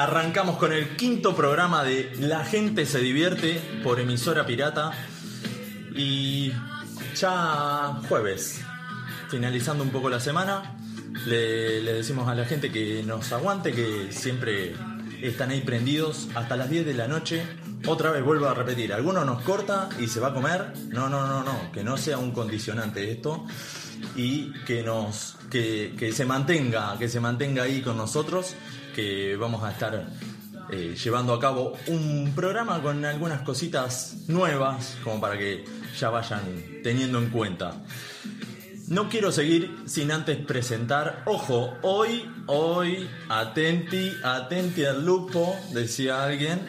Arrancamos con el quinto programa de La gente se divierte por emisora pirata. Y ya jueves, finalizando un poco la semana, le, le decimos a la gente que nos aguante, que siempre están ahí prendidos hasta las 10 de la noche. Otra vez vuelvo a repetir, alguno nos corta y se va a comer. No, no, no, no, que no sea un condicionante esto y que nos que, que se mantenga, que se mantenga ahí con nosotros, que vamos a estar eh, llevando a cabo un programa con algunas cositas nuevas, como para que ya vayan teniendo en cuenta. No quiero seguir sin antes presentar, ojo, hoy, hoy, atenti, atenti al lupo, decía alguien.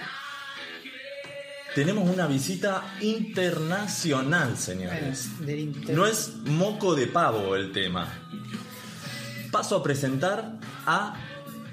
Tenemos una visita internacional, señores. No es moco de pavo el tema. Paso a presentar a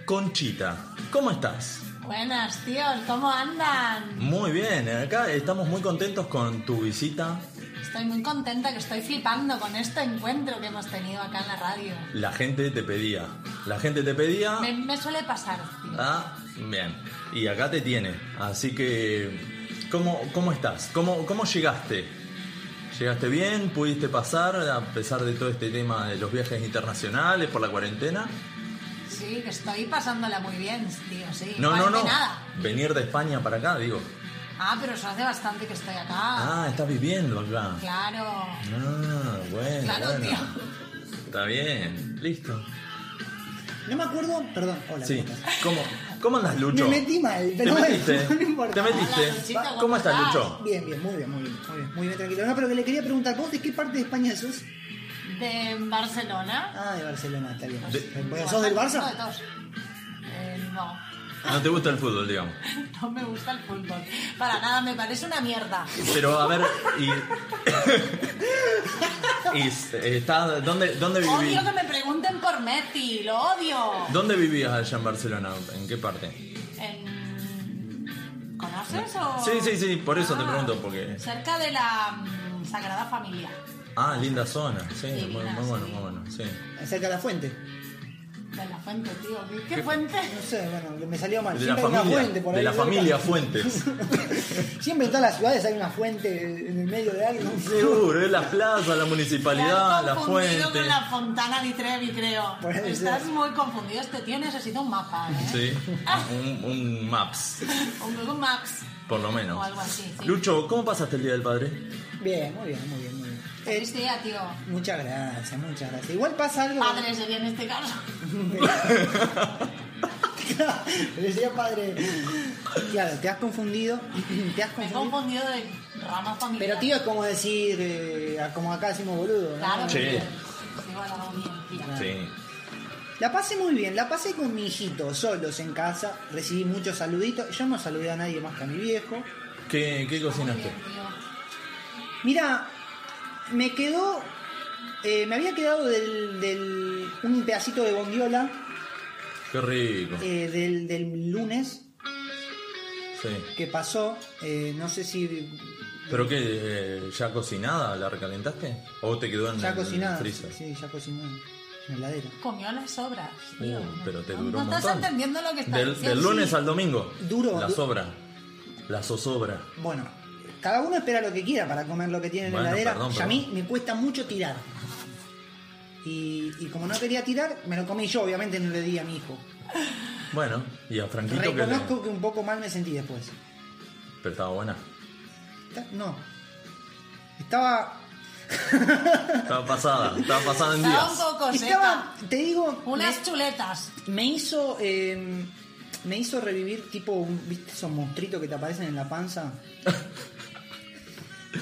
Conchita. ¿Cómo estás? Buenas, tíos, ¿cómo andan? Muy bien, acá estamos muy contentos con tu visita. Estoy muy contenta, que estoy flipando con este encuentro que hemos tenido acá en la radio. La gente te pedía. La gente te pedía. Me, me suele pasar, tío. Ah, bien. Y acá te tiene. Así que, ¿cómo, cómo estás? ¿Cómo, ¿Cómo llegaste? ¿Llegaste bien? ¿Pudiste pasar a pesar de todo este tema de los viajes internacionales por la cuarentena? Sí, que estoy pasándola muy bien, tío, sí. No, no, no. Nada. Venir de España para acá, digo. Ah, pero eso hace bastante que estoy acá. Ah, estás viviendo acá. Claro. Ah, bueno. Claro, bueno. tío. Está bien, listo. No me acuerdo, perdón, hola. Sí. ¿cómo? ¿Cómo, ¿Cómo andas, Lucho? Me metí mal, ¿Te pero bueno, metiste? no importa. ¿Te metiste? Hola, Luchito, ¿cómo ¿Cómo estás, estás? Lucho? Bien, bien, muy bien, muy bien, muy bien, muy bien, tranquilo. No, pero que le quería preguntar, ¿vos de qué parte de España sos? De Barcelona. Ah, de Barcelona, está bien. De- ¿Sos del De Barça? todos. Eh, no. No te gusta el fútbol, digamos. No me gusta el fútbol. Para nada, me parece una mierda. Pero a ver, y. y está, ¿dónde, ¿Dónde viví? Odio que me pregunten por Messi, lo odio. ¿Dónde vivías allá en Barcelona? ¿En qué parte? En... ¿Conoces o...? Sí, sí, sí, por eso te Ah, pregunto, porque- Cerca de la mm, Sagrada Familia. Ah, linda zona, sí, Sí, muy, muy bueno, muy bueno, sí. Cerca de la fuente. De la fuente, tío. ¿Qué, qué fuente? No sé, bueno, me salió mal. De la Siempre hay una familia, fuente por ahí de la cerca. familia Fuentes. Siempre en todas las ciudades hay una fuente en el medio de algo. Seguro, es la plaza, la municipalidad, la confundido fuente. con la Fontana di Trevi, creo. Estás ser. muy confundido. Este tío necesita un mapa, ¿eh? Sí, un, un Maps, Un Google Maps. por lo menos. O algo así, sí. Lucho, ¿cómo pasaste el Día del Padre? Bien, muy bien, muy bien, bien. Eh, Feliz día, tío. muchas gracias, muchas gracias. Igual pasa algo. Padre sería en este caso. Le decía padre. Claro, te has confundido. Te has Me he confundido. confundido de rama familiar. Pero tío es como decir, eh, como acá decimos boludo. ¿no? Claro, Sí. tío. Digo, la. Sí. La pasé muy bien, la pasé con mi hijito, solos en casa, recibí muchos saluditos, yo no saludé a nadie más que a mi viejo. ¿Qué, qué cocinaste? Mira, me quedó, eh, me había quedado del, del- un pedacito de bondiola Qué rico. eh, del, del lunes Sí. que pasó, eh, no sé si ¿Pero qué? eh, ¿Ya cocinada? ¿La recalentaste? ¿O te quedó en ya el cocinada, freezer? sí, ya cocinó en la heladera. Comió las sobras, tío. Uh, pero te duró no un estás montón. entendiendo lo que estás Del, diciendo. del lunes Sí. al domingo. Duro, La du- sobra. La zozobra. Bueno, cada uno espera lo que quiera para comer lo que tiene en Bueno, la heladera. perdón, y a mí me cuesta mucho tirar. Y, y como no quería tirar, me lo comí yo, obviamente no le di a mi hijo. Bueno, y a Franquito que le... Reconozco que un poco mal me sentí después. Pero estaba buena. Está- No. Estaba. Estaba pasada. Estaba pasada en Estaba un días. poco seca. Estaba. Te digo. Unas chuletas. Me, me hizo. eh, me hizo revivir tipo. un- ¿Viste esos monstruitos que te aparecen en la panza?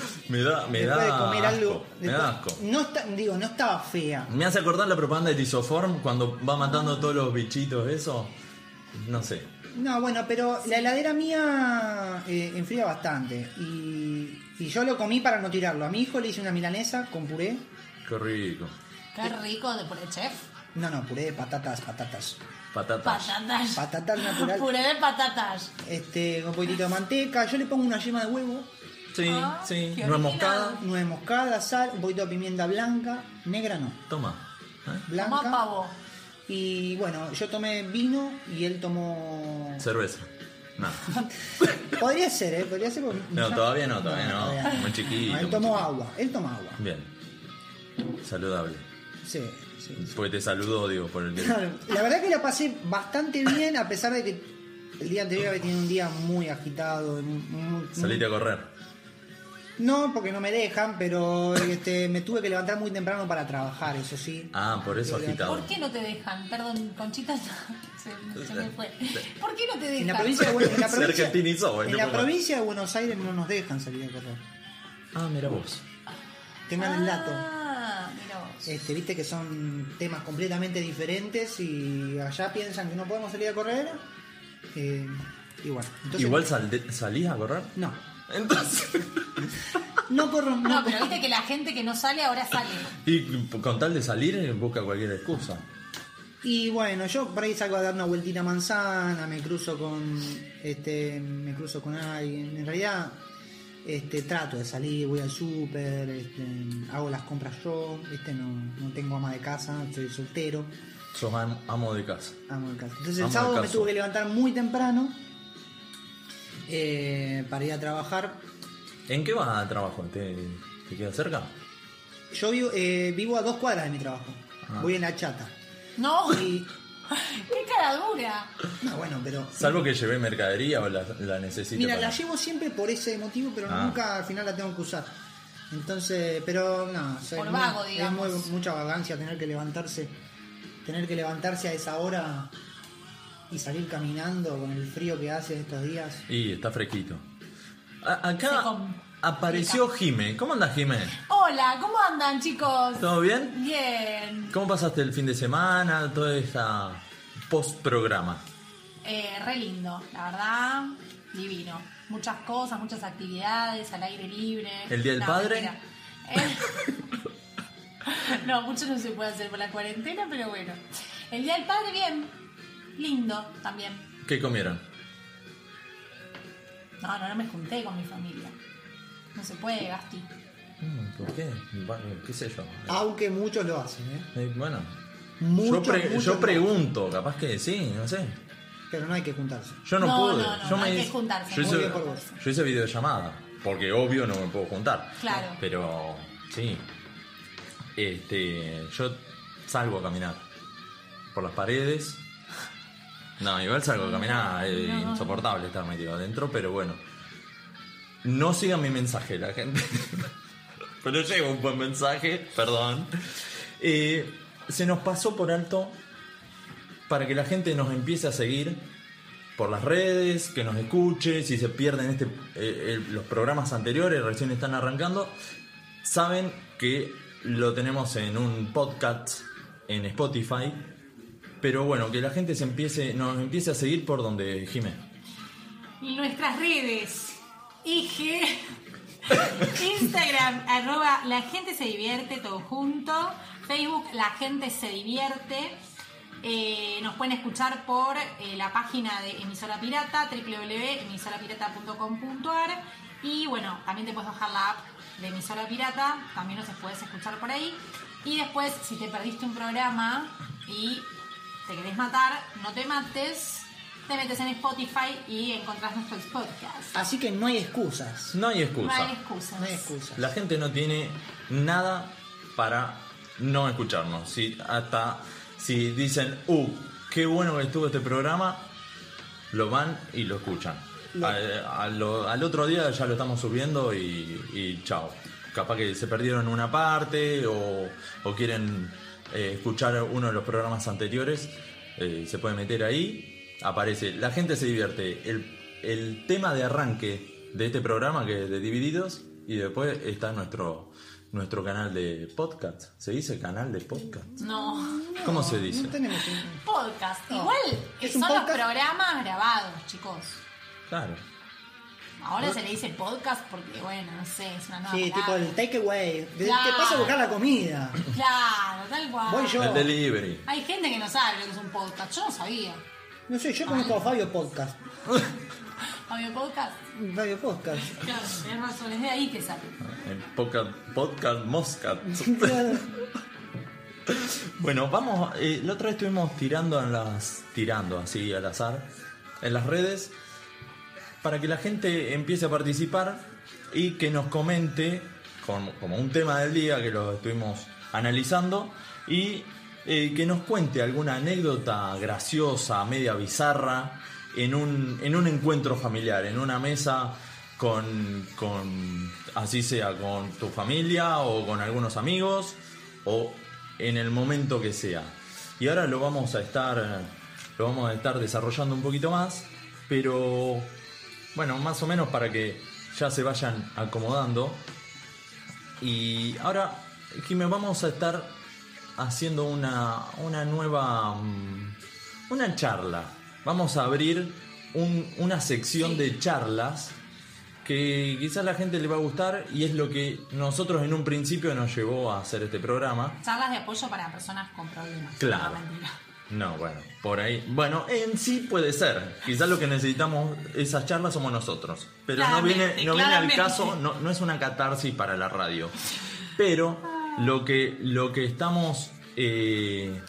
Me da, me después da de comer asco. algo. Me da asco. No está, digo, no estaba fea. Me hace acordar la propaganda de Tisoform cuando va matando todos los bichitos, eso. No sé. No, bueno, pero la heladera mía eh, enfría bastante. Y, y yo lo comí para no tirarlo. A mi hijo le hice una milanesa con puré. Qué rico. Qué rico de puré chef. No, no, puré de patatas, patatas. Patatas. Patatas. Patatas natural. Puré de patatas. Este, con un poquitito de manteca. Yo le pongo una yema de huevo, Sí, Ah, sí. Nuez moscada. nuez moscada, sal, un poquito de pimienta blanca. Negra no, Toma. ¿Eh? blanca. Toma pavo. Y bueno, yo tomé vino y él tomó. Cerveza. No. Podría ser, ¿eh? Podría ser. porque No, todavía no, todavía no. Muy chiquito, No, él muy tomó chiquito. agua. Él toma agua. Bien. Saludable. Sí, sí. sí. Porque te saludo, digo, por el día. Claro, La verdad que la pasé bastante bien, a pesar de que el día anterior había tenido un día muy agitado. muy- muy- Saliste a correr. No, porque no me dejan, pero este, me tuve que levantar muy temprano para trabajar, eso sí. Ah, por eso agitado. ¿Por qué no te dejan? Perdón, Conchita se, se me fue. ¿Por qué no te dejan? En la provincia de, Buen- en la Se provincia- argentinizó, en la provincia de Buenos Aires no nos dejan salir a correr. Ah, mira vos. Tengan el dato. Ah, mira vos. Este, viste que son temas completamente diferentes y allá piensan que no podemos salir a correr. Eh, igual. Entonces, Igual sal- salís a correr. No. Entonces. No corro. No, No, pero viste que la gente que no sale ahora sale. Y con tal de salir, busca cualquier excusa. Y bueno, yo por ahí salgo a dar una vueltita a manzana, me cruzo con este, me cruzo con alguien. En realidad, este, trato de salir, voy al súper, este, hago las compras yo, este, no, no tengo ama de casa, soy soltero, Sos am- amo de casa. amo de casa. Entonces Amo el de sábado me tuve que levantar muy temprano eh, para ir a trabajar. ¿En qué vas a trabajo? ¿Te, te queda cerca? Yo vivo, eh, vivo a dos cuadras de mi trabajo. Ah. Voy en la chata. No, Y, qué cara dura. no, bueno, pero Salvo que llevé mercadería o la, la necesito. Mira, para- la llevo siempre por ese motivo, pero Ah. nunca al final la tengo que usar. Entonces, pero no, Por vago, es digamos. muy- mucha vagancia tener que levantarse, tener que levantarse a esa hora y salir caminando con el frío que hace estos días. Y está fresquito. A- acá apareció Jime. ¿Cómo andas, Jime? Hola, ¿cómo andan, chicos? ¿Todo bien? Bien. ¿Cómo pasaste el fin de semana? Toda esta post-programa. Eh, re lindo, la verdad, divino. Muchas cosas, muchas actividades al aire libre. ¿El Día del Padre? mentira. Eh, no, mucho no se puede hacer por la cuarentena, pero bueno. El Día del Padre, bien. Lindo también. ¿Qué comieron? No, no, no me junté con mi familia. No se puede, Gasti. Mm, ¿Por qué? Bueno, ¿Qué sé yo? Aunque muchos lo hacen, ¿eh? Eh, Bueno, Muchos, yo, pre- muchos yo pregunto, capaz que sí, no sé. Pero no hay que juntarse. Yo no, No, pude. no, no, yo no me hay que hice- juntarse, Yo muy hice, bien por vos. yo hice videollamada, porque obvio no me puedo juntar. Claro. Pero sí. Este, yo salgo a caminar por las paredes. No, igual salgo a caminar, es No. insoportable estar metido adentro, pero bueno. No sigan mi mensaje, la gente. pero llevo un buen mensaje, perdón. Eh, se nos pasó por alto para que la gente nos empiece a seguir por las redes, que nos escuche, si se pierden este, eh, el- los programas anteriores, recién están arrancando, saben que lo tenemos en un podcast en Spotify, pero bueno, que la gente se empiece, nos empiece a seguir por donde Jimé. Nuestras redes. IG, Instagram, arroba la gente se divierte, todo junto. Facebook, la gente se divierte. Eh, nos pueden escuchar por eh, la página de Emisora Pirata, www.emisorapirata.com.ar. Y bueno, también te puedes bajar la app de Emisora Pirata, también nos puedes escuchar por ahí. Y después, si te perdiste un programa y te querés matar, no te mates, te metes en Spotify y encontrás nuestros podcasts. Así que no hay excusas. No hay No excusa. hay excusas. No hay excusas. La gente no tiene nada para no escucharnos. Si, hasta si dicen, uh, qué bueno que estuvo este programa, lo van y lo escuchan. Lo- A- a lo- al otro día ya lo estamos subiendo y, y chao. Capaz que se perdieron una parte o, o quieren eh, escuchar uno de los programas anteriores, eh, se puede meter ahí, aparece. La gente se divierte. El, el tema de arranque de este programa que es de Divididos y después está nuestro nuestro canal de podcast. ¿Se dice canal de podcast? No, ¿Cómo se dice? No tenemos un- podcast. No. Igual Es son un los programas grabados, chicos. Claro. Ahora se le dice podcast porque, bueno, no sé, es una nueva Sí, tipo palabra. el takeaway. Te Claro. pasa a buscar la comida. Claro, tal cual. Voy yo. El delivery. Hay gente que no sabe lo que es un podcast. Yo no sabía. No sé, yo conozco a Fabio Podcast. Fabio Podcast. Fabio Podcast. Claro, tenés razón, es de ahí que sale. El podcast, podcast Moscat. Claro. Bueno, vamos, eh, la otra vez estuvimos tirando en las, tirando así al azar, en las redes, para que la gente empiece a participar y que nos comente como un tema del día que lo estuvimos analizando y eh, que nos cuente alguna anécdota graciosa, media bizarra, en un, en un encuentro familiar, en una mesa con, con, así sea, con tu familia o con algunos amigos o en el momento que sea. Y ahora lo vamos a estar, lo vamos a estar desarrollando un poquito más, pero bueno, más o menos para que ya se vayan acomodando. Y ahora, Jimé, vamos a estar haciendo una, una nueva, mm, una charla. Vamos a abrir un- una sección de charlas que quizás la gente le va a gustar y es lo que nosotros en un principio nos llevó a hacer este programa. Charlas de apoyo para personas con problemas. Claro. No. No, bueno, por ahí. Bueno, en sí puede ser. Quizás lo que necesitamos esas charlas somos nosotros. Pero no viene, no viene al caso, no, no es una catarsis para la radio. Pero lo que, lo que estamos eh,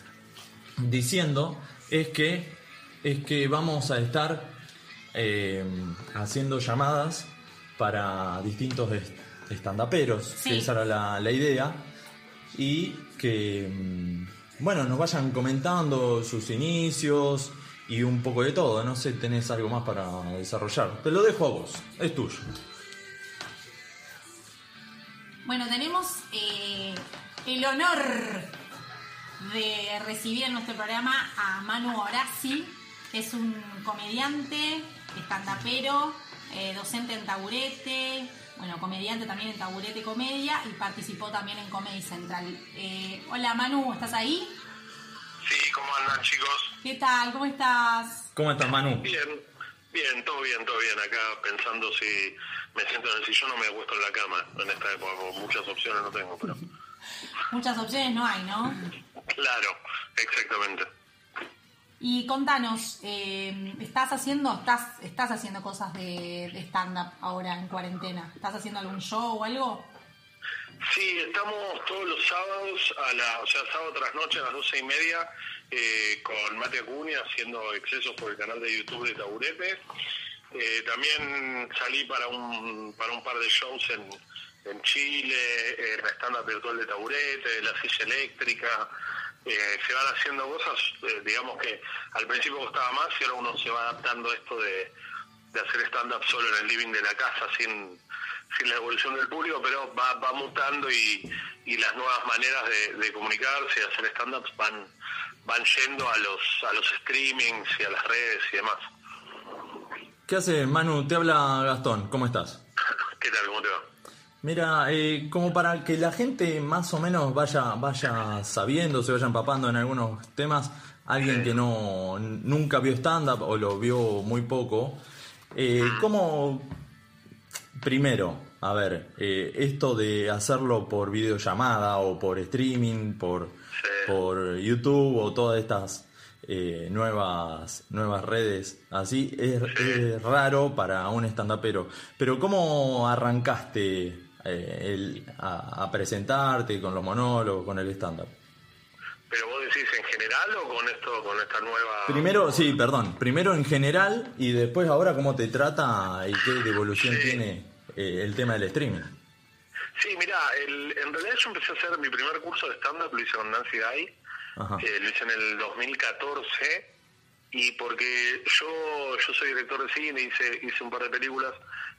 diciendo es que, es que vamos a estar eh, haciendo llamadas para distintos est- estandaperos, Sí. que esa era la, la idea, y que, mm, bueno, nos vayan comentando sus inicios y un poco de todo. No sé, tenés algo más para desarrollar. Te lo dejo a vos, es tuyo. Bueno, tenemos eh, el honor de recibir en nuestro programa a Manu Horaci, es un comediante, estandapero, eh, docente en taburete, bueno, comediante también en taburete comedia y participó también en Comedy Central. Eh, hola Manu, ¿estás ahí? Sí, ¿cómo andan chicos? ¿Qué tal? ¿Cómo estás? ¿Cómo estás, Manu? Bien, bien, todo bien, todo bien. Acá pensando si me siento en el sillón o me acuesto en la cama en esta época, muchas opciones no tengo, pero Muchas opciones no hay, ¿no? claro, exactamente. Y contanos, eh, ¿estás haciendo estás estás haciendo cosas de, de stand-up ahora en cuarentena? ¿Estás haciendo algún show o algo? Sí, estamos todos los sábados, a la, o sea, sábado tras noche a las doce y media, eh, con Mate Acuña haciendo excesos por el canal de YouTube de Taburete. Eh, también salí para un, para un par de shows en, en Chile, en la estándar virtual de Taburete, la silla eléctrica. Eh, se van haciendo cosas, eh, digamos que al principio costaba más y ahora uno se va adaptando a esto de, de hacer stand-up solo en el living de la casa sin, sin la evolución del público, pero va, va mutando y, y las nuevas maneras de, de comunicarse y hacer stand-ups van, van yendo a los, a los streamings y a las redes y demás. ¿Qué hace, Manu? Te habla Gastón, ¿cómo estás? ¿Qué tal? ¿Cómo te va? Mira, eh, como para que la gente más o menos vaya, vaya sabiendo, se vaya empapando en algunos temas, alguien que no nunca vio stand-up o lo vio muy poco, eh, ¿cómo, primero, a ver, eh, esto de hacerlo por videollamada o por streaming, por, Sí. por YouTube o todas estas eh, nuevas, nuevas redes, así, es, es raro para un stand-upero. Pero ¿cómo arrancaste eh, el- a, a presentarte con los monólogos, con el stand-up? ¿Pero vos decís en general o con esto, con esta nueva...? Primero, sí, perdón, primero en general y después ahora cómo te trata y qué devolución Sí. tiene eh, el tema del streaming. Sí, mira, el- en realidad yo empecé a hacer mi primer curso de stand-up, lo hice con Nancy Guy, eh, lo hice en el 2014, y porque yo yo soy director de cine, hice, hice un par de películas,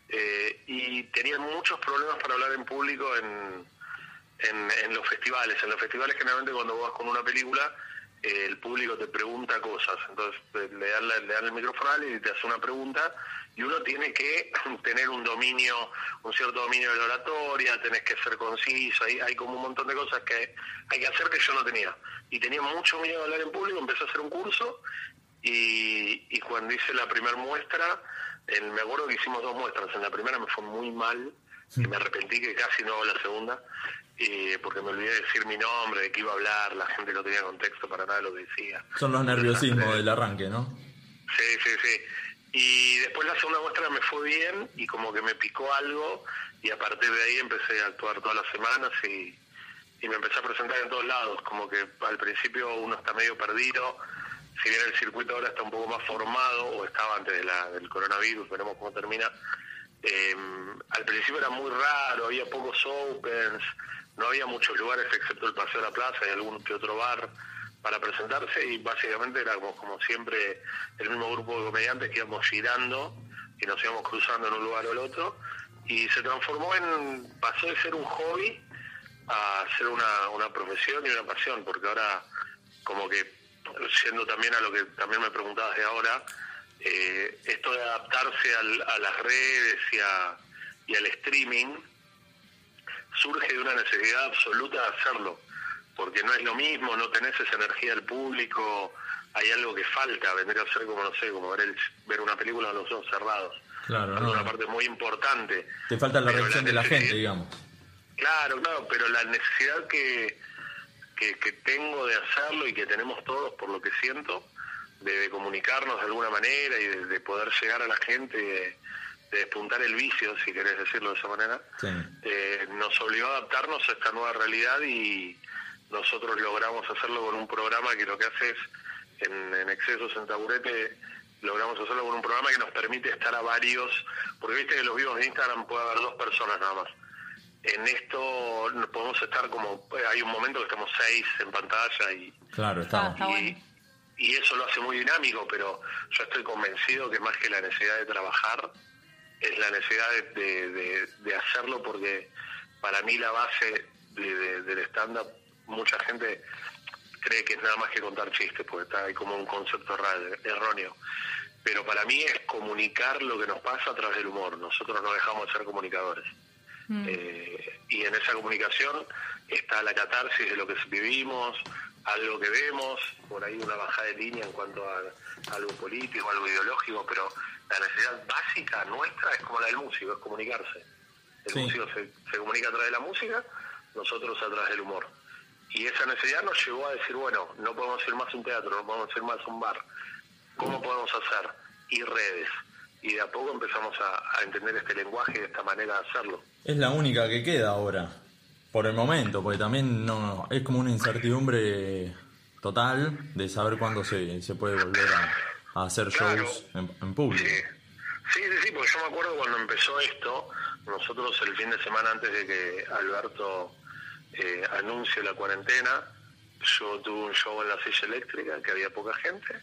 eh, y tenía muchos problemas para hablar en público en, en, los festivales. En los festivales generalmente cuando vas con una película, eh, el público te pregunta cosas, entonces le dan, la- le dan el micrófono y te hace una pregunta y uno tiene que tener un dominio, un cierto dominio de la oratoria, tenés que ser conciso, hay, hay como un montón de cosas que hay que hacer que yo no tenía. Y tenía mucho miedo de hablar en público, empecé a hacer un curso y, y cuando hice la primera muestra, el- me acuerdo que hicimos dos muestras, en la primera me fue muy mal y me arrepentí que casi no hago la segunda, eh, porque me olvidé de decir mi nombre, de qué iba a hablar, la gente no tenía contexto para nada de lo que decía. Son los nerviosismos del arranque, ¿no? Sí, sí, sí. Y después la segunda muestra me fue bien y como que me picó algo y a partir de ahí empecé a actuar todas las semanas y, y me empecé a presentar en todos lados, como que al principio uno está medio perdido, si bien el circuito ahora está un poco más formado, o estaba antes del coronavirus, veremos cómo termina, eh, al principio era muy raro, había pocos opens, no había muchos lugares excepto el Paseo de la Plaza y algún que otro bar para presentarse y básicamente éramos como siempre el mismo grupo de comediantes que íbamos girando y nos íbamos cruzando en un lugar o el otro y se transformó en, pasó de ser un hobby a ser una, una profesión y una pasión, porque ahora como que siendo también a lo que también me preguntabas de ahora, eh, esto de adaptarse al- a las redes y, a- y al streaming surge de una necesidad absoluta de hacerlo, porque no es lo mismo, no tenés esa energía del público, hay algo que falta, vendría a ser como, no sé, como ver, el- ver una película con los ojos cerrados. Claro, es no, una no. parte muy importante. Te falta la Pero reacción de la gente, digamos. Claro, claro, pero la necesidad que, que, que tengo de hacerlo y que tenemos todos, por lo que siento, de, de comunicarnos de alguna manera y de, de poder llegar a la gente, de, de despuntar el vicio, si querés decirlo de esa manera, Sí. eh, nos obligó a adaptarnos a esta nueva realidad y nosotros logramos hacerlo con un programa que lo que hace es, en, en Excesos en Taburete, logramos hacerlo con un programa que nos permite estar a varios, porque viste que los vivos de Instagram puede haber dos personas nada más. En esto podemos estar como, hay un momento que estamos seis en pantalla y, Claro, Está, estamos. está bueno. y, y eso lo hace muy dinámico, pero yo estoy convencido que más que la necesidad de trabajar, es la necesidad de, de- de- de hacerlo porque para mí la base de- de- del stand-up, mucha gente cree que es nada más que contar chistes, porque está ahí como un concepto erróneo. Pero para mí es comunicar lo que nos pasa a través del humor. Nosotros no dejamos de ser comunicadores. Eh, y en esa comunicación está la catarsis de lo que vivimos, algo que vemos, por ahí una bajada de línea en cuanto a, algo político, algo ideológico, pero la necesidad básica nuestra es como la del músico, es comunicarse. El Sí. músico se, se comunica a través de la música, nosotros a través del humor. Y esa necesidad nos llevó a decir, bueno, no podemos ir más a un teatro, no podemos ir más a un bar. ¿Cómo podemos hacer? Y redes. Y de a poco empezamos a, a entender este lenguaje y esta manera de hacerlo. Es la única que queda ahora. Por el momento, porque también no es como una incertidumbre total de saber cuándo se, se puede volver a, a hacer Claro. shows en, en público. Sí. sí, sí, sí, porque yo me acuerdo cuando empezó esto, nosotros el fin de semana antes de que Alberto eh, anuncie la cuarentena, yo tuve un show en la silla eléctrica, que había poca gente,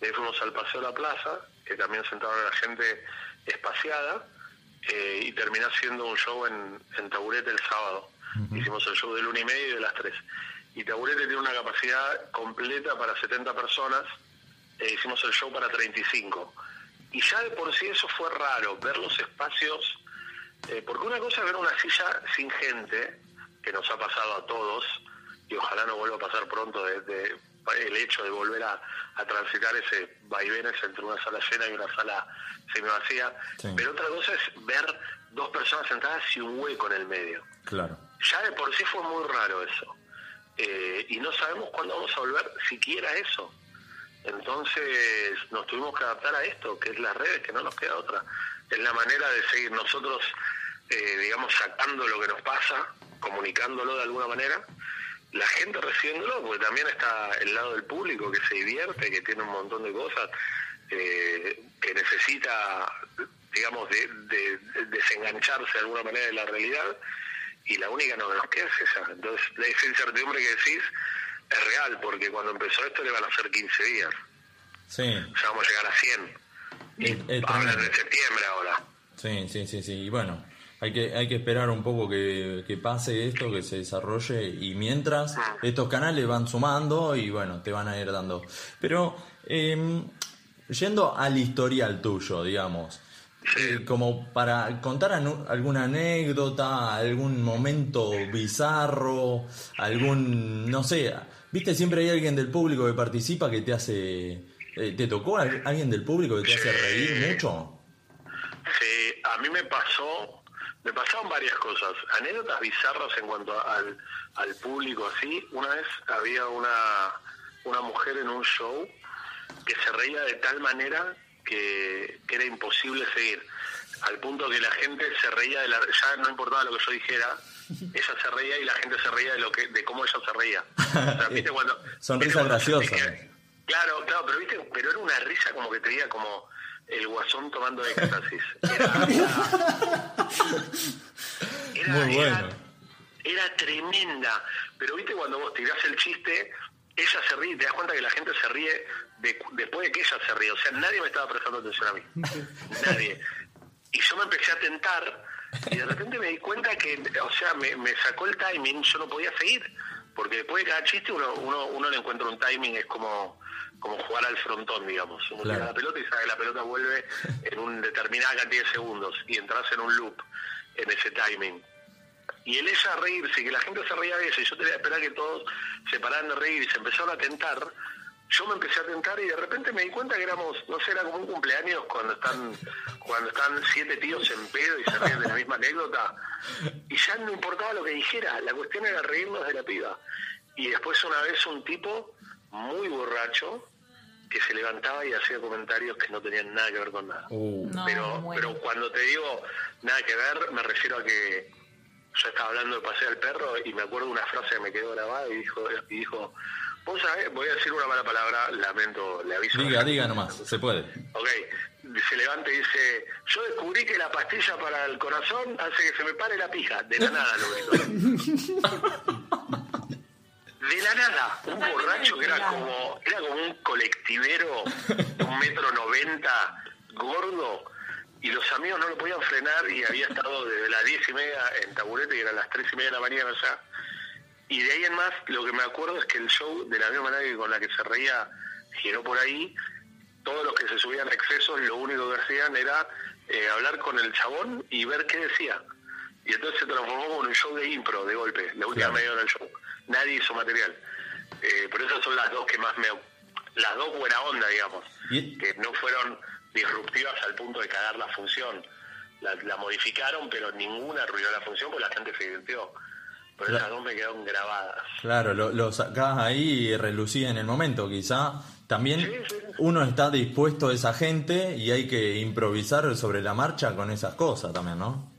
y ahí fuimos al Paseo de la Plaza, que también sentaron a la gente espaciada, eh, y terminé haciendo un show en, en Taburete el sábado. Hicimos el show del una y media y de las tres. Y Taburete tiene una capacidad completa para 70 personas, eh, hicimos el show para 35. Y ya de por sí eso fue raro, ver los espacios, eh, porque una cosa es ver una silla sin gente, que nos ha pasado a todos, y ojalá no vuelva a pasar pronto de, de- el hecho de volver a, a transitar ese vaivenes entre una sala llena y una sala semivacía. Sí. Pero otra cosa es ver dos personas sentadas y un hueco en el medio Claro. ya de por sí fue muy raro eso. Eh, y no sabemos cuándo vamos a volver siquiera a eso. Entonces nos tuvimos que adaptar a esto, que es las redes, que no nos queda otra. Es la manera de seguir nosotros, eh, digamos, sacando lo que nos pasa, comunicándolo de alguna manera, la gente recibiéndolo, porque también está el lado del público que se divierte, que tiene un montón de cosas, eh, que necesita, digamos, de, de- de desengancharse de alguna manera de la realidad, y la única no que nos queda es esa. Entonces, la esa incertidumbre que decís es real, porque cuando empezó esto le van a ser 15 días, Sí, ya vamos a llegar a 100. Y hablan de septiembre ahora. sí, sí, sí, sí. Y bueno, hay que, hay que esperar un poco que, que pase esto, que se desarrolle. Y mientras, estos canales van sumando y bueno, te van a ir dando. Pero, eh, yendo al historial tuyo, digamos. eh, como para contar anu- alguna anécdota, algún momento bizarro, algún, no sé, viste, siempre hay alguien del público que participa que te hace, eh, ¿te tocó al- alguien del público que te hace reír mucho? Sí, a mí me pasó, me pasaron varias cosas, anécdotas bizarras en cuanto al, al público así. Una vez había una, una mujer en un show que se reía de tal manera que, que era imposible seguir, al punto que la gente se reía de la, ya no importaba lo que yo dijera, ella se reía y la gente se reía de lo que de cómo ella se reía. O sea, ¿viste cuando, Sonrisa ¿viste cuando graciosa. claro, claro, pero viste, pero era una risa como que te diga como el guasón tomando éxtasis. Era, era, Muy era- bueno. era tremenda. Pero viste cuando vos tirás el chiste, ella se ríe te das cuenta que la gente se ríe de- después de que ella se ríe. O sea, nadie me estaba prestando atención a mí. nadie. Y yo me empecé a tentar y de repente me di cuenta que, o sea, me, me sacó el timing, yo no podía seguir. Porque después de cada chiste uno, uno, uno le encuentra un timing, es como, como jugar al frontón, digamos. Uno Claro. tira la pelota y sabe que la pelota vuelve en una determinada cantidad de segundos y entras en un loop en ese timing. Y el ella reírse, que la gente se reía de ella, y yo tenía que esperar que todos se pararan de reír y se empezaron a tentar, yo me empecé a tentar y de repente me di cuenta que éramos, no sé, era como un cumpleaños cuando están cuando están siete tíos en pedo y se ríen de la misma anécdota. Y ya no importaba lo que dijera, la cuestión era reírnos de la piba. Y después una vez un tipo muy borracho que se levantaba y hacía comentarios que no tenían nada que ver con nada Uh, No, pero, pero cuando te digo nada que ver, me refiero a que yo estaba hablando de pasear al perro y me acuerdo una frase que me quedó grabada y dijo, y dijo vos sabés, voy a decir una mala palabra, lamento, le aviso. diga, diga nomás, se puede. Ok, se levanta y dice, yo descubrí que la pastilla para el corazón hace que se me pare la pija. De la nada lo gritó. De la nada, un borracho que era como, era como un colectivero un metro noventa, gordo, y los amigos no lo podían frenar y había estado desde las diez y media en taburete y eran las tres y media de la mañana ya. Y de ahí en más, lo que me acuerdo es que el show, de la misma manera que con la que se reía, giró por ahí, todos los que se subían a excesos, lo único que hacían era eh, hablar con el chabón y ver qué decía. Y entonces se transformó en un show de impro, de golpe, la última Claro. media hora del show. Nadie hizo material. Eh, pero esas son las dos que más me... Las dos buena onda, digamos. Y- Que no fueron disruptivas al punto de cagar la función. La, la modificaron, pero ninguna arruinó la función porque la gente se divirtió. Pero Claro. esas dos me quedaron grabadas. Claro, lo, lo sacás ahí y relucía en el momento, quizá. También Sí, sí, sí. uno está dispuesto a esa gente y hay que improvisar sobre la marcha con esas cosas también, ¿no?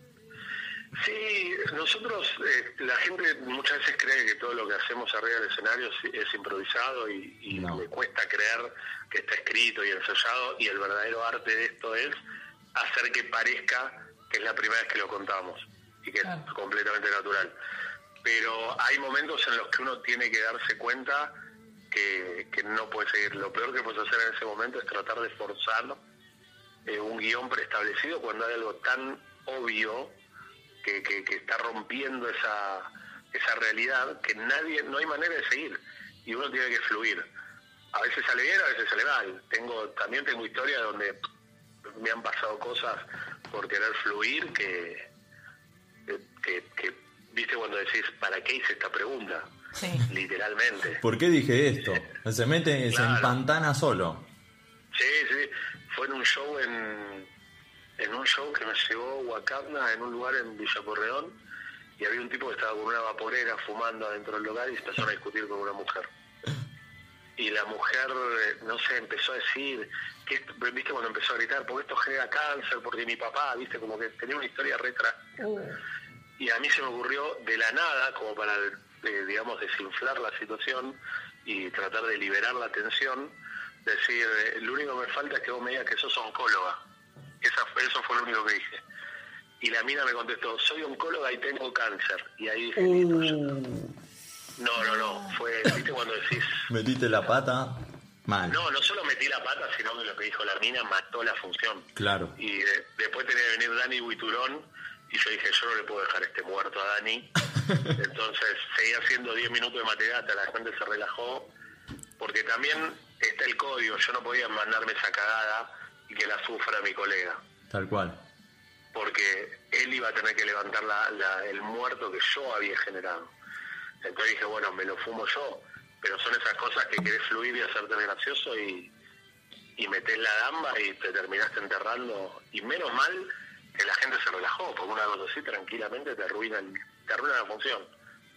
Sí, nosotros, eh, la gente muchas veces cree que todo lo que hacemos arriba del escenario es, es improvisado y, y No. me cuesta creer que está escrito y ensayado y el verdadero arte de esto es hacer que parezca que es la primera vez que lo contamos y que Claro. es completamente natural. Pero hay momentos en los que uno tiene que darse cuenta que, que no puede seguir. Lo peor que puedes hacer en ese momento es tratar de forzar eh, un guion preestablecido cuando hay algo tan obvio que, que- que está rompiendo esa, esa realidad que nadie, no hay manera de seguir y uno tiene que fluir. A veces sale bien, a veces sale mal. Tengo, también tengo historias donde me han pasado cosas por querer fluir que, que, que, viste cuando decís, ¿para qué hice esta pregunta? Sí. Literalmente. ¿Por qué dije esto? Se mete, se Claro. empantana solo. Sí, sí, fue en un show en, en un show que me llevó Wakanda en un lugar en Villa Correón y había un tipo que estaba con una vaporera fumando adentro del local y empezaron a discutir con una mujer. Y la mujer, eh, no sé, empezó a decir, viste cuando empezó a gritar, porque esto genera cáncer, porque mi papá, viste, como que tenía una historia retra. Y a mí se me ocurrió de la nada, como para, eh, digamos, desinflar la situación y tratar de liberar la tensión, decir, eh, lo único que me falta es que vos me digas que sos oncóloga. Esa, fue- eso fue lo único que dije. Y la mina me contestó, soy oncóloga y tengo cáncer. Y ahí dije, está. No, no, no, fue, viste cuando decís, Metiste la pata mal. no, no solo metí la pata, sino que lo que dijo la mina mató la función. Claro. Y de- después tenía que venir Dani Buiturón y yo dije, yo no le puedo dejar este muerto a Dani. Entonces seguí haciendo 10 minutos de material hasta la gente se relajó, porque también está el código, yo no podía mandarme esa cagada y que la sufra mi colega, Tal cual. porque él iba a tener que levantar la- la- el muerto que yo había generado. Entonces dije, bueno, me lo fumo yo, pero son esas cosas que querés fluir y hacerte gracioso y, y metés la gamba y te terminaste enterrando. Y menos mal que la gente se relajó, porque una cosa así tranquilamente te arruina, el- te arruina la función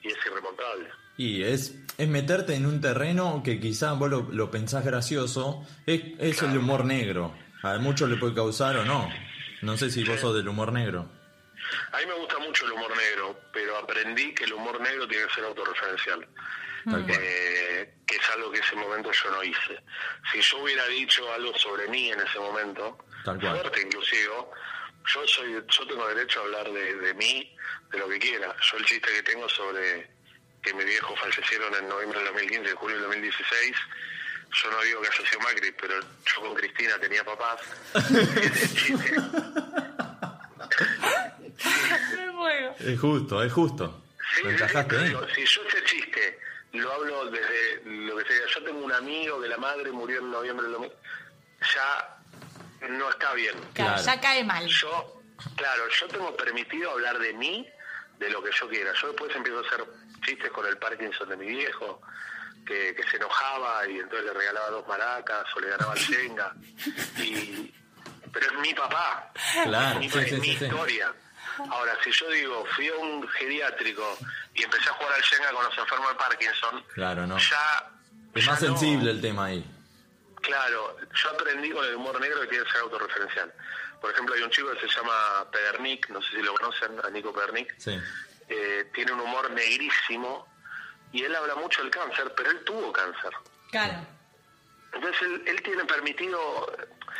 y es irremontable. Y es, es meterte en un terreno que quizá vos lo, lo pensás gracioso, es, es el humor negro. A muchos le puede causar o no. No sé si vos sos del humor negro. A mí me gusta mucho el humor negro, pero aprendí que el humor negro tiene que ser autorreferencial. Eh, que es algo que en ese momento yo no hice. Si yo hubiera dicho algo sobre mí en ese momento, Tal cual. fuerte inclusive, yo soy, yo tengo derecho a hablar de, de mí, de lo que quiera. Yo el chiste que tengo sobre que mis viejos fallecieron en noviembre del 2015 y julio del 2016, yo no digo que haya sido Macri, pero yo con Cristina tenía papás. Es justo, es justo. Sí, sí, digo, si yo ese chiste lo hablo desde lo que sea, yo tengo un amigo que la madre murió en noviembre del 2000, ya no está bien. Claro, Claro. ya cae mal. Yo, claro, yo tengo permitido hablar de mí, de lo que yo quiera. Yo después empiezo a hacer chistes con el Parkinson de mi viejo, que, que se enojaba y entonces le regalaba dos maracas o le ganaba el Shenga. Y, pero es mi papá. Claro, mi, sí, es sí, mi sí, historia. Ahora, si yo digo, fui a un geriátrico y empecé a jugar al Shenga con los enfermos de Parkinson, Claro, no. ya... Es ya más no- sensible el tema ahí. Claro, yo aprendí con el humor negro que tiene que ser autorreferencial. Por ejemplo, hay un chico que se llama Pedernick, no sé si lo conocen, a Nico Pedernick. Sí. Eh, tiene un humor negrísimo y él habla mucho del cáncer, pero él tuvo cáncer. Claro. Entonces él, él tiene permitido...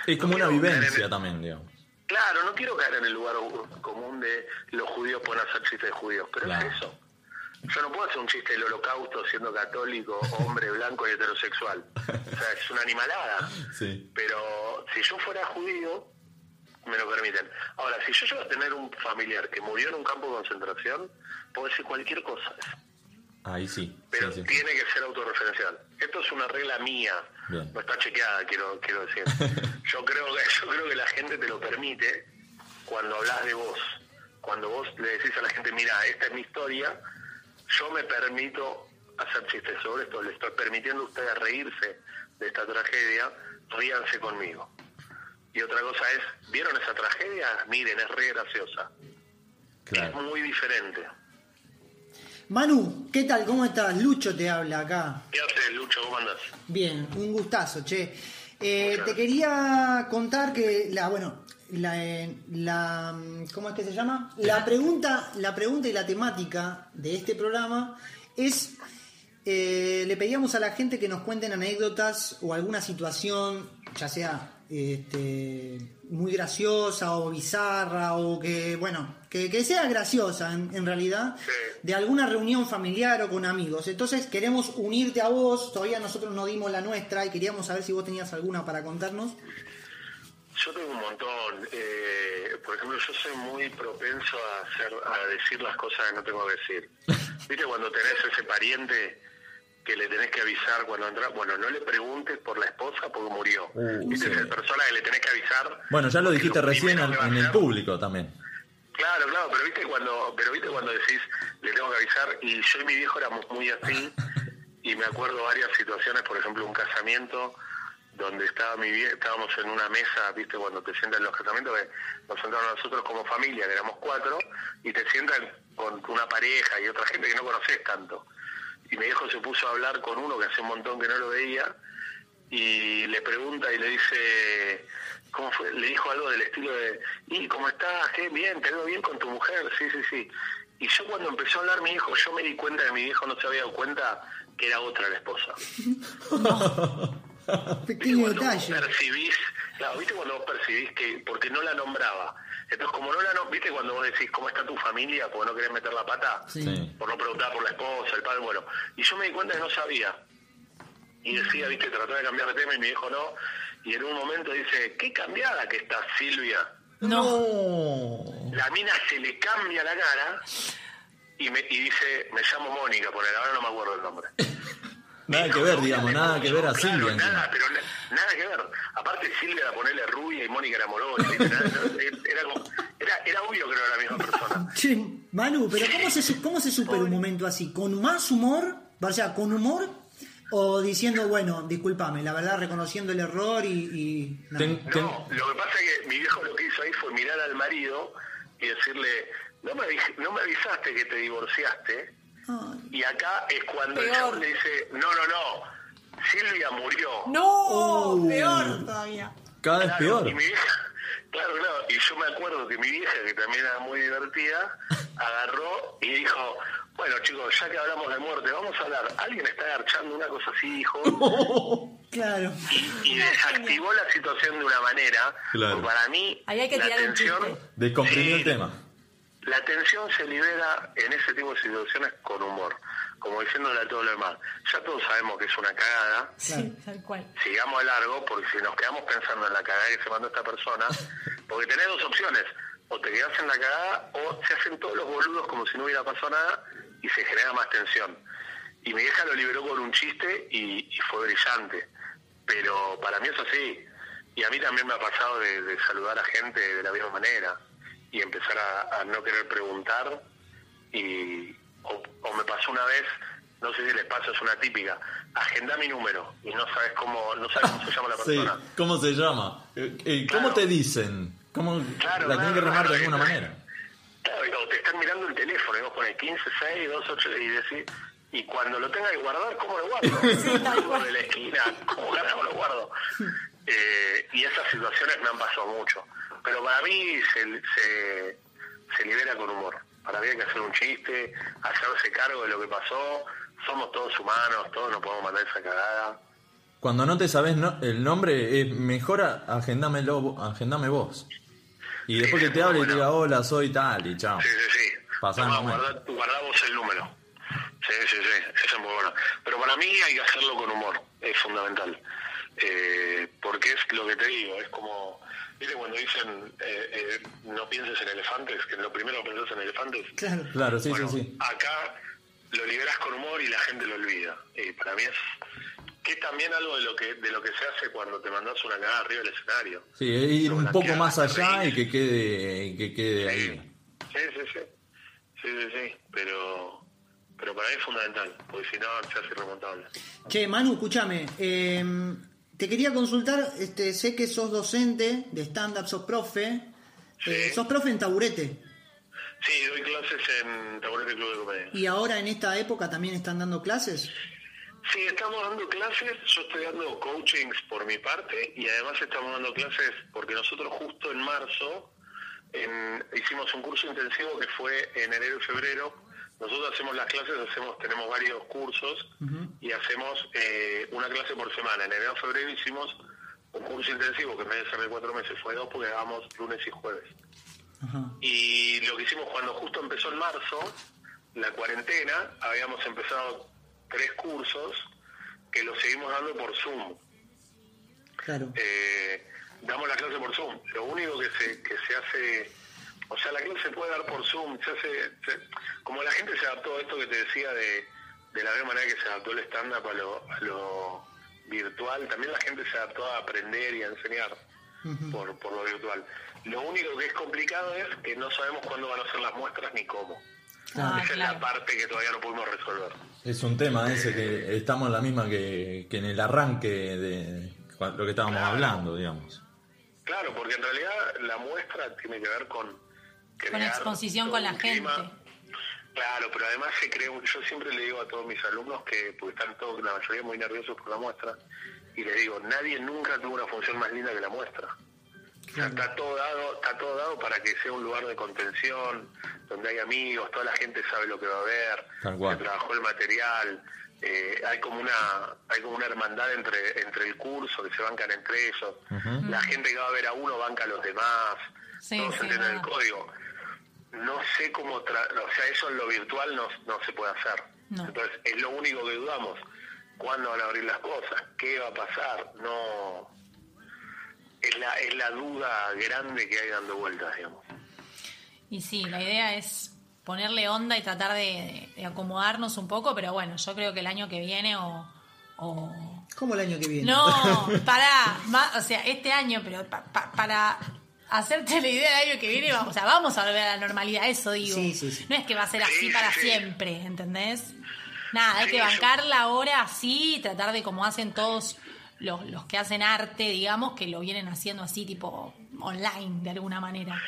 Es como no una en vivencia el- también, digamos. Claro, no quiero caer en el lugar común de los judíos pueden hacer chistes de judíos, pero Claro. es eso. Yo no puedo hacer un chiste del holocausto siendo católico, hombre blanco y heterosexual. O sea, es una animalada. Sí. Pero si yo fuera judío, me lo permiten. Ahora, si yo llego a tener un familiar que murió en un campo de concentración, puedo decir cualquier cosa. Ahí sí. Pero sí, sí. tiene que ser autorreferencial. Esto es una regla mía, Bien. no está chequeada, quiero, quiero decir. yo creo que yo creo que la gente te lo permite cuando hablas de vos. Cuando vos le decís a la gente, mira, esta es mi historia, yo me permito hacer chistes sobre esto, le estoy permitiendo a ustedes reírse de esta tragedia, ríanse conmigo. Y otra cosa es, ¿vieron esa tragedia? Miren, es re graciosa. Es muy diferente. Manu, ¿qué tal? ¿Cómo estás? Lucho te habla acá. ¿Qué haces, Lucho? ¿Cómo andás? Bien, un gustazo, che. Eh, te quería contar que la, bueno, la, eh, la, ¿cómo es que se llama? La pregunta, la pregunta y la temática de este programa es, eh, le pedíamos a la gente que nos cuenten anécdotas o alguna situación, ya sea este, muy graciosa o bizarra o que, bueno, que, que sea graciosa en, en realidad, Sí. de alguna reunión familiar o con amigos. Entonces queremos unirte a vos, todavía nosotros no dimos la nuestra y queríamos saber si vos tenías alguna para contarnos. Yo tengo un montón. Eh, por ejemplo, yo soy muy propenso a hacer, a decir las cosas que no tengo que decir. ¿Viste cuando tenés ese pariente que le tenés que avisar cuando entra? Bueno, no le preguntes por la esposa porque murió. Uh, ¿Viste sí. esa persona que le tenés que avisar? Bueno, ya lo dijiste recién en, el público también. Claro, claro, pero viste cuando, pero viste cuando decís le tengo que avisar y yo y mi viejo éramos muy así y me acuerdo varias situaciones, por ejemplo un casamiento donde estaba mi vie- estábamos en una mesa, viste cuando te sientan en los casamientos, que nos sentaron nosotros como familia, que éramos cuatro, y te sientan con una pareja y otra gente que no conoces tanto. Y mi viejo se puso a hablar con uno que hace un montón que no lo veía y le pregunta y le dice, ¿cómo fue? Le dijo algo del estilo de, ¿y cómo estás? ¿Qué bien? ¿Te veo bien con tu mujer? Sí, sí, sí. Y yo cuando empezó a hablar mi hijo, yo me di cuenta que mi viejo no se había dado cuenta que era otra la esposa. ¿Viste Pequeño detalle. percibís, claro, viste cuando vos percibís que, porque no la nombraba. Entonces como no la nombraba, viste cuando vos decís, ¿cómo está tu familia? Porque no querés meter la pata Sí. Por no preguntar por la esposa, el padre, bueno. Y yo me di cuenta que no sabía. Y decía, viste, trataba de cambiar de tema y mi viejo no. Y en un momento dice, qué cambiada que está Silvia. No. La mina se le cambia la cara y, me, y dice, me llamo Mónica, por ahora no me acuerdo el nombre. Nada que ver, digamos, nada que ver a Silvia. Nada, pero na- nada que ver. Aparte Silvia era ponerle rubia y Mónica era morosa. no, Era, como- era, era obvio que no era la misma persona. Che, Manu, pero ¿cómo se, cómo se supera un momento así? ¿Con más humor? O sea, ¿con humor? ¿O diciendo, bueno, discúlpame, la verdad, reconociendo el error y... y- no. Ten- ten- No, lo que pasa es que mi viejo lo que hizo ahí fue mirar al marido y decirle, no me, no me avisaste que te divorciaste. Ay, Y acá es cuando el chabón le dice, no, no, no, Silvia murió. No, Oh. peor todavía. Cada vez Claro, peor. Y mi vieja, Claro, claro. Y yo me acuerdo que mi vieja, que también era muy divertida, agarró y dijo, bueno chicos, ya que hablamos de muerte, vamos a hablar. Alguien está agarchando una cosa así, dijo. Claro. y, y desactivó la situación de una manera. Claro. porque Para mí, Ahí hay que la tirar un tensión... chiste. Descomprimió Sí, el tema. La tensión se libera en ese tipo de situaciones con humor, como diciéndole a todo lo demás. Ya todos sabemos que es una cagada, Sí, tal cual. sigamos de largo, porque si nos quedamos pensando en la cagada que se mandó esta persona, porque tenés dos opciones, o te quedás en la cagada o se hacen todos los boludos como si no hubiera pasado nada y se genera más tensión. Y mi vieja lo liberó con un chiste y, y fue brillante, pero para mí es así. Y a mí también me ha pasado de, de saludar a gente de la misma manera y empezar a, a no querer preguntar y o, o me pasó una vez no sé si les pasa es una típica agenda mi número y no sabes cómo no sabes cómo se llama la Sí, persona ¿cómo se llama? Eh, eh, ¿Cómo Claro. te dicen? ¿Cómo Claro, la tienen que remar de alguna sí. manera? O te están mirando el teléfono y vos pones 15, 6, 2, 8 y decís y cuando lo tenga que guardar, ¿cómo lo guardo? Sí, de la esquina, ¿cómo carajo lo guardo? Eh, y esas situaciones me han pasado mucho. Pero para mí se, se, se libera con humor. Para mí hay que hacer un chiste, hacerse cargo de lo que pasó. Somos todos humanos, todos nos podemos mandar esa cagada. Cuando no te sabes no- el nombre, es mejor agendámelo, agendame vos. Y después que te hable y te diga, hola, soy tal, y chao. Sí, sí, sí. Momento. guardá- guardamos el número. Sí, sí, sí, eso es muy bueno. Pero para mí hay que hacerlo con humor, es fundamental. Eh, porque es lo que te digo, es como, ¿viste cuando dicen eh, eh, no pienses en elefantes? Que lo primero que pensás en elefantes. Claro. Claro, sí, Bueno, sí, sí. acá lo liberas con humor y la gente lo olvida. Y para mí es que es también algo de lo que de lo que se hace cuando te mandas una cagada arriba del escenario. Sí, ir un poco más allá y que quede, que quede ahí. Sí, sí, sí. Sí, sí, sí. Pero, pero para mí es fundamental, porque si no se hace irremontable. Che, Manu, escúchame. eh, te quería consultar, este, sé que sos docente de stand-up, sos profe. eh, sos profe en taburete. Sí, doy clases en Taburete Club de Comedia. Y ahora en esta época también están dando clases. Sí, estamos dando clases, yo estoy dando coachings por mi parte y además estamos dando clases porque nosotros justo en marzo en- hicimos un curso intensivo que fue en enero y febrero. Nosotros hacemos las clases, hacemos tenemos varios cursos y hacemos eh, una clase por semana. En enero febrero hicimos un curso intensivo que en vez de ser de cuatro meses fue dos porque hagamos lunes y jueves. Y lo que hicimos cuando justo empezó en marzo, la cuarentena, habíamos empezado tres cursos que los seguimos dando por Zoom. Claro. Eh, damos la clase por Zoom. Lo único que se, que se hace, o sea, la clase se puede dar por Zoom. Se hace, se- como la gente se adaptó a esto que te decía de, de la misma manera que se adaptó el stand-up a lo, a lo virtual, también la gente se adaptó a aprender y a enseñar por, por lo virtual. Lo único que es complicado es que no sabemos cuándo van a ser las muestras ni cómo. Ah, Esa es la parte que todavía no pudimos resolver. Es un tema ese que estamos en la misma que, que en el arranque de lo que estábamos Claro. hablando, digamos. Claro, porque en realidad la muestra tiene que ver con... crear exposición con la gente. Claro, pero además se crea un- yo siempre le digo a todos mis alumnos que, porque están todos, la mayoría muy nerviosos por la muestra, y les digo, nadie nunca tuvo una función más linda que la muestra. O sea, está todo dado, está todo dado para que sea un lugar de contención, donde hay amigos, toda la gente sabe lo que va a ver, se trabajó el material, eh, hay como una, hay como una hermandad entre, entre el curso, que se bancan entre ellos, la gente que va a ver a uno banca a los demás, Sí, todos sí, entienden el código. No sé cómo, tra- o sea, eso en lo virtual no, no se puede hacer. No. Entonces, es lo único que dudamos. ¿Cuándo van a abrir las cosas? ¿Qué va a pasar? No. Es la, es la duda grande que hay dando vueltas, digamos. Y sí, la idea es ponerle onda y tratar de, de acomodarnos un poco, pero bueno, yo creo que el año que viene o... o- ¿Cómo el año que viene? No, para, o sea, este año, pero pa- pa- para hacerte la idea del año que viene, vamos, o sea, vamos a volver a la normalidad, eso digo. Sí, sí, sí. No es que va a ser así Sí, para siempre, ¿entendés? Nada, hay Sí, que bancarla ahora así y tratar de como hacen todos los, los que hacen arte, digamos, que lo vienen haciendo así, tipo online, de alguna manera.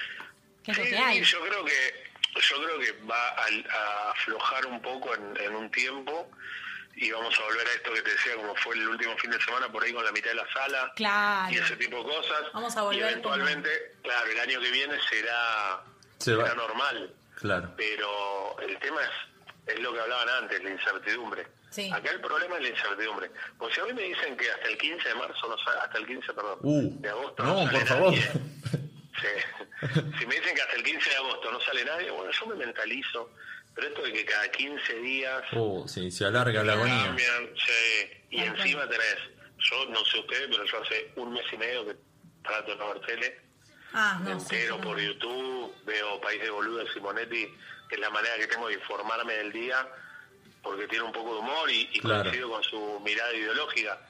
Que es lo Sí, que hay. yo creo que yo creo que va a, a aflojar un poco en, en un tiempo y vamos a volver a esto que te decía, como fue el último fin de semana, por ahí con la mitad de la sala Claro. y ese tipo de cosas. Vamos a volver Y eventualmente, claro, el año que viene será, Se será normal. Claro. Pero el tema es, es lo que hablaban antes, la incertidumbre. Sí. Acá el problema es la incertidumbre. Pues si a mí me dicen que hasta el 15 de marzo, no sale, hasta el 15, perdón, Uh, de agosto no, sale por favor. nadie. Sí. Si me dicen que hasta el 15 de agosto no sale nadie, bueno, yo me mentalizo. Pero esto de que cada 15 días Uh, sí, se alarga la agonía. cambian, sí. Y encima tenés, yo no sé ustedes, pero yo hace un mes y medio que trato de no ver tele. Ah, no, entero sí, por no. YouTube, veo País de Boludo de Simonetti, que es la manera que tengo de informarme del día, porque tiene un poco de humor y, y Claro. coincido con su mirada ideológica.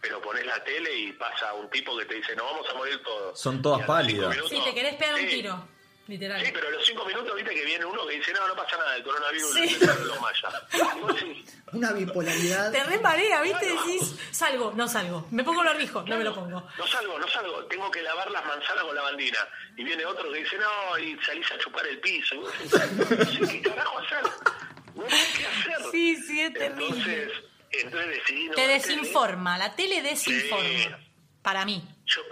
Pero pones la tele y pasa un tipo que te dice, no vamos a morir todos. Son todas pálidas. minutos- Sí, te querés pegar un tiro, literal. Sí, pero a los cinco minutos viste que viene uno que dice, no, no pasa nada, el coronavirus Sí. lo los mayas. Una bipolaridad. Te re marea, ¿viste? Decís, salgo, no salgo. Me pongo el barbijo, no me lo pongo. No salgo, no salgo, tengo que lavar las manzanas con lavandina. Y viene otro que dice, no, y salís a chupar el piso. Y vos decís, no sé qué carajo hacer. No sé qué hacer. Sí, sí, es terrible. Entonces, entonces decidí no Te tele. desinforma, la tele desinforma. Sí. Para mí. Yo,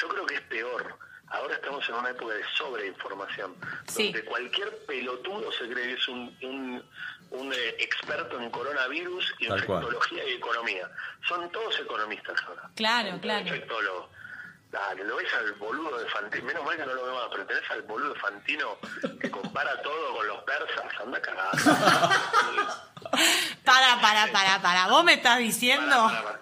yo creo que es peor. Ahora estamos en una época de sobreinformación, Sí. donde cualquier pelotudo se cree que es un, un, un, eh, experto en coronavirus, Tal cual. infectología y economía. Son todos economistas ahora. Claro, Son claro. infectólogos. Dale, lo ves al boludo de Fantino, menos mal que no lo veo más, pero tenés al boludo de Fantino que compara todo con los persas, anda cagado. Para, para, para, para. ¿Vos me estás diciendo? Pará, pará, pará.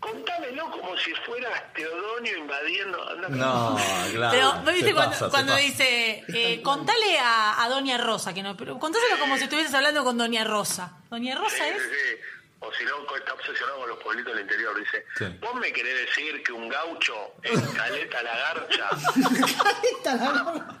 Contámelo como si fueras Teodonio invadiendo. No, claro. Pero, ¿vos viste se cuando, pasa, dice, eh, contale a, a Doña Rosa, que no, pero contáselo como si estuvieses hablando con Doña Rosa. Doña Rosa sí, es. sí. O si no, está obsesionado con los pueblitos del interior. Dice, Sí. vos me querés decir que un gaucho en Caleta La Garcha Esta la-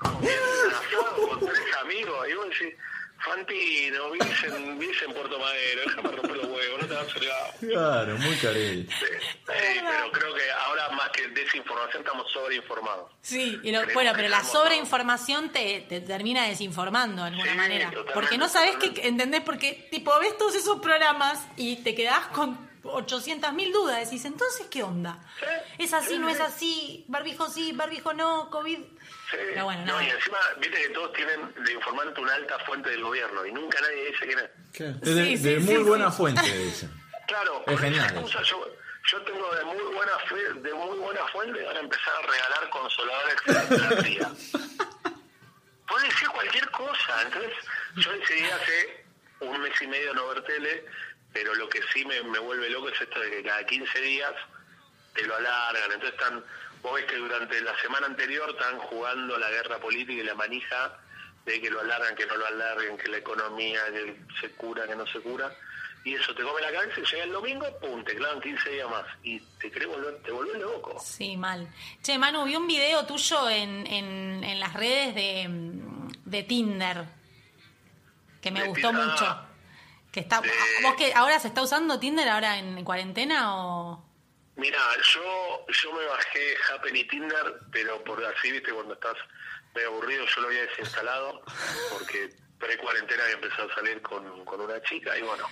asado con tres amigos y vos decís, Fantino, vivís en, vivís en Puerto Madero, déjame romper los huevos, no te vas a hacer Claro, muy careta. Sí, pero creo que ahora más que desinformación estamos sobreinformados. Sí, y lo- bueno, que pero la sobreinformación te, te termina desinformando de alguna Sí, manera. Porque no sabes qué, ¿entendés? Porque, tipo, ves todos esos programas y te quedás con 800 mil dudas. Decís, entonces, ¿qué onda? ¿Es así, sí, no es sí. así? ¿Barbijo sí, barbijo no? ¿COVID? Sí. Pero bueno, no, nada. y encima, viste que todos tienen de informante una alta fuente del gobierno y nunca nadie dice quién es. De, Sí, sí, de sí, muy sí. buena fuente, dicen. Claro, Es genial excusa yo, yo tengo de muy buena fe, de muy buena fuente van a empezar a regalar consoladores la tía. Puede decir cualquier cosa, entonces yo decidí hace un mes y medio no ver tele, pero lo que sí me, me vuelve loco es esto de que cada 15 días te lo alargan, entonces están, vos ves que durante la semana anterior están jugando la guerra política y la manija de que lo alargan, que no lo alarguen, que la economía, que se cura, que no se cura, y eso te come la cabeza y llega el domingo, pum, te clavan 15 días más, y te querés volver, te volvés loco. Sí, mal. Che, Manu, vi un video tuyo en, en, en las redes de, de Tinder que me De gustó Tinder, mucho. Que está, De- ¿Vos que ahora se está usando Tinder ahora en cuarentena o...? Mira, yo yo me bajé Happen y Tinder, pero por así, viste, cuando estás medio aburrido, yo lo había desinstalado, porque pre-cuarentena había empezado a salir con, con una chica, y bueno,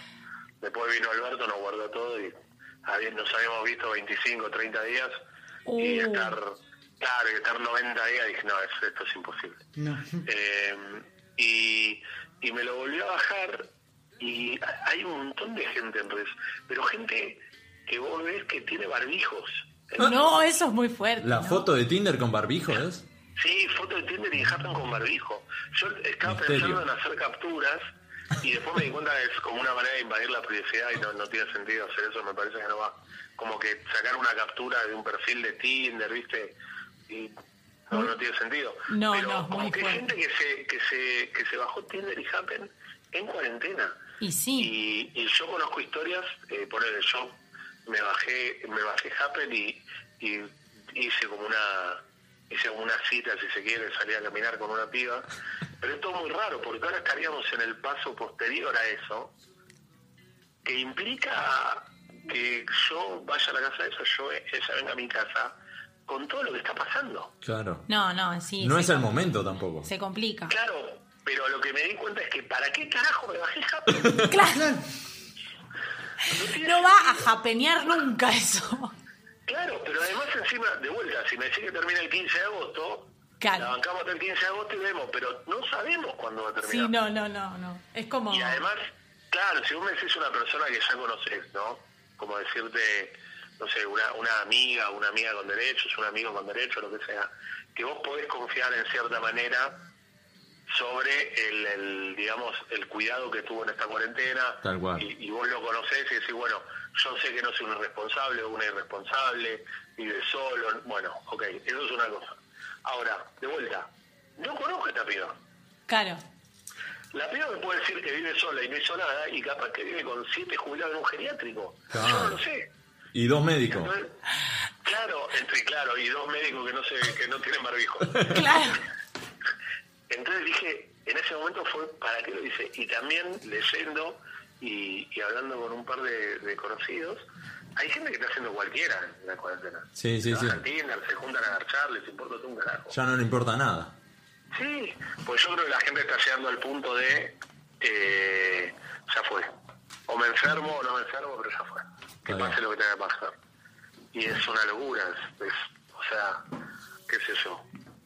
después vino Alberto, nos guardó todo, y nos habíamos visto 25, 30 días, y Uh. estar, claro, estar 90 días, dije, no, es- esto es imposible. No. Eh, y, y me lo volvió a bajar y hay un montón de gente en redes, pero gente que vos ves que tiene barbijos. No, eso es muy fuerte. La ¿no? foto de Tinder con barbijo es. Sí, foto de Tinder y Happen con barbijo. Yo estaba Misterio. pensando en hacer capturas y después me di cuenta que es como una manera de invadir la privacidad y no, no tiene sentido hacer eso, me parece que no va. Como que sacar una captura de un perfil de Tinder, ¿viste? Y no, no tiene sentido. No, Pero no, como muy que hay gente que se, que, se, que se bajó Tinder y Happen en cuarentena. Y sí. Y, y yo conozco historias, eh, ponele, yo me bajé, me bajé Happen y, y hice como una hice como una cita, si se quiere, salí a caminar con una piba. Pero es todo muy raro, porque ahora estaríamos en el paso posterior a eso, que implica que yo vaya a la casa de ella, yo, ella venga a mi casa, con todo lo que está pasando. Claro. No, no, sí. No se, es el momento tampoco. se complica. Claro, pero lo que me di cuenta es que ¿para qué carajo me bajé Happen? Claro. No va a japenear nunca eso. Claro, pero además encima, de vuelta, si me decís que termina el 15 de agosto, Claro. la bancamos hasta el 15 de agosto y vemos, pero no sabemos cuándo va a terminar. Sí, no, no, no, no. Es como. Y además, claro, si vos me decís una persona que ya conoces, ¿no? Como decirte, no sé, una, una amiga, una amiga con derechos, un amigo con derechos, lo que sea, que vos podés confiar en cierta manera sobre el, el, digamos, el cuidado que tuvo en esta cuarentena. Tal cual. Y, y vos lo conocés y decís, bueno, yo sé que no soy un irresponsable o una irresponsable, vive solo. Bueno, ok, eso es una cosa. Ahora, de vuelta, no conozco a esta piba. Claro. La piba me puede decir que vive sola y no hizo nada y capaz que vive con siete jubilados en un geriátrico. Claro. Yo no lo sé. Y dos médicos. Entonces, claro, entre claro, y dos médicos que no sé, que no tienen barbijo. Claro. Entonces dije, en ese momento fue para qué lo hice. Y también leyendo y, y hablando con un par de, de conocidos, hay gente que está haciendo cualquiera en la cuarentena. Sí, sí, sí. Tinder, se juntan a garchar, les importa todo un carajo. Ya no le importa nada. Sí, pues yo creo que la gente está llegando al punto de eh, ya fue. O me enfermo o no me enfermo, pero ya fue. Que bien. pase lo que tenga que pasar. Y es una locura. Es, es- o sea, qué sé yo.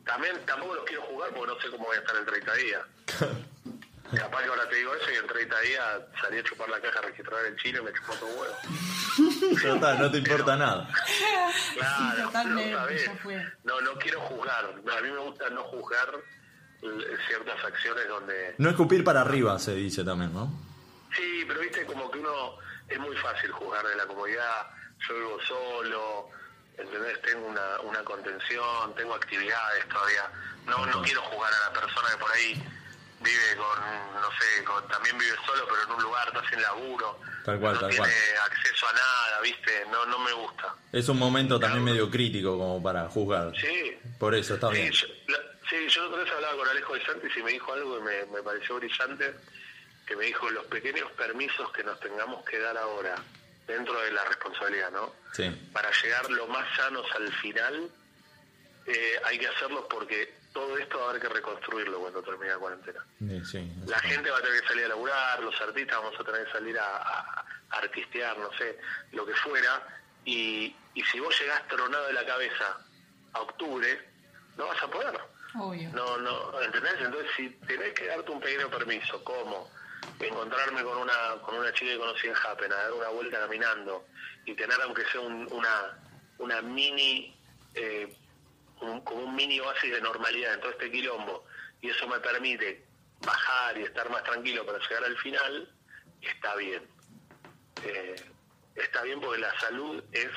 También tampoco los quiero jugar porque no sé cómo voy a estar en 30 días. Capaz que ahora te digo eso y en 30 días salí a chupar la caja registrar el chino y me chupó todo huevo. Está, no te importa nada. Claro, Totalmente, no, sabés. ya fue. no, no quiero juzgar. No, a mí me gusta no juzgar ciertas acciones donde No escupir para arriba, se dice también, ¿no? Sí, pero viste como que uno es muy fácil jugar de la comodidad, yo vivo solo, ¿entendés? Tengo una, una contención, tengo actividades todavía. No, no quiero jugar a la persona que por ahí vive con, no sé, con- también vive solo, pero en un lugar, está sin laburo. Tal cual, no tal tiene cual. acceso a nada, viste, no, no me gusta. Es un momento también medio crítico como para juzgar. Sí. Por eso está Sí, bien. yo, la- sí, yo otra vez hablaba con Alejo de Santis y me dijo algo que me, me pareció brillante, que me dijo los pequeños permisos que nos tengamos que dar ahora, dentro de la responsabilidad, ¿no? Sí. Para llegar lo más sanos al final, eh, hay que hacerlos porque todo esto va a haber que reconstruirlo cuando termine la cuarentena. Sí, sí. La gente va a tener que salir a laburar, los artistas vamos a tener que salir a, a- a artistear, no sé, lo que fuera. Y, y si vos llegás tronado de la cabeza a octubre, no vas a poder. Obvio. No, no, ¿entendés? Entonces, si tenés que darte un pequeño permiso, como encontrarme con una con una chica que conocí en Happen, a dar una vuelta caminando y tener aunque sea un- una una mini eh, un- como un mini oasis de normalidad en todo este quilombo y eso me permite bajar y estar más tranquilo para llegar al final, está bien. Eh, está bien porque la salud es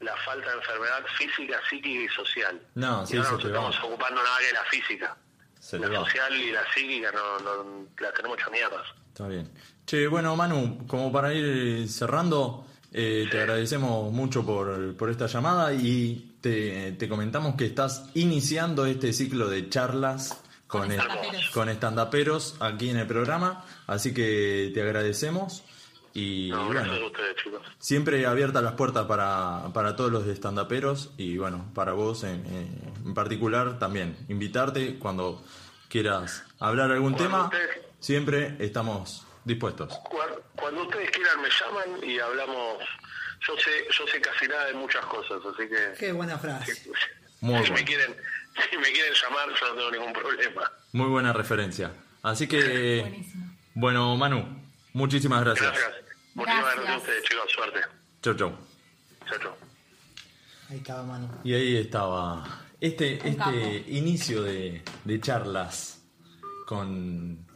la falta de enfermedad física, psíquica y social. No, y sí, ahora nos estamos ocupando nada de la física. Se la social y la psíquica no, no la tenemos hecha mierdas. Está bien. Che, bueno, Manu, como para ir cerrando, eh, te agradecemos mucho por, por esta llamada y te, te comentamos que estás iniciando este ciclo de charlas con, Con est- estandaperos. con estandaperos aquí en el programa, así que te agradecemos y No, bueno, gracias a ustedes, chicos. siempre abiertas las puertas para, para todos los estandaperos y bueno, para vos en, en- en particular también, invitarte cuando quieras hablar algún Cuando tema, ustedes- siempre estamos dispuestos. Cuando, cuando ustedes quieran me llaman y hablamos. Yo sé, yo sé casi nada de muchas cosas, así que Qué buena frase. Muy si bueno. me quieren, si me quieren llamar, yo no tengo ningún problema. Muy buena referencia. Así que, Buenísimo. bueno, Manu, muchísimas gracias. Gracias. Muchísimas gracias a ustedes, chicos. Suerte. Chau, chau. Chao, chao. Ahí estaba, mano. Y ahí estaba este, Un capo. este inicio de, de charlas con,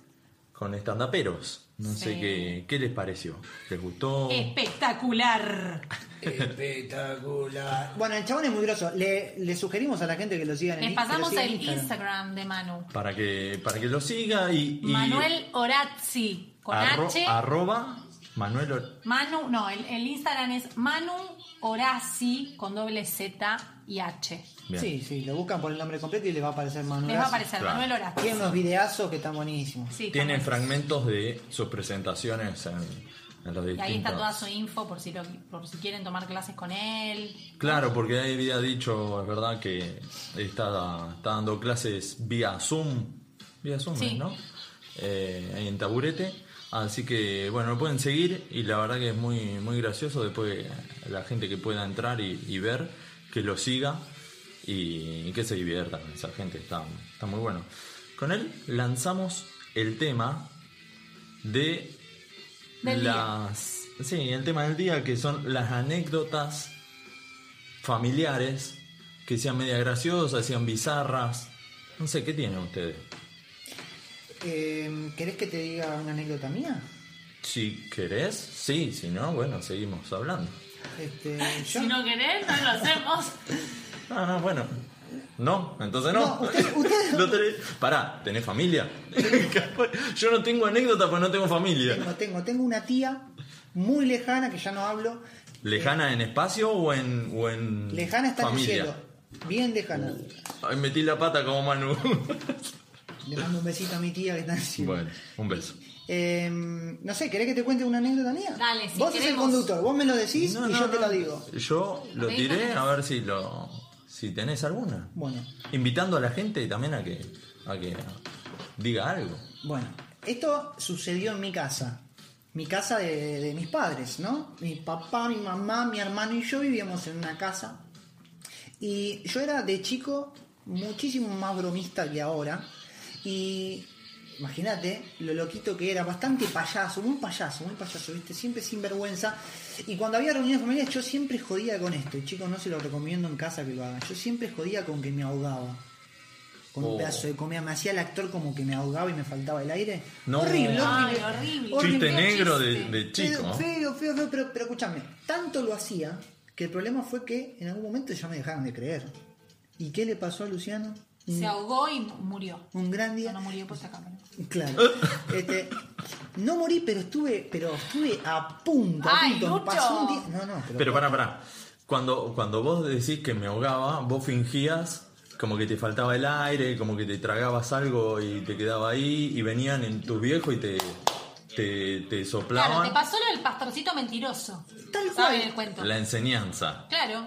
con estandaperos. No sé qué, qué les pareció. ¿Les gustó? Espectacular. Espectacular. Bueno, el chabón es muy groso. Le, le sugerimos a la gente que lo sigan en Les lo pasamos sigan en el Instagram de Manu. Para que, para que lo siga y... y Manuel Orazzi. Con arro- H. Arroba Manuel Or- Manu, no, el, el Instagram es Manu Orazzi con doble Z y H. Bien. Sí, sí, lo buscan por el nombre completo y les va a aparecer Manuel. Les va a aparecer Claro. Manuel Orazzi. Tiene unos videazos que están buenísimos. Sí, Tiene fragmentos de sus presentaciones en, en los Y distintos... ahí está toda su info por si, lo- por si quieren tomar clases con él. Claro, porque ahí había dicho, es verdad, que está, está dando clases vía Zoom, vía Zoom, Sí. ¿no? Eh, ahí en Taburete. Así que bueno, lo pueden seguir y la verdad que es muy, muy gracioso después la gente que pueda entrar y, y ver, que lo siga y, y que se diviertan. Esa gente está, está muy bueno. Con él lanzamos el tema de Del las... Sí, el tema del día que son las anécdotas familiares que sean media graciosas, sean bizarras. No sé, ¿qué tienen ustedes? Eh, ¿Querés que te diga una anécdota mía? Si querés, sí, si no, bueno, seguimos hablando. Este, Si no querés, no lo hacemos. No, no, bueno. No, entonces no. No, usted- usted- No tenés- Pará, ¿tenés familia? Yo no tengo anécdota porque no tengo familia. tengo, tengo, tengo una tía muy lejana que ya no hablo. ¿Lejana en espacio o en, o en Lejana está familia? en el cielo. Bien lejana. Ay, metí la pata como Manu. Le mando un besito a mi tía que está en el cielo. bueno, un beso. Eh, no sé, ¿querés que te cuente una anécdota mía? Dale, sí, Vos sos el queremos. conductor, vos me lo decís No, y no, yo te no. lo digo. Yo lo tiré a ver si lo si tenés alguna. Bueno, Invitando a la gente también a que a que diga algo. bueno. Esto sucedió en mi casa. Mi casa de, de mis padres, ¿no? Mi papá, mi mamá, mi hermano y yo vivíamos en una casa. Y yo era de chico muchísimo más bromista que ahora. Y imagínate lo loquito que era, bastante payaso, muy payaso, muy payaso, ¿viste? Siempre sin vergüenza. Y cuando había reuniones familiares, yo siempre jodía con esto. Y chicos, no se lo recomiendo en casa que lo hagan. Yo siempre jodía con que me ahogaba. Con un Oh. pedazo de comida. Me hacía el actor como que me ahogaba y me faltaba el aire. No. Horrible, Ay, horrible. horrible. Chiste negro de, chiste. de chico. Feo, feo, feo, feo, pero, pero escúchame, tanto lo hacía que el problema fue que en algún momento ya me dejaron de creer. ¿Y qué le pasó a Luciano? Se ahogó y murió. un gran día. No, no murió por esta cámara. Claro. Este, no morí, pero estuve, pero estuve a punto, a Ay, punto. Lucho. Pasó un día. No, no, pero, Pero pará, pará. Cuando, cuando vos decís que me ahogaba, vos fingías como que te faltaba el aire, como que te tragabas algo y te quedaba ahí, y venían en tus viejos y te, te, te Claro, soplaban te pasó lo del pastorcito mentiroso. Tal ¿Saben cual. el cuento? la enseñanza. Claro.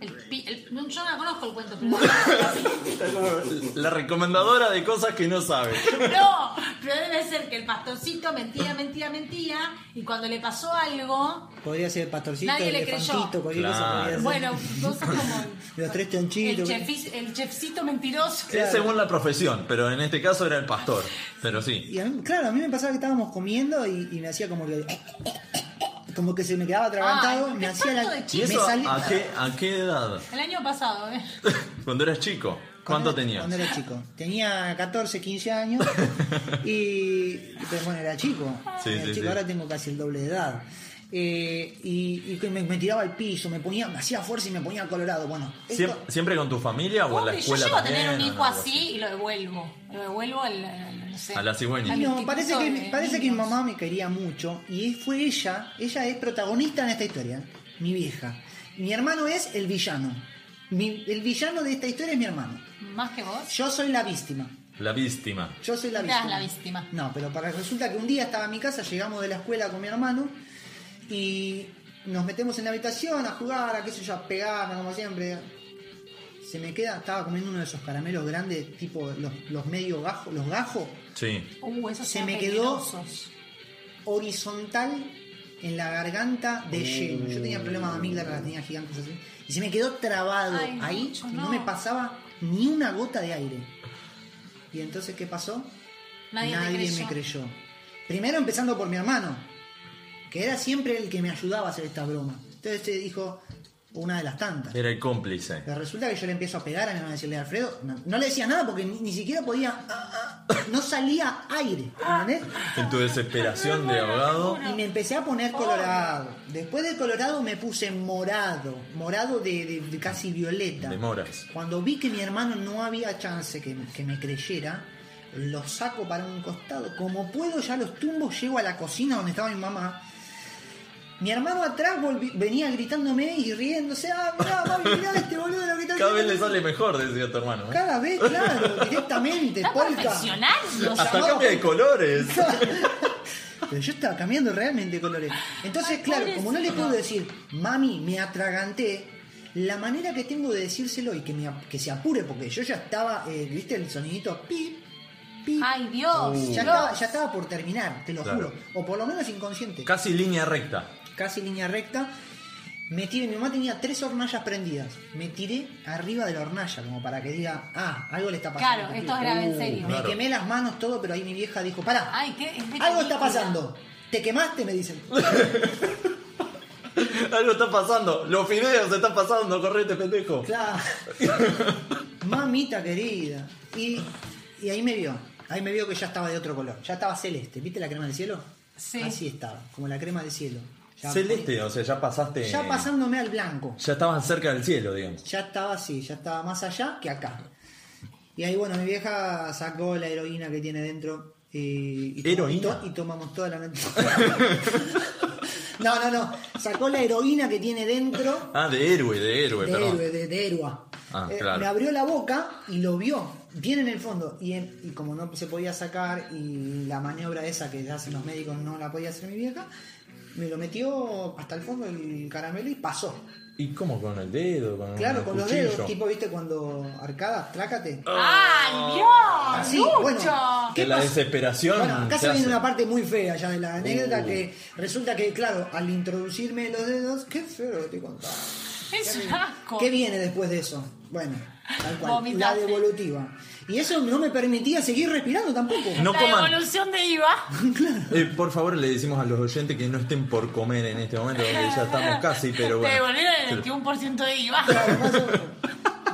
El pi- el- no, yo no conozco el cuento, pero. La recomendadora de cosas que no sabe. no, pero debe ser que el pastorcito mentía, mentía, mentía. Y cuando le pasó algo. Podría ser el pastorcito, Nadie le elefantito, creyó. cualquier cosa Claro. podría ser. Bueno, cosas como. Los tres El, chanchitos. chefis- el chefcito mentiroso. Es según la profesión, pero en este caso era el pastor. Pero sí. Y a mí, claro, a mí me pasaba que estábamos comiendo y, y me hacía como que. Como que se me quedaba atragantado, Ay, me hacía la. tanto de ¿Y chiste. me salía- a qué, a qué edad? El año pasado, ¿eh? Cuando eras chico. ¿Cuánto Cuando era- tenías? Cuando era chico. Tenía 14, 15 años. y. Pero bueno, era chico. Sí, Era sí, chico, sí. ahora tengo casi el doble de edad. Eh, y y que me, me tiraba al piso, me ponía, me hacía fuerza y me ponía colorado. Bueno, esto- ¿Siem- ¿Siempre con tu familia o en la Pobre, yo escuela llego a tener un hijo así y lo devuelvo. Lo devuelvo al, al- no sé, A la cigüeña. No, parece que, de parece que mi mamá me quería mucho y fue ella, ella es protagonista en esta historia, mi vieja. Mi hermano es el villano. Mi- el villano de esta historia es mi hermano. Más que vos. Yo soy la víctima. La víctima. Yo soy la víctima. la víctima. No, pero para resulta que un día estaba en mi casa, llegamos de la escuela con mi hermano y nos metemos en la habitación a jugar, a qué sé yo, a pegarnos como siempre. Se me queda, estaba comiendo uno de esos caramelos grandes, tipo los, los medio gajos, los gajos, Sí. Uh, esos Se me quedó- peligrosos. horizontal en la garganta de lleno. Yo tenía problemas de amígdalas, las tenía gigantes así. Y se me quedó trabado Ay, ahí Lucho, y no. no. me pasaba ni una gota de aire. Y entonces, ¿qué pasó? Nadie te creyó. me creyó. Primero empezando por mi hermano, que era siempre el que me ayudaba a hacer esta broma. Entonces se dijo una de las tantas. Era el cómplice. Pero resulta que yo le empiezo a pegar a mi hermano decirle, Alfredo, no, no le decía nada porque ni, ni siquiera podía, ah, ah, no salía aire, ¿entendés? En tu desesperación de ahogado. Y me empecé a poner colorado. Después del colorado me puse morado, morado de, de- de casi violeta. De moras. Cuando vi que mi hermano no había chance que, que me creyera, lo saco para un costado. Como puedo, ya los tumbos, llego a la cocina donde estaba mi mamá. Mi hermano atrás volvi- venía gritándome y riéndose. Ah, mirá, mami, mirá este boludo lo que está Cada vez le haciendo". sale mejor, decía tu hermano. ¿eh? Cada vez, claro, directamente, Está polka. profesional. no Hasta cambia de colores. Pero yo estaba cambiando realmente colores. Entonces, Ay, claro, como no le puedo decir, mami, me atraganté, la manera que tengo de decírselo y que, me ap- que se apure, porque yo ya estaba, eh, viste el sonidito, pip, pi. Ay, Dios. ya, Dios. estaba, ya estaba por terminar, te lo Claro. juro. O por lo menos inconsciente. Casi línea recta. Casi línea recta. Me tiré, mi mamá tenía tres hornallas prendidas. Me tiré arriba de la hornalla, como para que diga, ah, algo le está pasando. Claro, esto es grave en serio. Me Claro. quemé las manos, todo, pero ahí mi vieja dijo, pará, Ay, qué. es de algo está película. pasando. ¿Te quemaste? Me dicen. Algo está pasando. Los fideos se están pasando. Correte, pendejo. Claro. Mamita querida. Y, y ahí me vio. Ahí me vio que ya estaba de otro color. Ya estaba celeste. ¿Viste la crema del cielo? Sí. Así estaba, como la crema del cielo. Ya, Celeste, o sea, ya pasaste. Ya pasándome al blanco. Ya estaban cerca del cielo, digamos. Ya estaba así, ya estaba más allá que acá. Y ahí, bueno, mi vieja sacó la heroína que tiene dentro. Y, y ¿Heroína? y to- y tomamos toda la noche. no, no, no. Sacó la heroína que tiene dentro Ah, de héroe, de héroe, de perdón. héroe, de, de héroa. Ah, Eh, claro. Me abrió la boca y lo vio, bien en el fondo. Y, en- y como no se podía sacar y la maniobra esa que hacen los médicos no la podía hacer mi vieja, me lo metió hasta el fondo el caramelo y pasó. ¿Y cómo? ¿Con el dedo? ¿Con Claro, con los dedos, tipo, ¿viste? Cuando arcadas, trácate. ¡Ay, Dios! Así, ¡Lucho! bueno. De ¿Qué la desesperación. Bueno, acá se viene una parte muy fea ya de la anécdota Uh. que resulta que, claro, al introducirme los dedos, qué feo lo que estoy contando. Es un asco. ¿Qué viene después de eso? Bueno, tal cual, la devolutiva. Y eso no me permitía seguir respirando tampoco. No la coman. evolución de IVA. Eh, por favor, le decimos a los oyentes que no estén por comer en este momento, donde ya estamos casi, pero Te bueno. devolvieron el 21% de IVA. Claro, más o menos.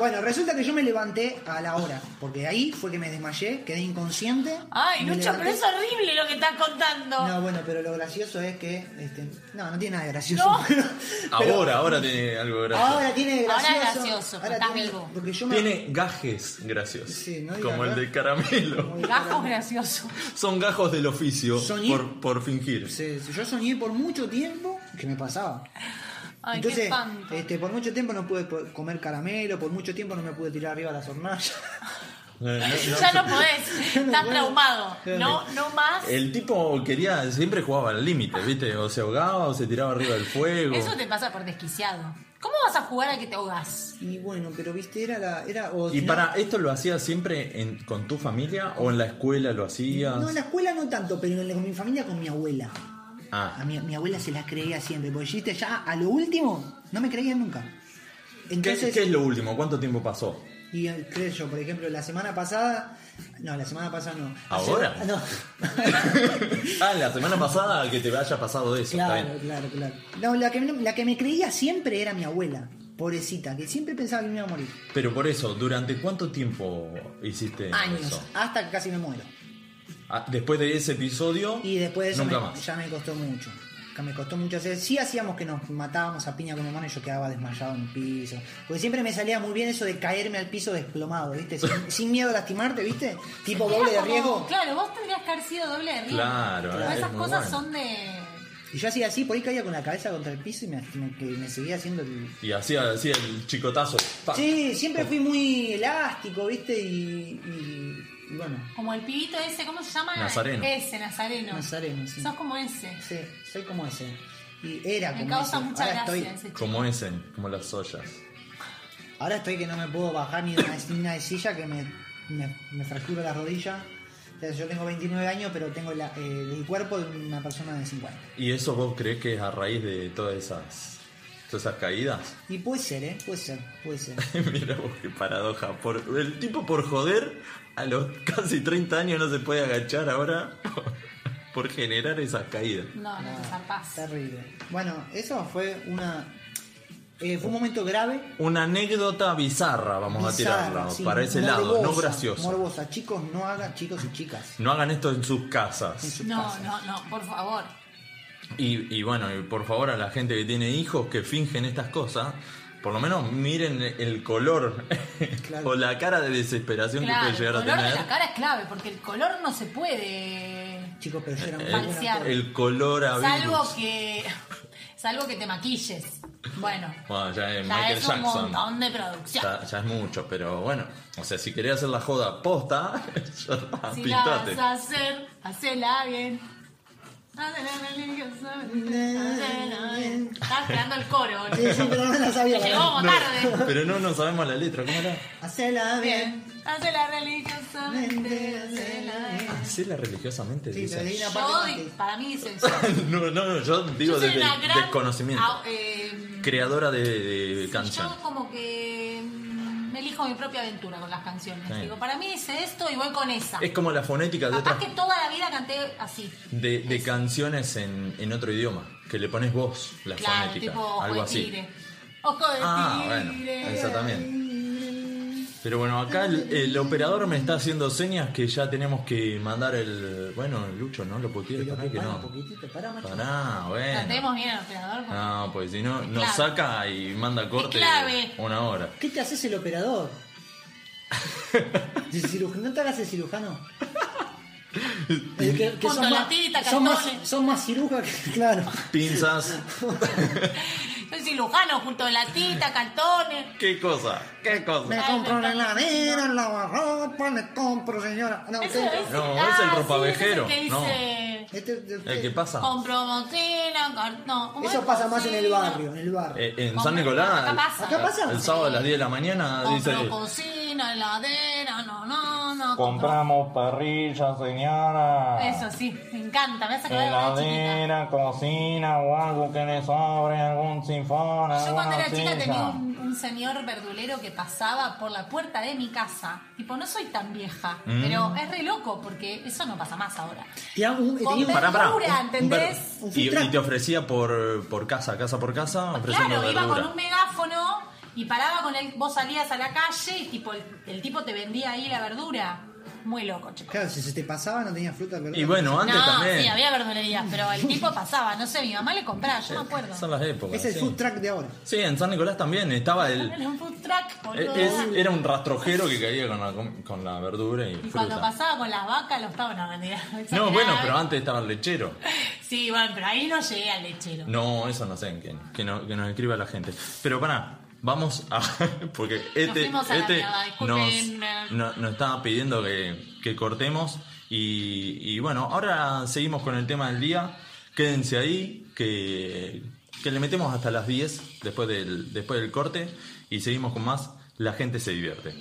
Bueno, resulta que yo me levanté a la hora, porque ahí fue que me desmayé, quedé inconsciente. Ay, Lucho, pero es horrible lo que estás contando. No, bueno, pero lo gracioso es que. Este, no, no tiene nada de gracioso. No. Pero- Ahora, ahora tiene algo gracioso. Ahora tiene Ahora gracioso. es gracioso, estás tiene- vivo. Porque yo me. Tiene gajes graciosos. Sí, no como el de caramelo. Gajos graciosos. Son gajos del oficio Soñé- por, por fingir. Sí, sí, yo soñé por mucho tiempo que me pasaba. Ay, qué Entonces, espanto. este, por mucho tiempo no pude comer caramelo, por mucho tiempo no me pude tirar arriba las hornallas. No- ya no- no podés. Ya no Estás traumado. No, no más. El tipo quería, siempre jugaba al límite, ¿viste? O se ahogaba o se tiraba arriba del fuego. Eso te pasa por desquiciado. ¿Cómo vas a jugar a que te ahogas? Y bueno, pero viste, era la. Era, o ¿Y no- para esto lo hacías siempre en- con tu familia o en la escuela lo hacías? No, en la escuela no tanto, pero en la- con mi familia, con mi abuela. A Ah, mi, mi abuela se las creía siempre, porque viste, ya a lo último no me creían nunca. ¿Qué, Entonces, qué es lo último? ¿Cuánto tiempo pasó? y eh, creo yo, por ejemplo, la semana pasada. No, la semana pasada no. ¿Ahora? No. ah, la semana pasada que te haya pasado eso. está Claro, bien. claro, claro. No, la que, la que me creía siempre era mi abuela, pobrecita, que siempre pensaba que me iba a morir. Pero por eso, ¿durante cuánto tiempo hiciste Años, eso? hasta que casi me muero. Ah, después de ese episodio, Y después de eso nunca me- más. ya me costó mucho. Que me costó mucho hacer. Sí hacíamos que nos matábamos a piña con mi hermano y yo quedaba desmayado en el piso. Porque siempre me salía muy bien eso de caerme al piso desplomado, ¿viste? Sin, sin miedo a lastimarte, ¿viste? Tipo doble de riesgo. Claro, vos tendrías que haber sido doble de riesgo. Claro, Pero es esas cosas bueno. son de. Y yo hacía así, por ahí caía con la cabeza contra el piso y me, me- que me seguía haciendo el... Y hacía, hacía el chicotazo. Sí, siempre fui muy elástico, ¿viste? Y, y- y bueno, Como el pibito ese, ¿cómo se llama? Nazareno. Ese, Nazareno. Nazareno, sí. Sos como ese. Sí, soy como ese. Y era Me como causa ese. mucha Ahora gracia estoy, ese chico. Como ese, como las ollas. ahora estoy que no me puedo bajar ni de una, ni una de silla que me, me, me fractura la rodilla. O sea, yo tengo 29 años, pero tengo la- eh, el cuerpo de una persona de 50. ¿Y eso vos crees que es a raíz de todas esas, todas esas caídas? Y puede ser, ¿eh? Puede ser, puede ser. Mira vos qué paradoja. Por, el tipo por joder, a los casi 30 años no se puede agachar ahora por, por generar esas caídas. No, no te zarpás. Terrible. Bueno, eso fue una. eh, fue un momento grave. Una anécdota bizarra, vamos a tirarla, sí, para ese lado, no morbosa, gracioso. Morbosa. Chicos, no hagan, chicos y chicas. No hagan esto en sus En casas. sus No, casas. no, no, por favor. Y, y bueno, y por favor a la gente que tiene hijos que fingen estas cosas, por lo menos miren el color Claro. o la cara de desesperación Claro, que puede llegar a color de tener. la cara es clave, porque el color no se puede. Chicos, pero El, Falsear. el color a Salvo que. Salvo que te maquilles. Bueno. Bueno, ya es Ya Michael es un Jackson. montón de producción. Ya, ya es mucho, pero bueno. O sea, si querés hacer la joda posta, ya Si la pintate. vas a hacer, hacela bien. Está esperando el coro. Sí, sí, pero no la sabía. Llegó tarde. Pero no, no sabemos la letra, ¿cómo era? Hacela bien. Bien. Hacela religiosamente. Hacela bien. Hacela religiosamente, Sí, dice. Yo, para mí dice eso. No, no, no, yo digo Yo desde gran, desconocimiento. eh, Creadora de, de sí, canciones. Yo como que me elijo mi propia aventura con las canciones. Sí. Digo, para mí dice esto y voy con esa. Es como la fonética de Capaz otras que toda la vida canté así. de, de canciones en, en otro idioma, que le pones vos, la Claro, fonética, tipo ojo algo de así. Ojo de Ah, bueno, exactamente. Pero bueno, acá el, el operador me está haciendo señas que ya tenemos que mandar el. Bueno, Lucho, ¿no? Lo puteé, pará que para no. poquitito, pará, macho. Pará, bueno. Cantemos bien al operador. porque- No, pues si no, nos clave. saca y manda corte clave. una hora. ¿Qué te haces el operador? ¿De cirujano? ¿No te hagas el cirujano? Que, que son, la más, tita, son, más, cartones. son más cirujas que. Claro. Pinzas. Soy cirujano junto a la tita, cartones. ¿Qué cosa? ¿Qué Me cosa? compro la heladera, el lavarropa, me compro, señora. No, Eso es, No, ah, es el sí, ropavejero, ese que no. dice, este- usted- ¿El que pasa? Compro bocina, car- no, ¿cómo Eso es? pasa más en el barrio, en el barrio. Eh, en Compro- San Nicolás. Acá pasa. Acá pasa. El sábado a las 10 de la mañana dice. Compro cocina, heladera, no, no, no. Compramos parrilla, señora. Eso sí, me encanta, me hace chiquita. Heladera, cocina o algo que le sobre, algún Yo cuando era chica tenía un, un señor verdulero que pasaba por la puerta de mi casa. Tipo, no soy tan vieja, Mm. pero es re loco porque eso no pasa más ahora. Y, te ofrecía por, por casa, casa por casa, Claro, iba con un megáfono y paraba con él, vos salías a la calle y tipo el, el tipo te vendía ahí la verdura. Muy loco, chicos. Claro, si se te pasaba no tenía fruta, ¿verdad? Y bueno, antes no, también. sí, había verdulerías, pero el tipo pasaba, no sé, mi mamá le compraba, yo me acuerdo. Son las épocas. Es el sí. food truck de ahora. Sí, en San Nicolás también estaba el. Era un food truck, boludo. es- era un rastrojero que caía con la, con la verdura y y cuando pasaba con las vacas lo estaban a vender. No, bueno, pero antes estaba el lechero. Sí, bueno, pero ahí no llegué al lechero. No, eso no sé en quién. Que, no- que nos escriba la gente. Pero para, vamos a. Porque este, a este nos, disculpen. no- nos estaba pidiendo que, que cortemos. Y, y bueno, ahora seguimos con el tema del día. Quédense ahí, que, que le metemos hasta las 10 después del, después del corte. Y seguimos con más. La gente se divierte.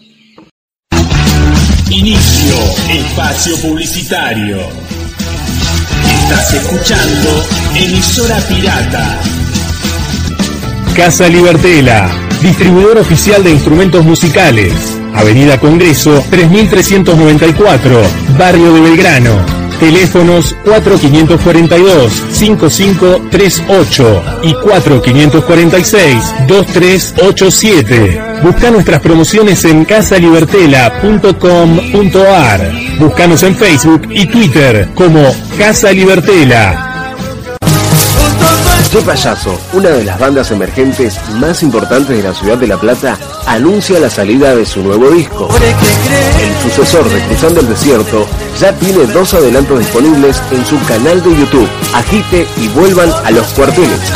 Inicio espacio publicitario. Estás escuchando emisora pirata. Casa Libertela, distribuidor oficial de instrumentos musicales. Avenida Congreso 3394, Barrio de Belgrano. Teléfonos 4542-5538 y 4546-2387. Busca nuestras promociones en casalibertela.com.ar. Búscanos en Facebook y Twitter como Casa Libertela. Che Payaso, una de las bandas emergentes más importantes de la ciudad de La Plata, anuncia la salida de su nuevo disco. El sucesor de Cruzando el Desierto ya tiene dos adelantos disponibles en su canal de YouTube. Agite y vuelvan a los cuarteles.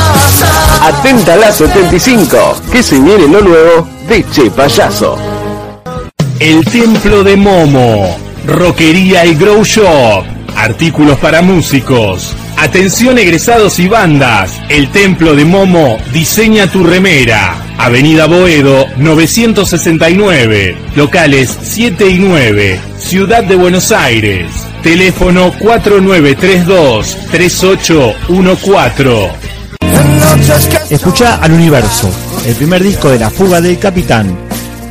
Atenta a la 75, que se viene lo nuevo de Che Payaso. El Templo de Momo, Roquería y Grow Shop, artículos para músicos. Atención egresados y bandas, El Templo de Momo diseña tu remera. Avenida Boedo 969, locales 7 y 9, Ciudad de Buenos Aires. Teléfono 4932-3814. Escucha al universo, el primer disco de La Fuga del Capitán.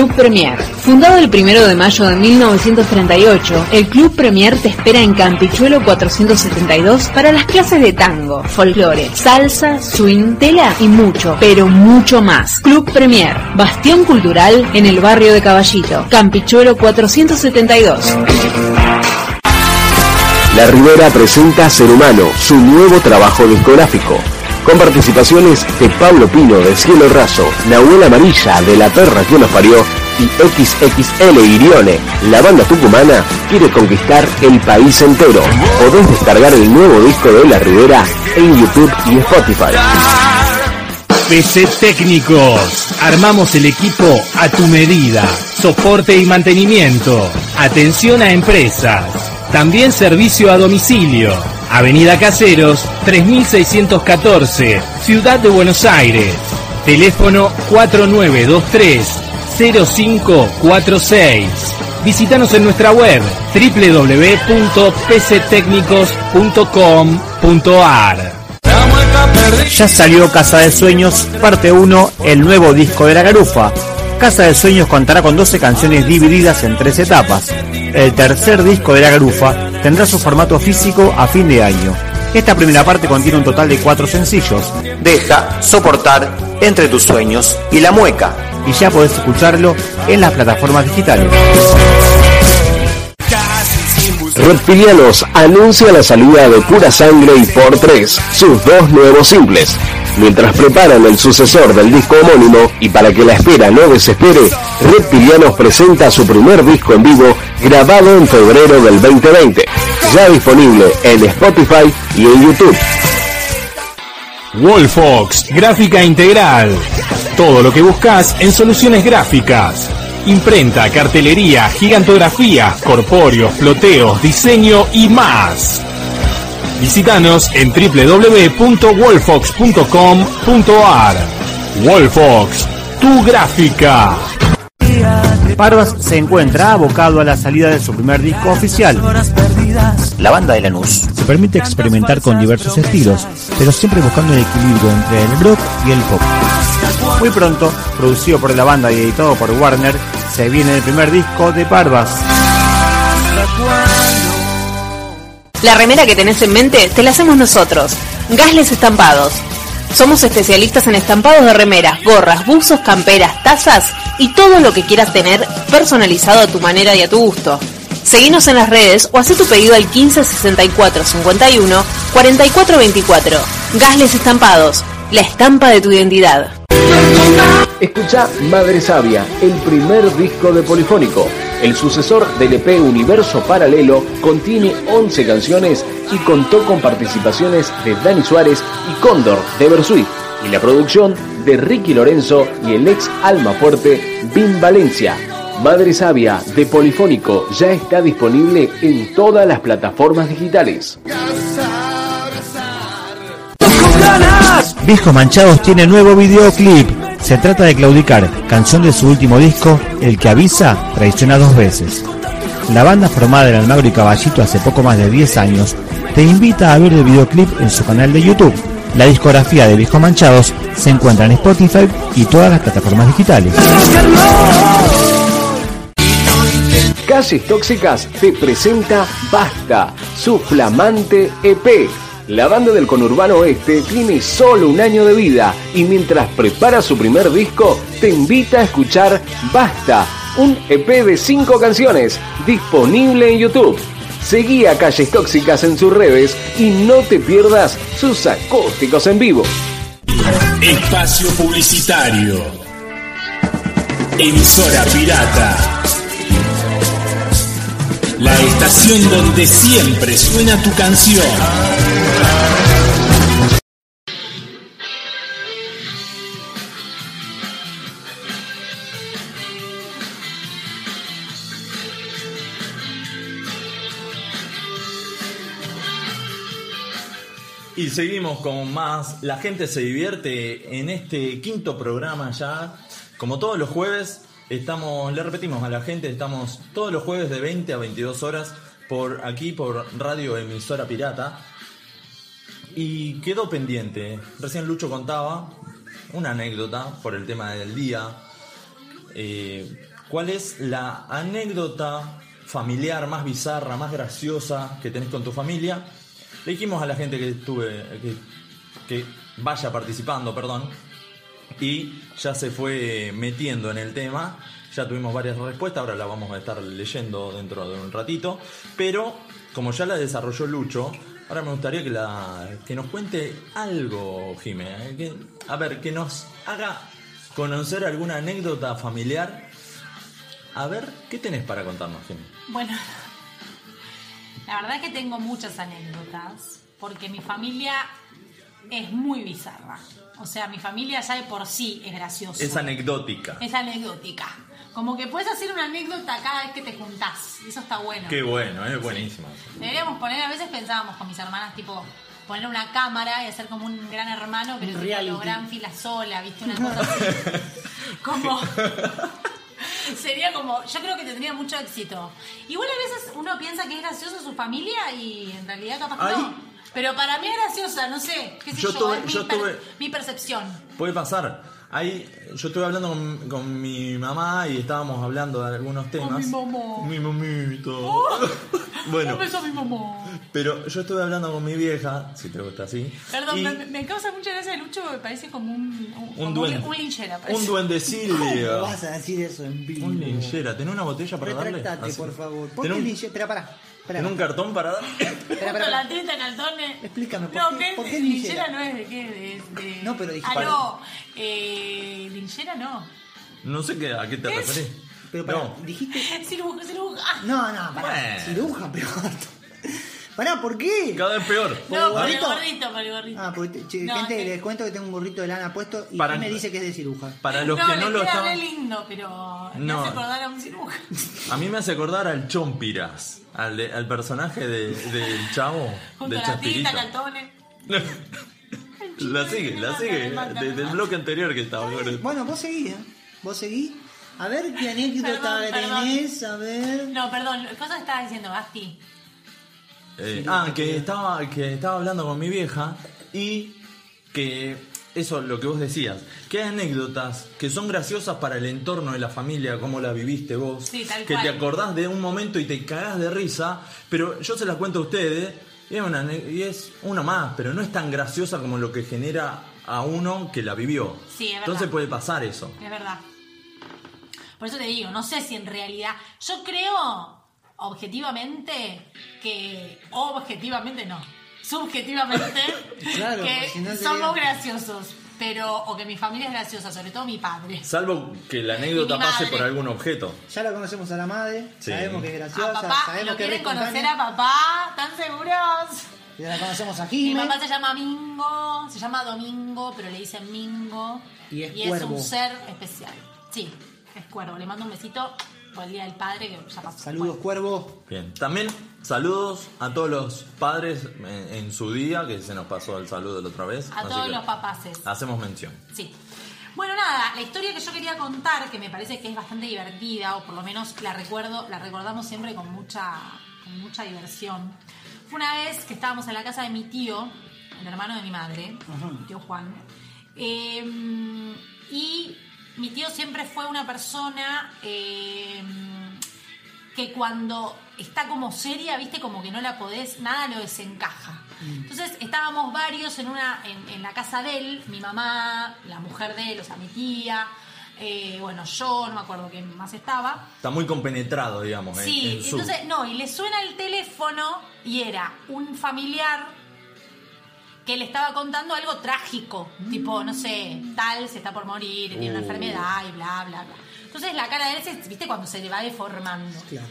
Club Premier. Fundado el 1 de mayo de 1938, el Club Premier te espera en Campichuelo 472 para las clases de tango, folclore, salsa, swing, tela y mucho, pero mucho más. Club Premier, bastión cultural en el barrio de Caballito, Campichuelo 472. La Ribera presenta Ser Humano, su nuevo trabajo discográfico. Con participaciones de Pablo Pino de Cielo Raso, Nahuel Amarilla de La Perra que nos parió y XXL Irione, la banda tucumana, quiere conquistar el país entero. Podés descargar el nuevo disco de La Rivera en YouTube y Spotify. PC Técnicos. Armamos el equipo a tu medida. Soporte y mantenimiento. Atención a empresas. También servicio a domicilio. Avenida Caseros, 3614, Ciudad de Buenos Aires. Teléfono 4923-0546. Visítanos en nuestra web www.pctecnicos.com.ar. Ya salió Casa de Sueños, parte 1, el nuevo disco de la garufa. Casa de Sueños contará con 12 canciones divididas en tres etapas. El tercer disco de la garufa tendrá su formato físico a fin de año. Esta primera parte contiene un total de cuatro sencillos. Deja, soportar, entre tus sueños y la mueca. Y ya podés escucharlo en las plataformas digitales. Reptilianos anuncia la salida de Pura Sangre y Por 3, sus dos nuevos simples. Mientras preparan el sucesor del disco homónimo y para que la espera no desespere, Reptilianos presenta su primer disco en vivo grabado en febrero del 2020, ya disponible en Spotify y en YouTube. Wolfox, gráfica integral. Todo lo que buscas en soluciones gráficas. Imprenta, cartelería, gigantografía, corpóreos, floteos, diseño y más. Visítanos en www.wolfox.com.ar. Wolfox, tu gráfica. Parvas se encuentra abocado a la salida de su primer disco oficial. La banda de Lanús se permite experimentar con diversos estilos, pero siempre buscando el equilibrio entre el rock y el pop. Muy pronto, producido por la banda y editado por Warner, se viene el primer disco de Parvas. La remera que tenés en mente te la hacemos nosotros. Gasles Estampados. Somos especialistas en estampados de remeras, gorras, buzos, camperas, tazas y todo lo que quieras tener personalizado a tu manera y a tu gusto. Seguinos en las redes o haz tu pedido al 15 64 51 44 24. Gasles Estampados, la estampa de tu identidad. Escucha Madre Sabia, el primer disco de Polifónico. El sucesor del EP Universo Paralelo contiene 11 canciones y contó con participaciones de Dani Suárez y Cóndor de Bersuit y la producción de Ricky Lorenzo y el ex Alma Fuerte Bim Valencia. Madre Sabia de Polifónico ya está disponible en todas las plataformas digitales. Viejos Manchados tiene nuevo videoclip. Se trata de Claudicar, canción de su último disco, El que avisa, traiciona dos veces. La banda formada en Almagro y Caballito hace poco más de 10 años te invita a ver el videoclip en su canal de YouTube. La discografía de Viejos Manchados se encuentra en Spotify y todas las plataformas digitales. Calles Tóxicas te presenta Basta, su flamante EP. La banda del conurbano oeste tiene solo un año de vida y mientras prepara su primer disco, te invita a escuchar Basta, un EP de 5 canciones, disponible en YouTube. Seguí a Calles Tóxicas en sus redes y no te pierdas sus acústicos en vivo. Espacio Publicitario. Emisora Pirata. La estación donde siempre suena tu canción. Y seguimos con más. La gente se divierte en este quinto programa ya. Como todos los jueves, estamos, le repetimos a la gente, estamos todos los jueves de 20 a 22 horas por aquí por Radio Emisora Pirata. Y quedó pendiente. Recién Lucho contaba una anécdota por el tema del día. Eh, ¿Cuál es la anécdota familiar más bizarra, más graciosa que tenés con tu familia? Le dijimos a la gente que estuve que, vaya participando, perdón, y ya se fue metiendo en el tema. Ya tuvimos varias respuestas, ahora la vamos a estar leyendo dentro de un ratito. Pero como ya la desarrolló Lucho, ahora me gustaría que, la, que nos cuente algo, Jimé. eh, a ver, que nos haga conocer alguna anécdota familiar A ver, ¿qué tenés para contarnos, Jimmy? Bueno, la verdad es que tengo muchas anécdotas, porque mi familia es muy bizarra. O sea, mi familia ya de por sí es graciosa. Es anecdótica. Es anecdótica. Como que puedes hacer una anécdota cada vez que te juntás. Eso está bueno. Qué bueno, es buenísimo. Deberíamos poner, a veces pensábamos con mis hermanas, tipo, poner una cámara y hacer como un gran hermano, pero Un tipo reality. lo gran fila sola, ¿viste? Una cosa así. como. Sería como. Yo creo que tendría mucho éxito. Igual a veces uno piensa que es gracioso su familia y en realidad capaz que no. Pero para mí es graciosa, no sé. ¿Qué sé Yo yo? tuve- es mi, yo per- tuve- mi percepción. Puede pasar. Ahí, yo estuve hablando con, con mi mamá y estábamos hablando de algunos temas. mi mamá. Mi mamito. bueno, Un beso a mi mamá. pero yo estuve hablando con mi vieja, si te gusta así. Perdón, y me, me causa mucha gracia el Lucho, me parece como un. Un, como duende. Un linchera, parece. Un duendecillo. ¿Cómo vas a decir eso en vivo? Un linchera. ¿Tenés una botella para darle? Retráctate, Así. por favor. ¿Por ¿Tenés qué un- linche? Espera, pará. Espera. ¿Tenés un cartón para Justo espera, la tinta calzones. Explícame, ¿por No, qué- ¿qué? por qué linchera linchera? no es de qué? De, de- No, pero dijiste- Ah, no. Eh, linchera no. No sé qué, a qué te Es- referís. Pero No. dijiste. Ciruja, ciruja. No, no, pará. Bueno. Ciruja, peor. Pará, ¿por qué? Cada vez peor. No, por el gorrito? por el gorrito. Ah, porque te- che, No, gente, que- les cuento que tengo un gorrito de lana puesto y Para- me dice que es de ciruja. Para los no, que no lo estaban. lindo, pero me No. hace acordar a un ciruja. A mí me hace acordar al Chompiras, al, de- al personaje de- del chavo, Junto del a la sigue, la sigue, desde el bloque anterior que estaba. Bueno, vos seguí, ¿eh? Vos seguí. A ver qué anécdota Perdón, perdón. tenés, a ver. No, perdón, ¿qué cosa estabas diciendo, Basti? Eh, ah, que estaba, que estaba hablando con mi vieja y que eso, lo que vos decías, que hay anécdotas que son graciosas para el entorno de la familia, cómo la viviste vos, Sí, tal que cual. te acordás de un momento y te cagás de risa, pero yo se las cuento a ustedes y es, una, y es una más, pero no es tan graciosa como lo que genera a uno que la vivió. Sí, es verdad. Entonces puede pasar eso. Es verdad. Por eso te digo, no sé si en realidad. Yo creo, objetivamente, que. Objetivamente no. Subjetivamente, Claro, que porque si no somos graciosos. Pero. O que mi familia es graciosa, sobre todo mi padre. Salvo que la anécdota Y pase por algún objeto. Ya la conocemos a la madre, Sí. sabemos que es A graciosa, papá, sabemos ¿lo que es quieren conocer a papá? ¿Están seguros? Ya la conocemos a Mi papá se llama Mingo, se llama Domingo, pero le dicen Mingo. Y es cuervo. un ser especial. Sí, es cuervo. Le mando un besito por el Día del Padre que ya pasó. Saludos, cuervo. Bien, también saludos a todos los padres en, en su día, que se nos pasó el saludo la otra vez. A así todos que los papaces. Hacemos mención. Sí. Bueno, nada, la historia que yo quería contar, que me parece que es bastante divertida, o por lo menos la recuerdo, la recordamos siempre con mucha, con mucha diversión. Fue una vez que estábamos en la casa de mi tío, el hermano de mi madre, mi tío Juan. eh, y mi tío siempre fue una persona eh, que cuando está como seria, viste, como que no la podés, nada lo desencaja. Entonces estábamos varios en una en, en la casa de él, mi mamá, la mujer de él, o sea, mi tía, eh, bueno, yo, no me acuerdo quién más estaba. Está muy compenetrado, digamos, en- Sí, en, su. entonces, no, y le suena el teléfono y era un familiar que le estaba contando algo trágico, tipo, no sé, tal se está por morir, tiene una Uh. enfermedad y bla, bla, bla. Entonces la cara de él, se, viste, cuando se le va deformando. Claro.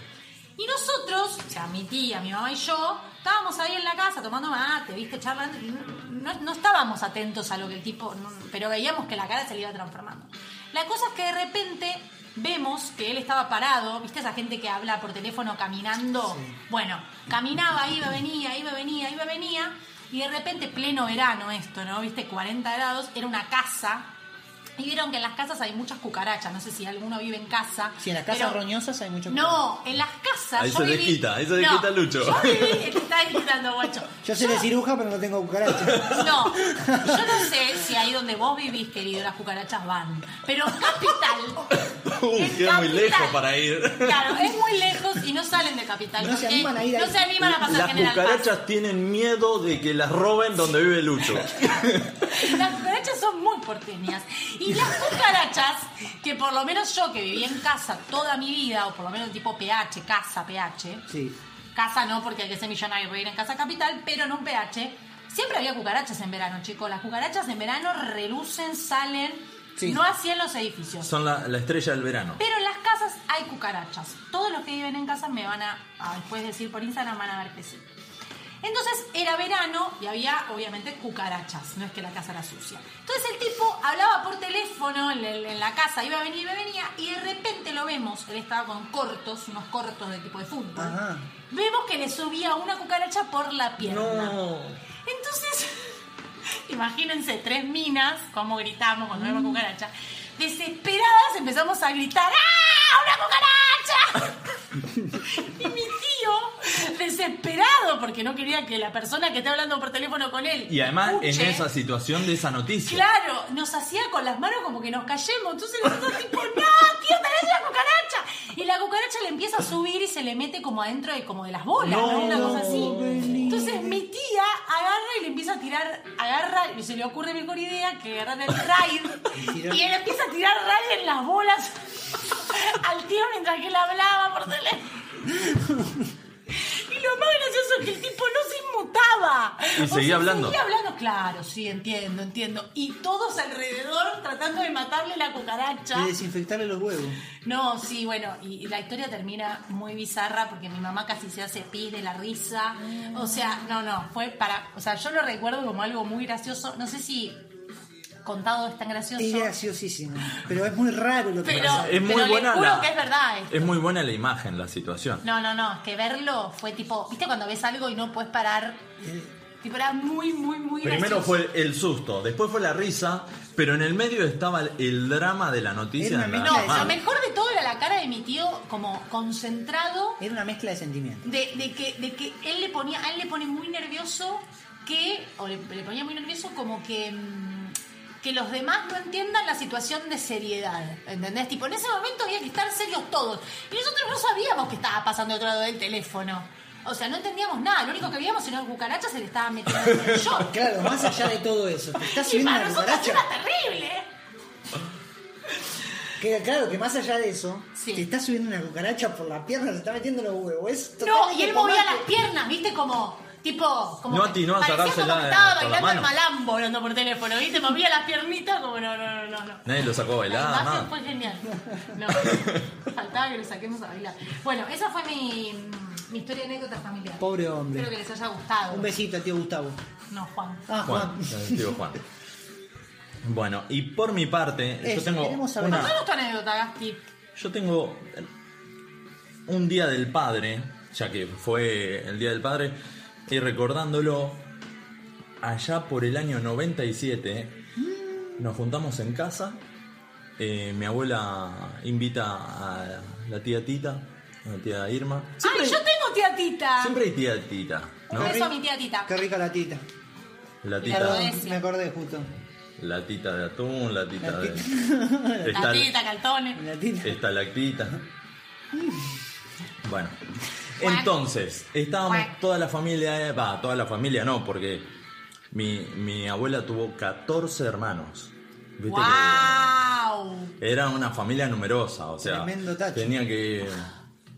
Y nosotros, o sea, mi tía, mi mamá y yo, estábamos ahí en la casa tomando mate, viste, charlando. y No, no estábamos atentos a lo que el tipo. no- pero veíamos que la cara se le iba transformando. La cosa es que de repente vemos que él estaba parado, viste, esa gente que habla por teléfono caminando. Bueno, caminaba, iba, venía, iba, venía, iba, venía. Y de repente, pleno verano esto, ¿no? Viste, 40 grados, era una casa. Y vieron que en las casas hay muchas cucarachas. No sé si alguno vive en casa. Si en las casas pero- roñosas hay mucho no, en las casas. Ahí yo se viví- desquita, ahí se No, desquita Lucho. Yo viví, te está desquitando, guacho. Yo sé de ciruja, pero no tengo cucaracha. No, yo no sé si ahí donde vos vivís, querido, las cucarachas van. Pero capital. Uy, queda muy lejos para ir. Claro, es muy lejos y no salen de capital. No se animan a ir ahí. No se animan a pasar Las General Paz. cucarachas tienen miedo de que las roben donde vive Lucho. Las cucarachas son muy porteñas. Y las cucarachas, que por lo menos yo que viví en casa toda mi vida, o por lo menos tipo PH, casa PH, Sí. casa no, porque hay que ser millonario para ir en casa capital, pero en un PH, siempre había cucarachas en verano, chicos. Las cucarachas en verano relucen, salen, Sí. no así en los edificios. Son la, la estrella del verano. Pero en las casas casas hay cucarachas. Todos los que viven en casa me van a, a después decir por Instagram, van a ver que sí. Entonces era verano y había obviamente cucarachas, no es que la casa era sucia. Entonces el tipo hablaba por teléfono en, el- en la casa, iba a venir, iba a venir y de repente lo vemos, él estaba con cortos, unos cortos de tipo de fútbol. Ajá. Vemos que le subía una cucaracha por la pierna. No. Entonces, imagínense, tres minas, como gritamos cuando vemos cucaracha. Desesperadas empezamos a gritar, ¡Ah! ¡Una cucaracha! desesperado, porque no quería que la persona que esté hablando por teléfono con él. Y además en esa situación de esa noticia. Claro, nos hacía con las manos como que nos callemos. Entonces nosotros tipo, no, tío, tenés una cucaracha. Y la cucaracha le empieza a subir y se le mete como adentro de como de las bolas, ¿no? No, Una cosa así. Entonces mi tía agarra y le empieza a tirar, agarra, y se le ocurre mejor idea que agarrar el raid. y él empieza a tirar raid en las bolas al tío mientras que él hablaba por teléfono. Y lo más gracioso es que el tipo no se inmutaba. Y seguía hablando. Seguía hablando, claro, sí, entiendo, entiendo. Y todos alrededor tratando de matarle la cucaracha. Y desinfectarle los huevos. No, sí, bueno, y, y la historia termina muy bizarra porque mi mamá casi se hace pis de la risa. O sea, no, no, fue para. O sea, yo lo recuerdo como algo muy gracioso. No sé si contado es tan gracioso. Es graciosísimo. Pero es muy raro lo que Pero, pasa. Es muy pero buena juro la- que es verdad. esto. Es muy buena la imagen, la situación. No, no, no, es que verlo fue tipo, ¿viste cuando ves algo y no puedes parar? Tipo, era muy, muy, muy Primero gracioso. fue el susto, después fue la risa, pero en el medio estaba el, drama de la noticia. Era en una la No, lo mejor de todo era la cara de mi tío como concentrado Era una mezcla de sentimientos. de, de que, de que él le ponía, a él le pone muy nervioso que, o le, le ponía muy nervioso como que, mm, que los demás no entiendan la situación de seriedad, ¿entendés? Tipo, en ese momento había que estar serios todos. Y nosotros no sabíamos qué estaba pasando del otro lado del teléfono. O sea, no entendíamos nada. Lo único que veíamos era una cucaracha se le estaba metiendo en el shock. Claro, más allá de todo eso, te está Y subiendo para una nosotros cucaracha. era terrible. Que, claro, que más allá de eso, Sí. te está subiendo una cucaracha por la pierna, se está metiendo los huevos. Es No, y él movía las piernas, ¿viste? Como, tipo, como. No a parecía sacársela como que de- estaba bailando el malambo hablando por teléfono, ¿viste? Movía las piernitas como, no, no, no, no. no. Nadie lo sacó a La bailar, imagen fue genial. No, faltaba que lo saquemos a bailar. Bueno, esa fue mi, mi historia de anécdota familiar. Pobre hombre. Espero que les haya gustado. Un besito al tío Gustavo. No, Juan. Ah, Juan, tío Juan. Bueno, y por mi parte, yo tengo saber. una, Contanos tu anécdota, Gasti. yo tengo un día del padre, ya que fue el día del padre, y recordándolo, allá por el año 97, nos juntamos en casa. eh, mi abuela invita a la tía Tita, a la tía Irma. ¡Ay, yo tengo tía Tita! Siempre hay tía Tita, ¿no? Un beso a mi tía Tita. Qué rica la tita. La La tita, Rodesia. Me acordé justo. la tita de atún, la tita La de. tita. La Está, tita, Caltones. La tita. estalactita. Bueno, entonces, estábamos toda la familia, va, toda la familia no, porque mi, mi abuela tuvo 14 hermanos. ¿Viste ¡Wow! que era una familia numerosa, o sea, Tremendo tacho. tenía que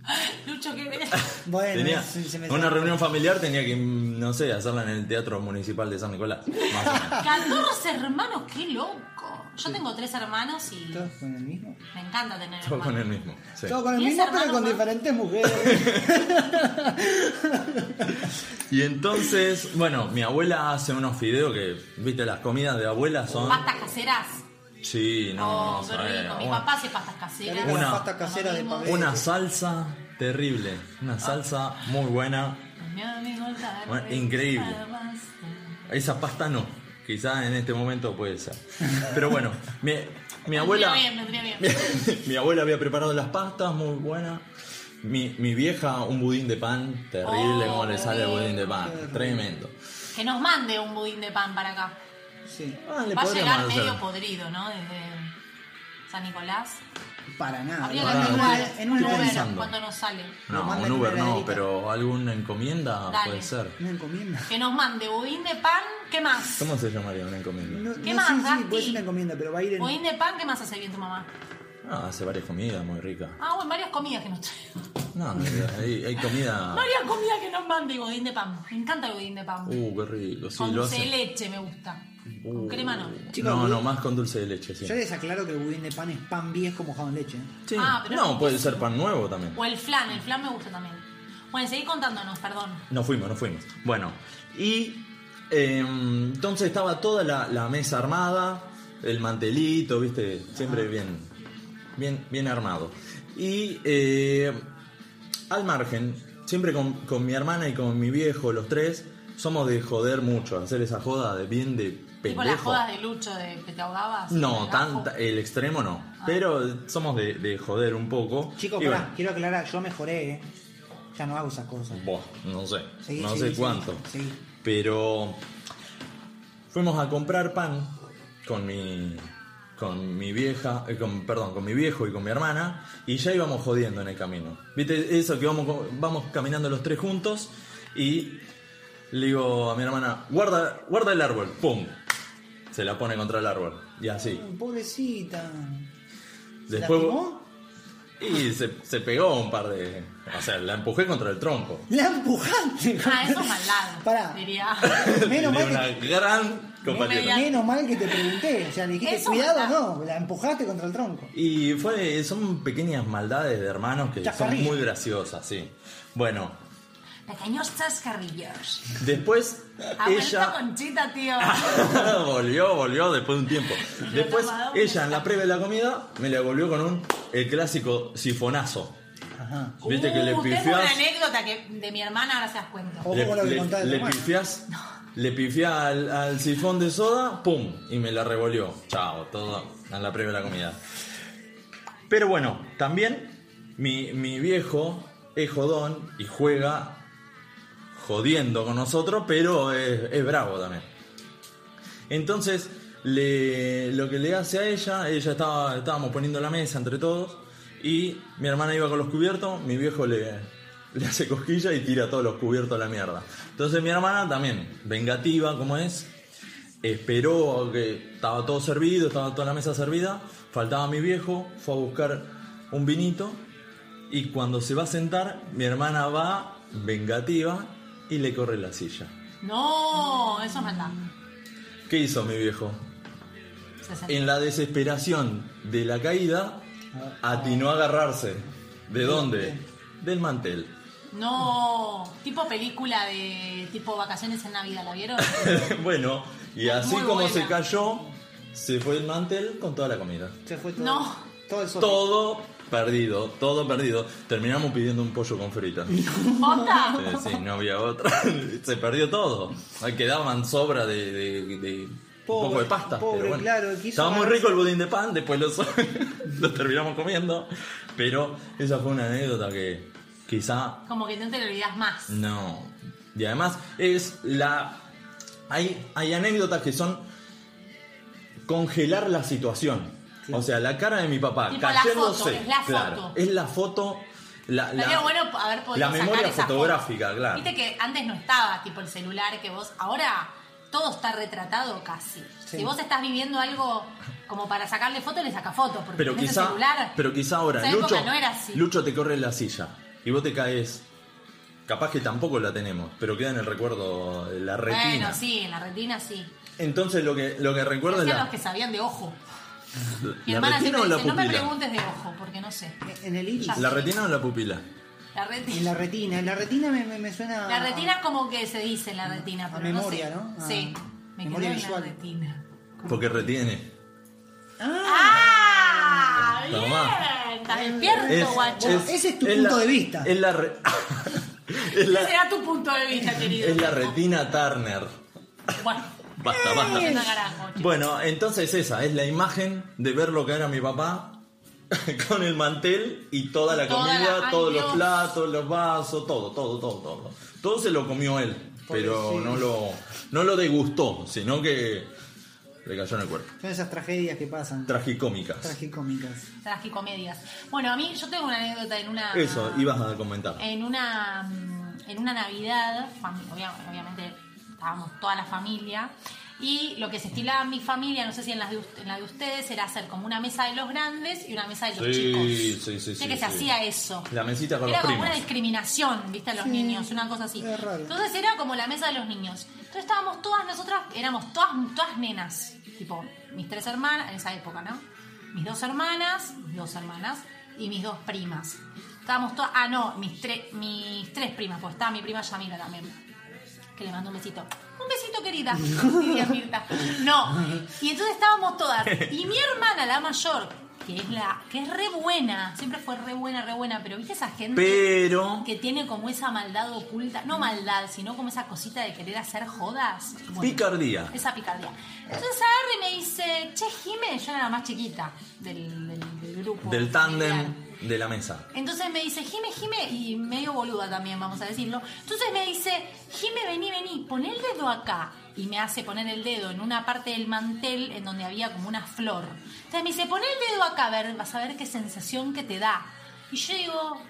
Lucho, que ves. Bueno, tenía se- se me una sale. reunión familiar tenía que no sé, hacerla en el Teatro Municipal de San Nicolás, más o menos. 14 hermanos, qué loco. Yo tengo tres hermanos y ¿Todos con el mismo? me encanta tener Todo con hermanos. el mismo. sí. Todos con el ¿Y ese mismo, pero con más? diferentes mujeres. Y entonces, bueno, mi abuela hace unos fideos que, viste, las comidas de abuela son Pastas caseras. Sí, no, oh, no qué sabés. rico. Mi Una- papá hace pastas caseras. Una Una- pasta casera de. Una salsa terrible, una salsa muy buena. Bueno, increíble. Esa pasta no, quizás en este momento puede ser. Pero bueno, mi, mi abuela, Vendría bien, vendría bien. mi abuela había preparado las pastas muy buenas. Mi, mi vieja un budín de pan terrible, Oh, como le sale el budín de pan, tremendo. Que nos mande un budín de pan para acá. Sí, Ah, le Va a llegar hacer. medio podrido, ¿no? Desde San Nicolás. para nada. Habría que en un Uber cuando nos sale. No, un en Uber no, pero alguna encomienda Dale. puede ser. Una encomienda. Que nos mande budín de pan, ¿qué más? ¿Cómo se llamaría una encomienda? No, ¿Qué no más, sí, puede ser una encomienda, pero va a ir en. Budín de pan, ¿qué más hace bien tu mamá? Ah, hace varias comidas muy ricas. Ah, bueno, varias comidas que nos trae. No, hay, hay comida. Varias comidas que nos mande y budín de pan. Me encanta el budín de pan. Uh, qué rico. Sí, Con lo hace. leche me gusta. Con crema no. Chicos, no, no, más con dulce de leche, sí. Yo les aclaro que el budín de pan es pan viejo mojado en leche. ¿eh? Sí. Ah, pero no, puede ser pan nuevo también. O el flan, el flan me gusta también. Bueno, seguí contándonos, perdón. Nos fuimos, nos fuimos. Bueno, y eh, entonces estaba toda la, la mesa armada, el mantelito, viste, siempre bien, bien, bien armado. Y eh, al margen, siempre con, con mi hermana y con mi viejo, los tres, somos de joder mucho, hacer esa joda de bien de Tipo las jodas de Lucho de que te ahogabas. No, en el extremo no. Ah. Pero somos de, de joder un poco. Chicos, Y pará, bueno, quiero aclarar, yo mejoré, ¿eh? Ya no hago esas cosas. Buah, no sé, no sé cuánto. Pero fuimos a comprar pan con mi con mi vieja, eh, con, perdón, con mi viejo y con mi hermana y ya íbamos jodiendo en el camino. ¿Viste eso que vamos vamos caminando los tres juntos y le digo a mi hermana, "Guarda, guarda el árbol." Pum. Se la pone contra el árbol y así. Ay, Pobrecita. ¿Se Después lastimó? y se, se pegó un par de, o sea, la empujé contra el tronco. La empujaste. Ah, eso es maldad. Pará. Diría. Menos mal, una que, gran compañera. menos mal que te pregunté. O sea, le dijiste, Eso cuidado, maldad. no. La empujaste contra el tronco. Y fue, son pequeñas maldades de hermanos que son muy graciosas, sí. Bueno, Pequeños chascarrillos. después Ha ella Conchita, tío. volvió, volvió después de un tiempo. Después ella en la previa de la comida me la volvió con un el clásico sifonazo. Ajá. Viste que le Uh, tengo pifiás, una anécdota que de mi hermana ahora se das cuenta. Le, le- le hermano. pifiás, le pifiás al, al sifón de soda, pum, y me la revolvió. Chao, todo en la previa de la comida. Pero bueno, también mi, mi viejo es jodón y juega jodiendo con nosotros, pero es, bravo también. Entonces, le- lo que le hace a ella, ella estaba, estábamos poniendo la mesa entre todos y mi hermana iba con los cubiertos, mi viejo le, le hace cosquilla y tira todos los cubiertos a la mierda. Entonces mi hermana también, vengativa como es, esperó que estaba todo servido, estaba toda la mesa servida, faltaba mi viejo, fue a buscar un vinito y cuando se va a sentar, mi hermana va vengativa y le corre la silla. No, eso es maldad. ¿Qué hizo mi viejo? En la desesperación de la caída, atinó a agarrarse. ¿De dónde? Del mantel. No, tipo película de tipo vacaciones en Navidad, ¿la vieron? bueno, y así Muy como buena. se cayó, se fue el mantel con toda la comida. Se fue todo. No. Todo el sol. Todo perdido, todo perdido. Terminamos pidiendo un pollo con fritas. ¿Posta? Sí, sí, no había otra. Se perdió todo. Ahí quedaban sobra de, de- de un poco de pasta. pobre, pero bueno. claro, quiso Estaba muy rico el budín de pan, después lo, lo terminamos comiendo. Pero esa fue una anécdota que quizá Como que no te lo olvidas más. no. Y además es la... Hay, hay anécdotas que son congelar la situación. O sea, la cara de mi papá Tipo la cayéndose. foto, es la claro, foto. es la foto. La, la- bueno haber podido la sacar memoria foto. fotográfica, claro. Viste que antes no estaba tipo el celular que vos. Ahora todo está retratado casi. Sí. Si vos estás viviendo algo como para sacarle foto, le sacas foto. Porque pero quizá, el celular. pero quizá ahora, Esa época Lucho, no era así. Lucho te corre en la silla y vos te caes. Capaz que tampoco la tenemos, pero queda en el recuerdo de la retina. Bueno, sí, en la retina sí. Entonces lo que, lo que recuerdo es la, los que sabían de ojo. Mi la hermana retina siempre o la dice, no me preguntes de ojo, porque no sé. En el iris. ¿La retina o la pupila? La En retina. la retina. En la retina me, me, me suena. La retina es como que se dice en la retina, a memoria, no ¿no? sé. A Sí, me memoria quedé en visual. la retina. Porque retiene. ¡Ah! Toma. ¡Bien! ¿Estás despierto, Es- guacho? Bueno, ese es tu es punto la- de vista. Es la, re- es la, Ese será tu punto de vista, querido. es la retina Turner. Bueno, Basta, basta. Bueno, entonces esa es la imagen de ver lo que era mi papá con el mantel y toda la Toda comida, la- todos los platos, los vasos, todo, todo, todo, todo. Todo se lo comió él, pero no lo, no lo degustó, sino que le cayó en el cuerpo. Son esas tragedias que pasan. Tragicómicas. Tragicómicas. Tragicomedias. Bueno, a mí, yo tengo una anécdota en una. Eso, ibas a comentar. En una. mm, En una Navidad, obviamente estábamos toda la familia. Y lo que se estilaba en mi familia, no sé si en, las de, en la de ustedes, era hacer como una mesa de los grandes y una mesa de los Sí, chicos. sí, sí, Viste sí, que se sí. hacía eso. La mesita con Era los como primos. una discriminación, viste, a los Sí, niños, una cosa así. es raro. Entonces era como la mesa de los niños. Entonces estábamos todas nosotras, éramos todas, todas nenas, tipo mis tres hermanas, en esa época, ¿no? Mis dos hermanas, mis dos hermanas y mis dos primas. Estábamos todas, ah, no, mis, tres mis tres primas, pues estaba mi prima Yamila también, que le mando un besito. Un besito, querida, diría Mirta. No, y entonces estábamos todas. Y mi hermana, la mayor, que es la que es re buena, siempre fue re buena, re buena, pero viste esa gente Pero. que tiene como esa maldad oculta, no maldad, sino como esa cosita de querer hacer jodas. Bueno, Picardía. Esa picardía. Entonces agarra y me dice, che, Jime, yo era la más chiquita del, del- del grupo. Del tándem de la mesa. Entonces me dice, Jime, Jime, y medio boluda también, vamos a decirlo. Entonces me dice, Jime, vení, vení, pon el dedo acá. Y me hace poner el dedo en una parte del mantel en donde había como una flor. Entonces me dice, pon el dedo acá, a ver, vas a ver qué sensación que te da. Y yo digo,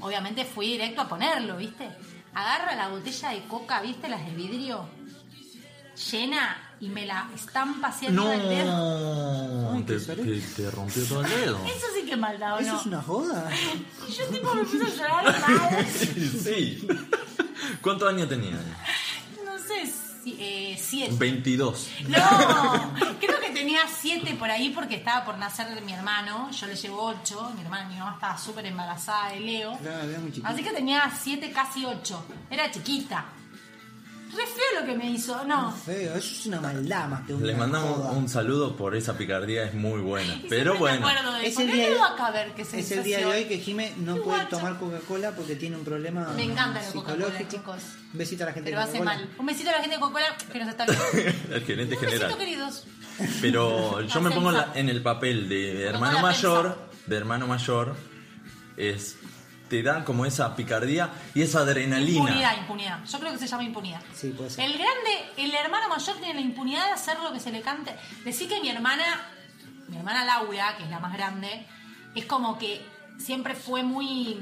obviamente fui directo a ponerlo, ¿viste? Agarra la botella de coca, ¿viste? Las de vidrio, llena y me la estampa hacia arriba No, del dedo. Ay, te, te- te rompió todo el dedo. Eso sí que es maldad, ¿o ¿Eso no? es una joda? Y yo tipo me puse a llorar mal. sí. ¿Cuántos años tenía? No sé, si, eh, siete. 22. No, creo que tenía siete por ahí porque estaba por nacer mi hermano. Yo le llevo ocho. Mi hermana, mi mamá estaba súper embarazada de Leo. Claro, era muy chiquito. Así que tenía siete, casi ocho. Era chiquita. Re feo lo que me hizo, no. Feo, eso es una maldad más que una Le mandamos joda. un saludo por esa picardía, es muy buena. Y Pero bueno, Me acuerdo de Es el día de- a ver qué Es el día de hoy que Jime no Qué puede guacho. tomar Coca-Cola porque tiene un problema Me encanta la Coca-Cola, psicológico. chicos. Un besito a la gente Pero de hace Coca-Cola. mal. Un besito a la gente de Coca-Cola que nos está viendo. el gerente Un besito, general. queridos. Pero yo me pongo en, la- zap. en el papel de hermano mayor, de hermano mayor, es te da como esa picardía y esa adrenalina. Impunidad, impunidad. Yo creo que se llama impunidad. Sí, puede ser. El grande, el hermano mayor tiene la impunidad de hacer lo que se le cante. Decir que mi hermana, mi hermana Laura, que es la más grande, es como que siempre fue muy,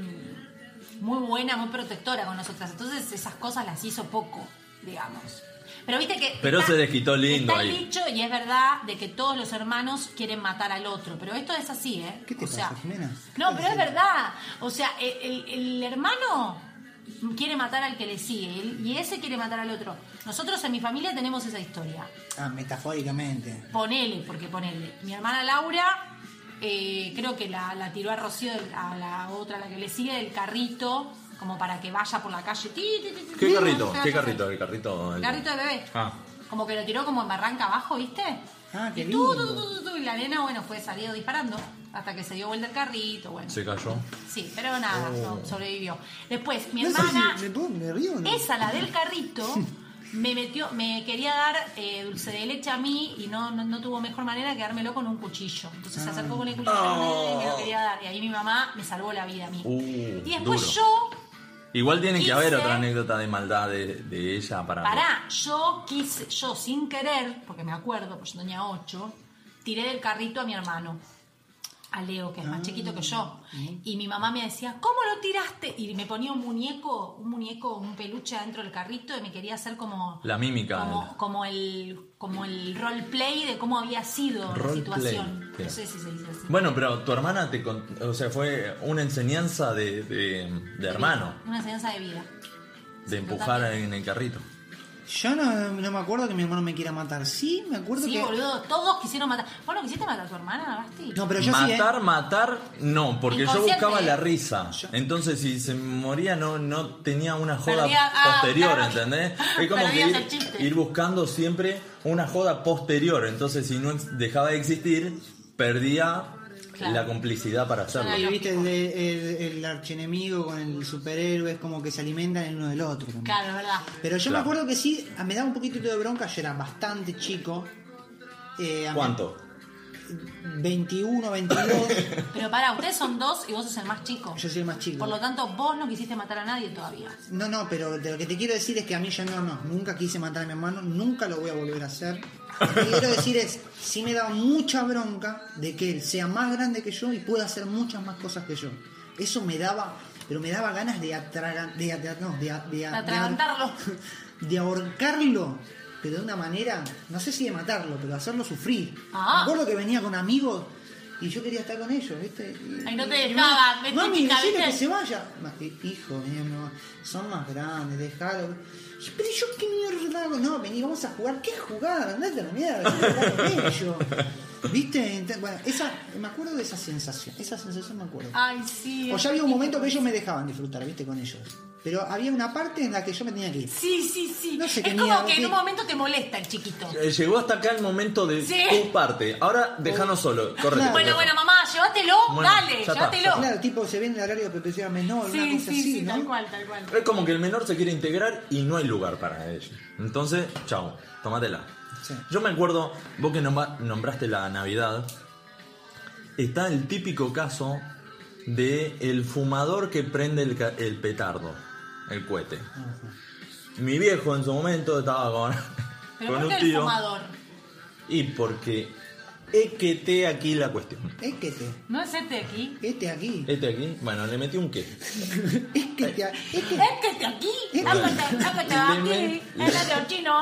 muy buena, muy protectora con nosotras. Entonces esas cosas las hizo poco, digamos. Pero viste que. Pero se desquitó lindo Está el ahí. dicho y es verdad de que todos los hermanos quieren matar al otro. Pero esto es así, ¿eh? ¿Qué te o sea, pasa, Jimena? no, pero es verdad. O sea, el, el- el hermano quiere matar al que le sigue y ese quiere matar al otro. Nosotros en mi familia tenemos esa historia. Ah, metafóricamente. Ponele, porque ponele. Mi hermana Laura, eh, creo que la, la tiró a Rocío, a la otra, a la que le sigue, del carrito, como para que vaya por la calle. Ti, ti, ti, ti, ¿Qué carrito? ¿Qué carrito? El carrito. El carrito de bebé. Ah. Como que lo tiró como en barranca abajo, ¿viste? Ah, qué y, tú, lindo. tú, tú, tú, tú, y la nena, bueno, fue salido disparando hasta que se dio vuelta el carrito, bueno. Se cayó. Sí, pero nada, Oh. no, sobrevivió. Después, mi No hermana, si me, me río no. esa, la del carrito, me metió, me quería dar eh, dulce de leche a mí y no, no, no tuvo mejor manera que dármelo con un cuchillo. Entonces se acercó con el cuchillo y me lo quería dar. Y ahí mi mamá me salvó la vida a mí. Uh, y después duro. yo, Igual tiene que haber otra anécdota de maldad de, de ella para. pará, yo quise, yo sin querer, porque me acuerdo, pues yo tenía ocho, tiré del carrito a mi hermano. A Leo, que es más chiquito que yo. Y mi mamá me decía, ¿cómo lo tiraste? Y me ponía un muñeco, un muñeco, un peluche dentro del carrito y me quería hacer como La mímica. como, como el como el roleplay de cómo había sido la situación. bien. No sé si se dice así. Bueno, pero tu hermana te con- o sea, fue una enseñanza de, de, de hermano, Una enseñanza de vida. de empujar en el carrito. Yo no, no me acuerdo que mi hermano me quiera matar. Sí, me acuerdo Sí, que. boludo, todos quisieron matar. ¿Vos no quisiste matar a tu hermana, Basti? No, pero yo sí. ¿eh? matar, matar, no, porque yo buscaba la risa. Entonces, si se moría, no, no tenía una joda Perdía- ah, posterior, claro. ¿entendés? Es como que ir, ir buscando siempre una joda posterior. Entonces, si no dejaba de existir, perdía Claro. la complicidad para hacerlo. Y viste el, el, el archienemigo con el superhéroe, es como que se alimentan el uno del otro. también. Claro, es verdad. Pero yo Claro. me acuerdo que sí, me daba un poquito de bronca, yo era bastante chico. Eh, ¿Cuánto? 21, 22. Pero pará, ustedes son dos y vos sos el más chico. yo soy el más chico. Por lo tanto, vos no quisiste matar a nadie todavía. No, no, pero de lo que te quiero decir es que a mí yo no, no, nunca quise matar a mi hermano, nunca lo voy a volver a hacer. Lo que quiero decir es, sí me da mucha bronca de que él sea más grande que yo y pueda hacer muchas más cosas que yo. Eso me daba, pero me daba ganas de atragan, de, de- no, de, de- de- Atragantarlo. de ahorcarlo pero de una manera, no sé si de matarlo, pero hacerlo sufrir. Ah. Me acuerdo que venía con amigos y yo quería estar con ellos, ¿viste? Ay, no te dejaban, Mami, chica, que se vaya. Hijo, venía, no, son más grandes, dejalo. Yo, Pero yo qué mierda hago? No, vení, vamos a jugar. ¿Qué jugar? Andate a la mierda. ¿Viste? Bueno, esa, me acuerdo de esa sensación. Esa sensación me acuerdo. Ay, sí. O ya había un momento que ellos me dejaban disfrutar, ¿viste? Con ellos. Pero había una parte en la que yo me tenía que ir. Sí, sí, sí. No sé qué es como que en un momento te molesta el chiquito. Eh, Llegó hasta acá el momento de Sí. tu parte. Ahora déjanos solo. Correcto. Claro. Bueno, bueno, mamá, llévatelo, Bueno, dale, ya está, llévatelo. Claro, tipo, se viene el horario de protección menor, una Sí, cosa sí, así, sí, ¿no? tal cual, tal cual. Es como que el menor se quiere integrar y no hay lugar para ello. Entonces, chao, tómatela. Sí. Yo me acuerdo, vos que nombraste la Navidad, está el típico caso de el fumador que prende el petardo, el cohete. Mi viejo en su momento estaba con, Pero con ¿por un qué el tío. fumador? Y porque es que te aquí la cuestión. Es que te, ¿No es este aquí? este aquí. Este aquí, bueno, le metí un qué. Es que te, es que, Es que este aquí, Es hágate, hágate aquí, es de chino.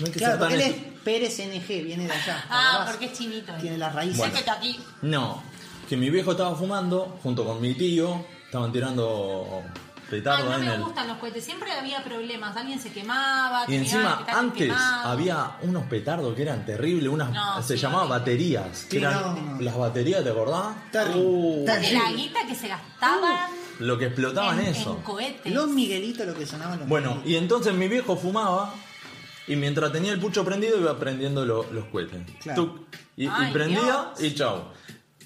No hay que claro, porque él es Pérez NG, viene de allá. Ah, porque es chinito. Tiene las raíces. Bueno. Es que este aquí. No, que mi viejo estaba fumando junto con mi tío, estaban tirando Ay, petardo no en me el. gustan los cohetes. Siempre había problemas. Alguien se quemaba. Y encima antes quemado. había unos petardos que eran terribles, unas No, se sí, llamaban baterías, que Sí, eran no. las baterías, ¿te acordás? Terrible, Uh, la guita que se gastaban lo que explotaban en, eso. en cohetes. Los Miguelitos, lo que sonaban los Bueno, Miguelitos. y entonces mi viejo fumaba y mientras tenía el pucho prendido iba prendiendo lo- los cohetes. Claro. Tuc, y, prendía Dios. y chau.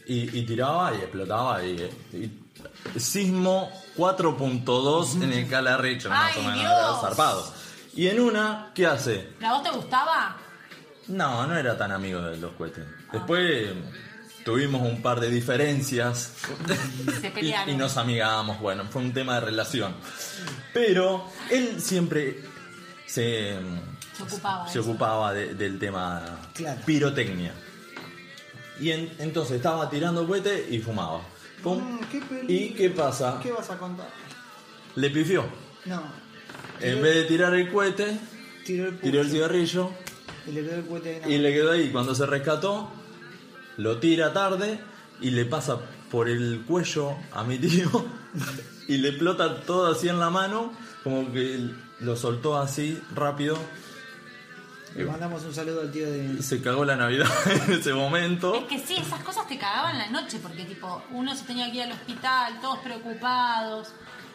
Y, y tiraba y explotaba y, y- sismo 4.2 en el calarrecho, más o menos, Dios. era zarpado. Y en una, ¿qué hace? ¿Pero a vos te gustaba? No, no era tan amigo de los cohetes. Después tuvimos un par de diferencias Se y, pelearon. y nos amigamos. Bueno, fue un tema de relación. Pero él siempre se, Se ocupaba. se de eso. ocupaba de- del tema Claro. pirotecnia. Y en- entonces estaba tirando cohete y fumaba. Pum. Mm, qué. ¿Y qué pasa? ¿Qué vas a contar? Le pifió. No. En vez de tirar el cohete, Tiró el tiró el cigarrillo y le quedó el cohete en Y le quedó ahí. Cuando se rescató, lo tira tarde y le pasa por el cuello a mi tío y le explota todo así en la mano, como que lo soltó así rápido. Le mandamos un saludo al tío de. Se cagó la Navidad en ese momento. Es que sí, esas cosas te cagaban la noche, porque tipo, uno se tenía que ir al hospital, todos preocupados.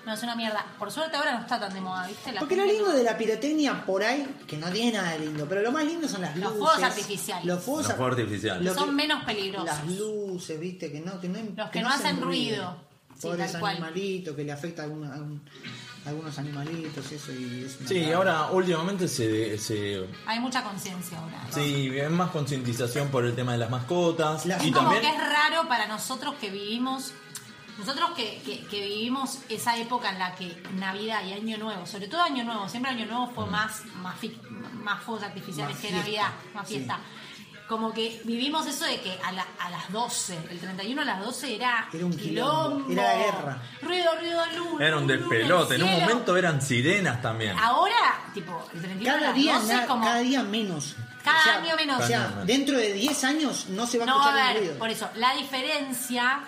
No, es una mierda. Por suerte ahora no está tan de moda, ¿viste? La Porque lo lindo no- de la pirotecnia por ahí, que no tiene nada de lindo, pero lo más lindo son las Los luces. fuegos artificiales. Los fuegos, Los fuegos artificiales. lo Son menos peligrosos. Las luces, viste, que no, que no, Los que no hacen ruido. Sí, Pobres tal cual. animalitos, que le afecta a, alguna- a un- a algunos animalitos, eso y es una Sí, ahora últimamente se, se Hay mucha conciencia ahora. sí, hay más concientización por el tema de las mascotas Las- y Es como también que es raro para nosotros que vivimos, nosotros que, que- que vivimos esa época en la que Navidad y Año Nuevo, sobre todo Año Nuevo, siempre Año Nuevo Mm. fue más, más, fi- más fuegos artificiales Más que fiesta, Navidad, más sí. Como que vivimos eso de que a, la- a las 12, el 31 a las 12 era, Era un quilombo, era la guerra. Ruido, ruido, luz. era un despelote. En un momento eran sirenas también. Ahora, tipo, el 31 a cada las día, 12 na- como... cada día menos. Cada año menos. O sea, dentro de 10 años no se va a No, escuchar a el ver, ruido. por eso, la diferencia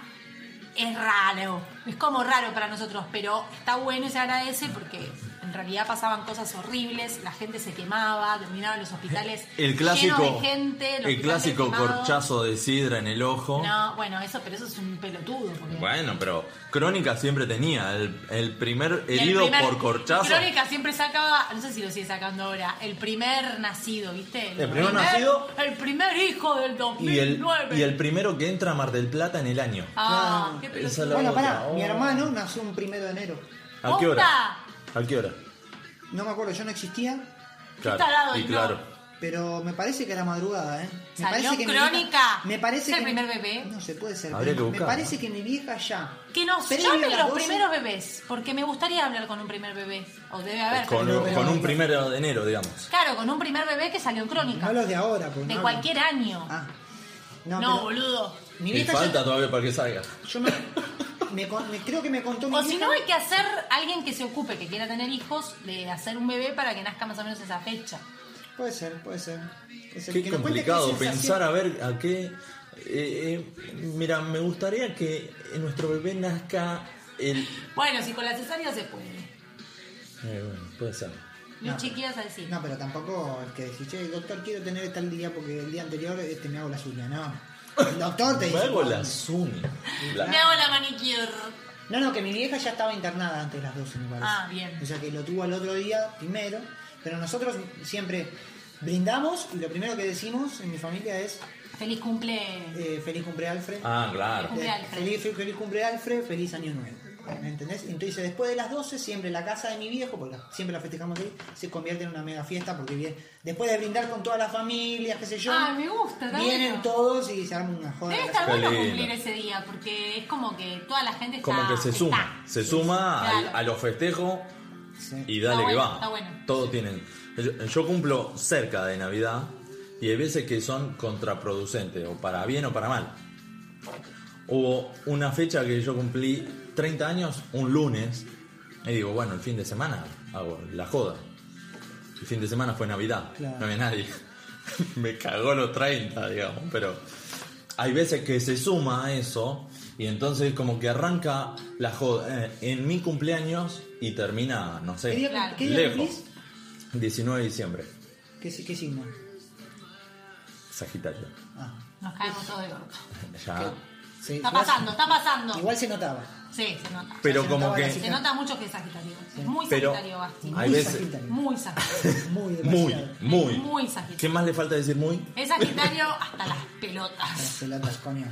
es raro. Es como raro para nosotros, pero está bueno y se agradece porque en realidad pasaban cosas horribles, la gente se quemaba, terminaban los hospitales El clásico, llenos de gente. el clásico corchazo de sidra en el ojo. No, bueno, eso, pero eso es un pelotudo. porque- Bueno, pero Crónica siempre tenía el, el primer Y el herido primer- por corchazo. Crónica siempre sacaba, no sé si lo sigue sacando ahora, el primer nacido, ¿viste? El primer nacido. El primer hijo del Y el, 2009. y el primero que entra a Mar del Plata en el año. Ah, qué pelotudo. Bueno, pará, Oh. mi hermano nació un primero de enero. ¿A qué hora? ¿A qué hora? No me acuerdo, yo no existía, Claro. tarado y el claro. pero me parece que era madrugada, ¿eh? Me ¿Salió parece que mi Crónica? me parece ¿Es que el primer bebé? No se puede ser. Habría pero que me buscar, parece ¿no? que mi vieja ya. Que nos Previo a llamen las los 12. primeros bebés, porque me gustaría hablar con un primer bebé. O debe haber. Con, pero- pero- con un primero de enero, digamos. Claro, con un primer bebé que salió en crónica. No los de ahora, porque de no cualquier año. Ah. no, No, pero boludo. mi Y vieja falta ya- todavía para que salga. yo me, me con- me- creo que me contó mi O si no, hay que hacer alguien que se ocupe, que quiera tener hijos, de hacer un bebé para que nazca más o menos esa fecha. Puede ser, puede ser. Puede ser. Qué Que qué complicado pensar a ver a qué. eh, eh, mira, me gustaría que nuestro bebé nazca el. Bueno, si con la cesárea se puede. Eh, bueno, puede ser. Chiquillas al decir. No, pero tampoco es que decís, che, doctor, quiero tener tal día porque el día anterior este, me hago las uñas. No. El doctor te Me dice. hago "No". las uñas. La- Me hago la manicure. No, no, que mi vieja ya estaba internada antes de las 12, me parece. Ah, bien. O sea que lo tuvo al otro día primero. Pero nosotros siempre brindamos y lo primero que decimos en mi familia es Feliz cumple. eh, feliz cumple Alfred. Ah, claro. Cumple Eh, Alfred. Feliz, feliz cumple Alfred, feliz año nuevo. ¿Me entendés? Entonces después de las 12 siempre la casa de mi viejo, porque siempre la festejamos ahí, se convierte en una mega fiesta porque bien, después de brindar con todas las familias, qué sé yo, Ah, me gusta, está vienen bueno. todos y se arma una joda. Debe estar bueno cumplir ese día, porque es como que toda la gente está. Como que se suma. está. Se suma Claro. a los festejos Sí. y dale Está que bueno, va. está bueno. Todos tienen. Yo, yo cumplo cerca de Navidad y hay veces que son contraproducentes, o para bien o para mal. Hubo una fecha que yo cumplí 30 años, un lunes, y digo, bueno, el fin de semana hago la joda. El fin de semana fue Navidad, Claro. no había nadie. Me cagó los 30, digamos, pero hay veces que se suma a eso y entonces como que arranca la joda eh, en mi cumpleaños y termina, no sé, ¿Qué día, qué día lejos. cumplís? 19 de diciembre, ¿Qué, qué signo? Sagitario. Ah, Nos caemos todos de orto. Ya. sí, Está pasando, está pasando. Igual se notaba. Sí, se nota. Pero se como que Se nota mucho que es Sagitario. Es muy Pero Sagitario, Basti. Muy veces Sagitario. Muy Sagitario. Muy, muy, muy. Muy Sagitario. ¿Qué más le falta decir muy? Es Sagitario hasta las Las pelotas. pelotas, coño.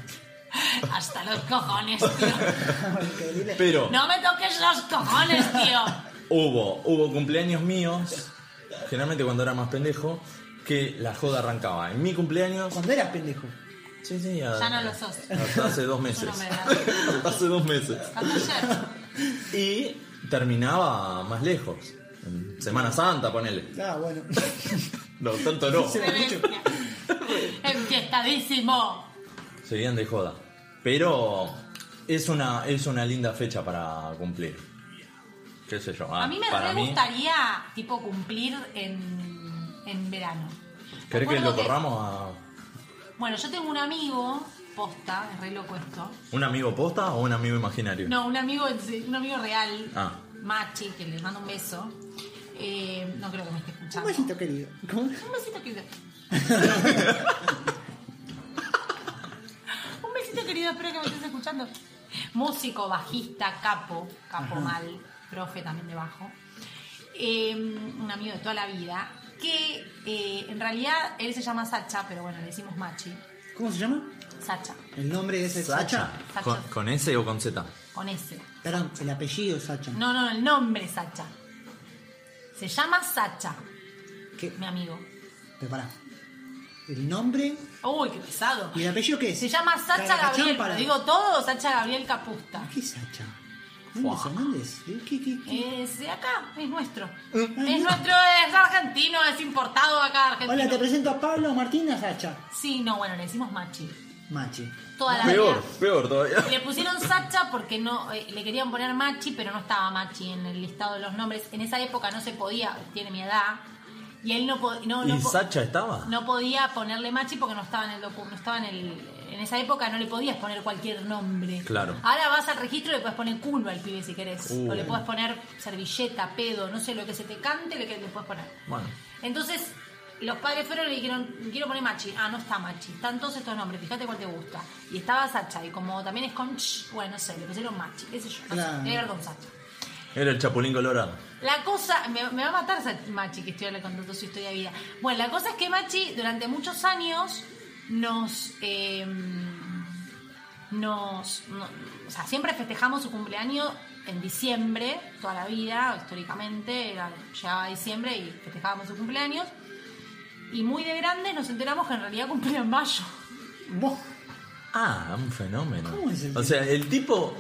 Hasta los cojones, tío. Pero No me toques los cojones, tío. hubo, hubo cumpleaños míos, generalmente cuando era más pendejo, que la joda arrancaba. En mi cumpleaños, Cuando eras pendejo. Sí, sí, a- Ya no lo sos. hasta hace dos meses. no hace dos meses. Y terminaba más lejos. En Semana Santa, ponele. Ah, bueno. No, tanto no. Enfiestadísimo. Serían de joda. Pero es una, es una linda fecha para cumplir. ¿Qué sé yo? ah, A mí me para re gustaría, tipo, cumplir en, en verano. ¿Querés que lo corramos a Bueno, yo tengo un amigo, posta, es re loco esto. un amigo posta o un amigo imaginario? No, un amigo, un amigo real, Ah. Machi, que le mando un beso. Eh, no creo que me esté Un escuchando. besito, querido. ¿Cómo? Un besito querido. un besito querido, espero que me estés escuchando. Músico, bajista, capo, capo mal, profe también de bajo. Eh, un amigo de toda la vida. Que eh, en realidad él se llama Sacha, pero bueno, le decimos Machi. ¿Cómo se llama? Sacha, El nombre es Sacha. Sacha. ¿Con, con S o con Z? con S. Perdón, el apellido Sacha. No, no, el nombre es Sacha. Se llama Sacha, ¿Qué? mi amigo. Pero pará. El nombre Uy, qué pesado. y el apellido qué es? Se llama Sacha Gabriel, ¿lo digo todo Sacha Gabriel Capusta? ¿Qué es Sacha? ¿Eh? ¿Qué, qué, qué? Es de acá, es nuestro. Ah, Es nuestro, es argentino, es importado acá de Argentina. Hola, te presento a Pablo Martínez Sacha. Sí, no, bueno, le decimos Machi. Machi. Toda la Peor, vida. peor todavía. Le pusieron Sacha porque no eh, le querían poner Machi, pero no estaba Machi en el listado de los nombres. En esa época no se podía, tiene mi edad. Y él no, po- no, no ¿Y po- Sacha estaba? no podía ponerle Machi porque no estaba en el docu- no estaba en el en esa época no le podías poner cualquier nombre. Claro. Ahora vas al registro y le puedes poner culo al pibe si querés. Uh. O le puedes poner servilleta, pedo, no sé, lo que se te cante, le, le puedes poner. Bueno, Entonces, los padres fueron y le dijeron, quiero poner Machi. Ah, no está Machi. Están todos estos nombres, fíjate cuál te gusta. Y estaba Sacha, y como también es con ch, bueno, no sé, le pusieron Machi, qué sé yo. No Claro. sé, tiene que ver con Sacha. era el Chapulín Colorado. La cosa, me, me va a matar Machi que estoy contando su historia de vida. Bueno, la cosa es que Machi durante muchos años nos... eh, nos no- o sea, siempre festejamos su cumpleaños en diciembre, toda la vida, históricamente, era, llegaba a diciembre y festejábamos su cumpleaños. Y muy de grande nos enteramos que en realidad cumplía en mayo. Ah, un fenómeno. ¿Cómo es el o sea, el tipo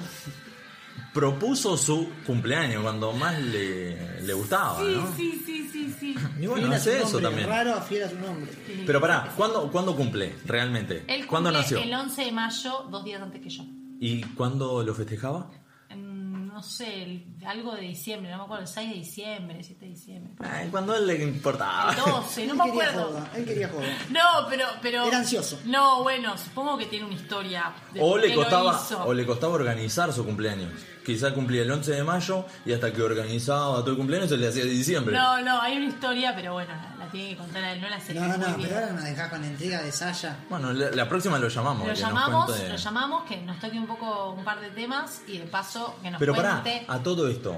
propuso su cumpleaños cuando más le, le gustaba, Sí, ¿no? sí, sí, sí, sí. Y bueno, Fiel a hace su eso nombre, también. Raro, fiel a su nombre. Pero pará, ¿cuándo, ¿cuándo cumple realmente? Él ¿Cuándo cumple nació? el 11 de mayo, dos días antes que yo. ¿Y cuándo lo festejaba? En, no sé, el algo de diciembre, no me acuerdo, el 6 de diciembre, 7 de diciembre. Ay, cuando a él le importaba. El 12, no él me acuerdo. joda, él quería joda. No, pero, pero. Era ansioso. No, bueno, supongo que tiene una historia. De O le costaba, hizo. o le costaba organizar su cumpleaños. Quizá cumplía el 11 de mayo y hasta que organizaba todo el cumpleaños se le hacía de diciembre. No, no, hay una historia, pero bueno, la, la tiene que contar a él, no la sé. No, no, no, pero ahora nos dejás con la intriga de Saya. Bueno, la, la próxima lo llamamos. Lo llamamos, cuente- lo llamamos, que nos toque un poco un par de temas y de paso que nos Pero pará, cuente. a todo esto,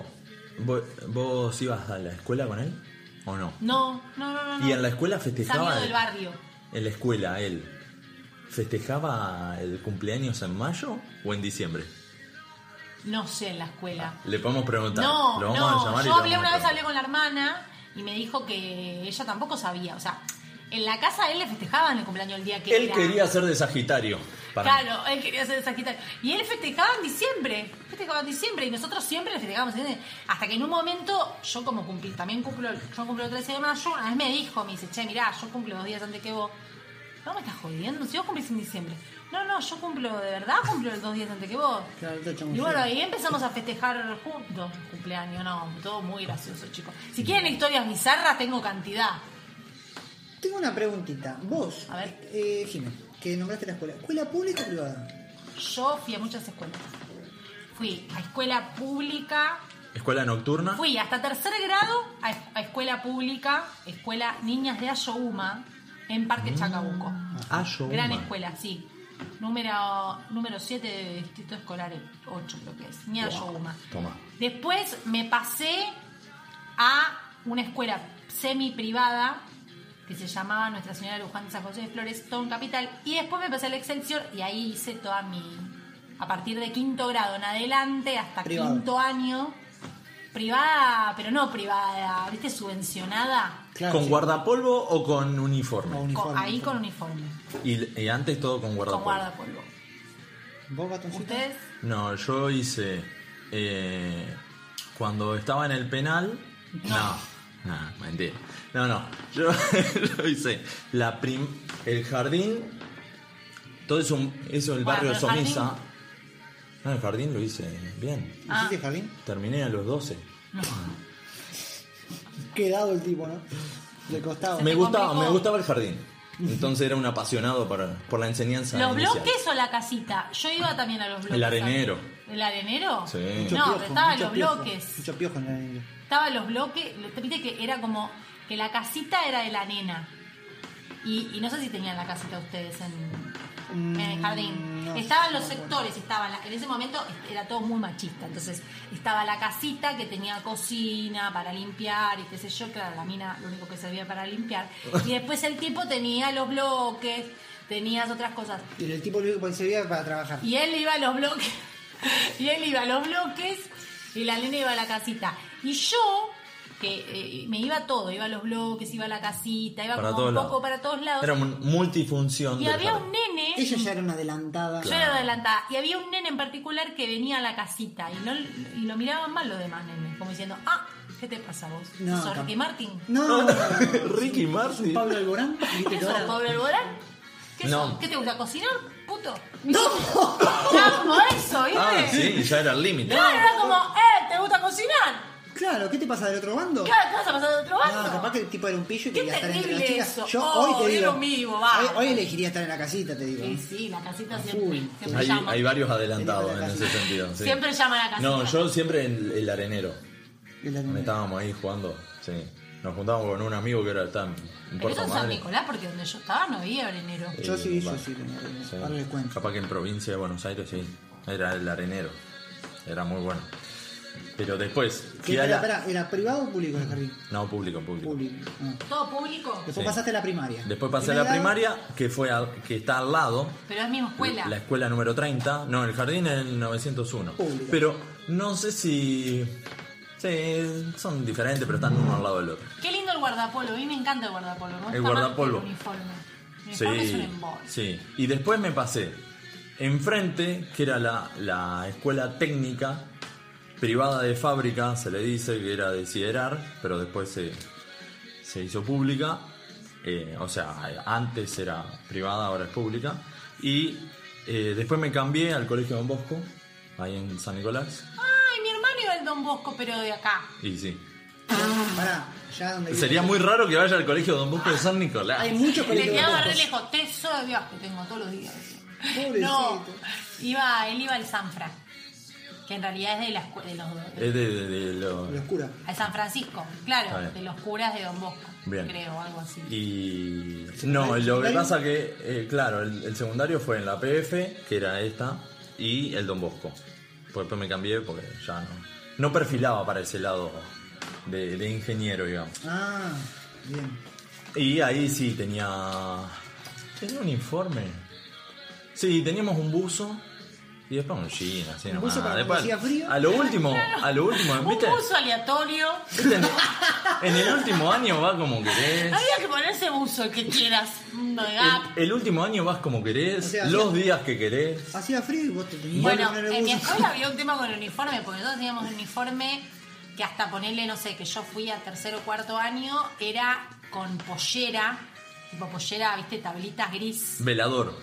¿vos, vos ibas a la escuela con él o no? No, no, no, no. ¿Y en la escuela Es festejaba? amigo del barrio. En la escuela, él. ¿Festejaba el cumpleaños en mayo o en diciembre? No sé, en la escuela. Le podemos preguntar. No, lo vamos no, a llamar yo hablé una vez hablé con la hermana y me dijo que ella tampoco sabía, o sea, en la casa él le festejaban el cumpleaños el día que Él era. quería ser de Sagitario. para mí. Claro, él quería ser de Sagitario. Y él festejaba en diciembre. Festejaba en diciembre y nosotros siempre le festejábamos. Hasta que en un momento, yo como cumplí, también cumplo, yo cumplo el 13 de mayo, una vez me dijo, me dice, che, mirá, yo cumplo dos días antes que vos. No me estás jodiendo, si vos cumplís en diciembre. No, no, yo cumplo de verdad, cumplo dos días antes que vos. Claro, te echamos Y bueno, ahí empezamos a festejar juntos el cumpleaños, no, todo muy gracioso, chicos. Si quieren historias bizarras, tengo cantidad. Tengo una preguntita. Vos, A ver. eh, Jimé, que nombraste la escuela. ¿Escuela pública o privada? Yo fui a muchas escuelas. Fui a escuela pública, Escuela nocturna. fui hasta tercer grado a escuela pública, escuela Niñas de Ayohuma, en Parque Chacabuco. Ayohuma. Gran escuela, sí. Número número 7 de distrito escolar 8 creo que es. De Ayohuma. Toma. Después me pasé a una escuela semi privada que se llamaba Nuestra Señora Luján de San José de Flores, todo en capital. Y después me pasé al Excelsior y ahí hice toda mi. A partir de quinto grado en adelante hasta Privado. quinto año. Privada, pero no privada, ¿viste? Subvencionada. Claro, ¿Con sí. guardapolvo o con uniforme? O Con- uniforme. ahí con uniforme. Y, y antes todo con Con guardapolvo. guardapolvo. ¿Vos? ¿Ustedes? No, yo hice. eh, cuando estaba en el penal. No, no, mentira. No, no. Yo lo hice. La prim, el jardín. Todo eso, eso el Bueno, barrio pero el jardín- Somisa. No, el jardín lo hice bien. Ah. ¿Hiciste jardín? Terminé a los 12. Qué dado el tipo, ¿no? Le costaba. Me gustaba, complicó. me gustaba el jardín. Entonces era un apasionado por, por la enseñanza. ¿Los inicial. bloques o la casita? Yo iba también a los bloques. El arenero. ¿El arenero? Sí. Mucho No, piojo, mucho los piojo, bloques. Mucho piojo en el Estaban los bloques. Te viste que era como que la casita era de la nena. Y, y no sé si tenían la casita ustedes en, en el jardín. Mm, no estaban los sectores, estaban en ese momento era todo muy machista. Entonces estaba la casita que tenía cocina para limpiar y qué sé yo, claro, la mina lo único que servía para limpiar. Y después el tipo tenía los bloques, tenías otras cosas. Y el tipo lo único que servía para trabajar. Y él iba a los bloques. Y él iba a los bloques y la nena iba a la casita. Y yo, que eh, me iba todo, iba a los bloques, iba a la casita, iba Para como un poco lados. para todos lados. Era un multifunción. y había jardín. un nene. Ella ya era una adelantada. Yo era adelantada. Y había un nene en particular que venía a la casita y, no, y lo miraban mal los demás nenes, como diciendo, ah, ¿qué te pasa vos? No, ¿Sos cap- Ricky Martin? No, no, no, no. Ricky Martin. Pablo Alborán. ¿viste ¿Qué sos, Pablo Alborán? ¿Qué, No. sos? ¿Qué te gusta cocinar, puto? ¡No! Era como eso, ¿viste? Ah, sí, ya era el límite. Claro, era como, eh, ¿te gusta cocinar? Claro, ¿qué te pasa del otro bando? Claro, ¿qué vas a pasar de otro bando? No, capaz que el tipo era un pillo y quería estar entre las chicas. eso. Yo Oh, hoy te es digo. mismo, va. hoy, hoy elegiría estar en la casita, te digo. Sí, sí, la casita siempre, Hay, llama. hay varios adelantados en ese sentido. sí. Siempre llama a la casita. No, yo siempre el, el arenero. El anime. Donde estábamos ahí jugando. Sí. Nos juntábamos con un amigo que era tan. En Pero eso en San. Nicolás, porque donde yo estaba no había arenero. Yo sí, yo sí tenía arenero. Sí. Ahora les cuento. Capaz que en provincia de Buenos Aires sí. Era el arenero. Era muy bueno. Pero después. ¿Qué, fui a la- ¿Era privado o público el jardín? No, público, público. Público. Ah. Todo público, Después Sí. pasaste a la primaria. Después pasé a la primaria, que fue al- que está al lado. pero es misma escuela. La escuela número 30. No, el jardín es el 901. Pública. Pero no sé si. Sí, son diferentes, pero están uno al lado del otro. Qué lindo el guardapolvo, a mí me encanta el guardapolvo. Gusta El guardapolvo. El uniforme. El uniforme es un Sí, embole. sí. Y después me pasé enfrente, que era la, la escuela técnica privada de fábrica, se le dice que era de Siderar, pero después se, se hizo pública. Eh, o sea, antes era privada, ahora es pública. Y eh, después me cambié al colegio Don Bosco, ahí en San Nicolás. Ay, mi hermano iba al Don Bosco, pero de acá. Y sí. Pará, ya donde Sería muy raro que vaya al colegio Don Bosco de San Nicolás. Hay muchos Le colegios quedaba de re Boscos. lejos. Tesoro de Dios que tengo todos los días. Pobrecito. No, iba, él iba al Sanfra, que en realidad es de, la de los Es de, de- de lo- Los curas. al San Francisco, claro, de los curas de Don Bosco, Bien. creo, algo así. Y. No, lo que pasa que, eh, claro, el, el secundario fue en la PF, que era esta, y el Don Bosco. Pues después me cambié porque ya no. No perfilaba para ese lado de, de ingeniero, digamos. Ah, bien. Y ahí sí tenía. Tenía un informe. Sí, teníamos un buzo. Y después un jean, así ¿Un nomás. para Después, hacía frío? A lo último, a lo último, Un ¿viste? buzo aleatorio. ¿Viste? En, el último año va como querés. Había que ponerse buzo el que quieras. Gap. El, el último año vas como querés, O sea, los hacía- días que querés. Hacía frío y vos te tenías Bueno, que en mi escuela había un tema con el uniforme, porque nosotros teníamos un uniforme que hasta ponerle, no sé, que yo fui a tercero o cuarto año, era con pollera, tipo pollera, viste, tablitas gris. Velador.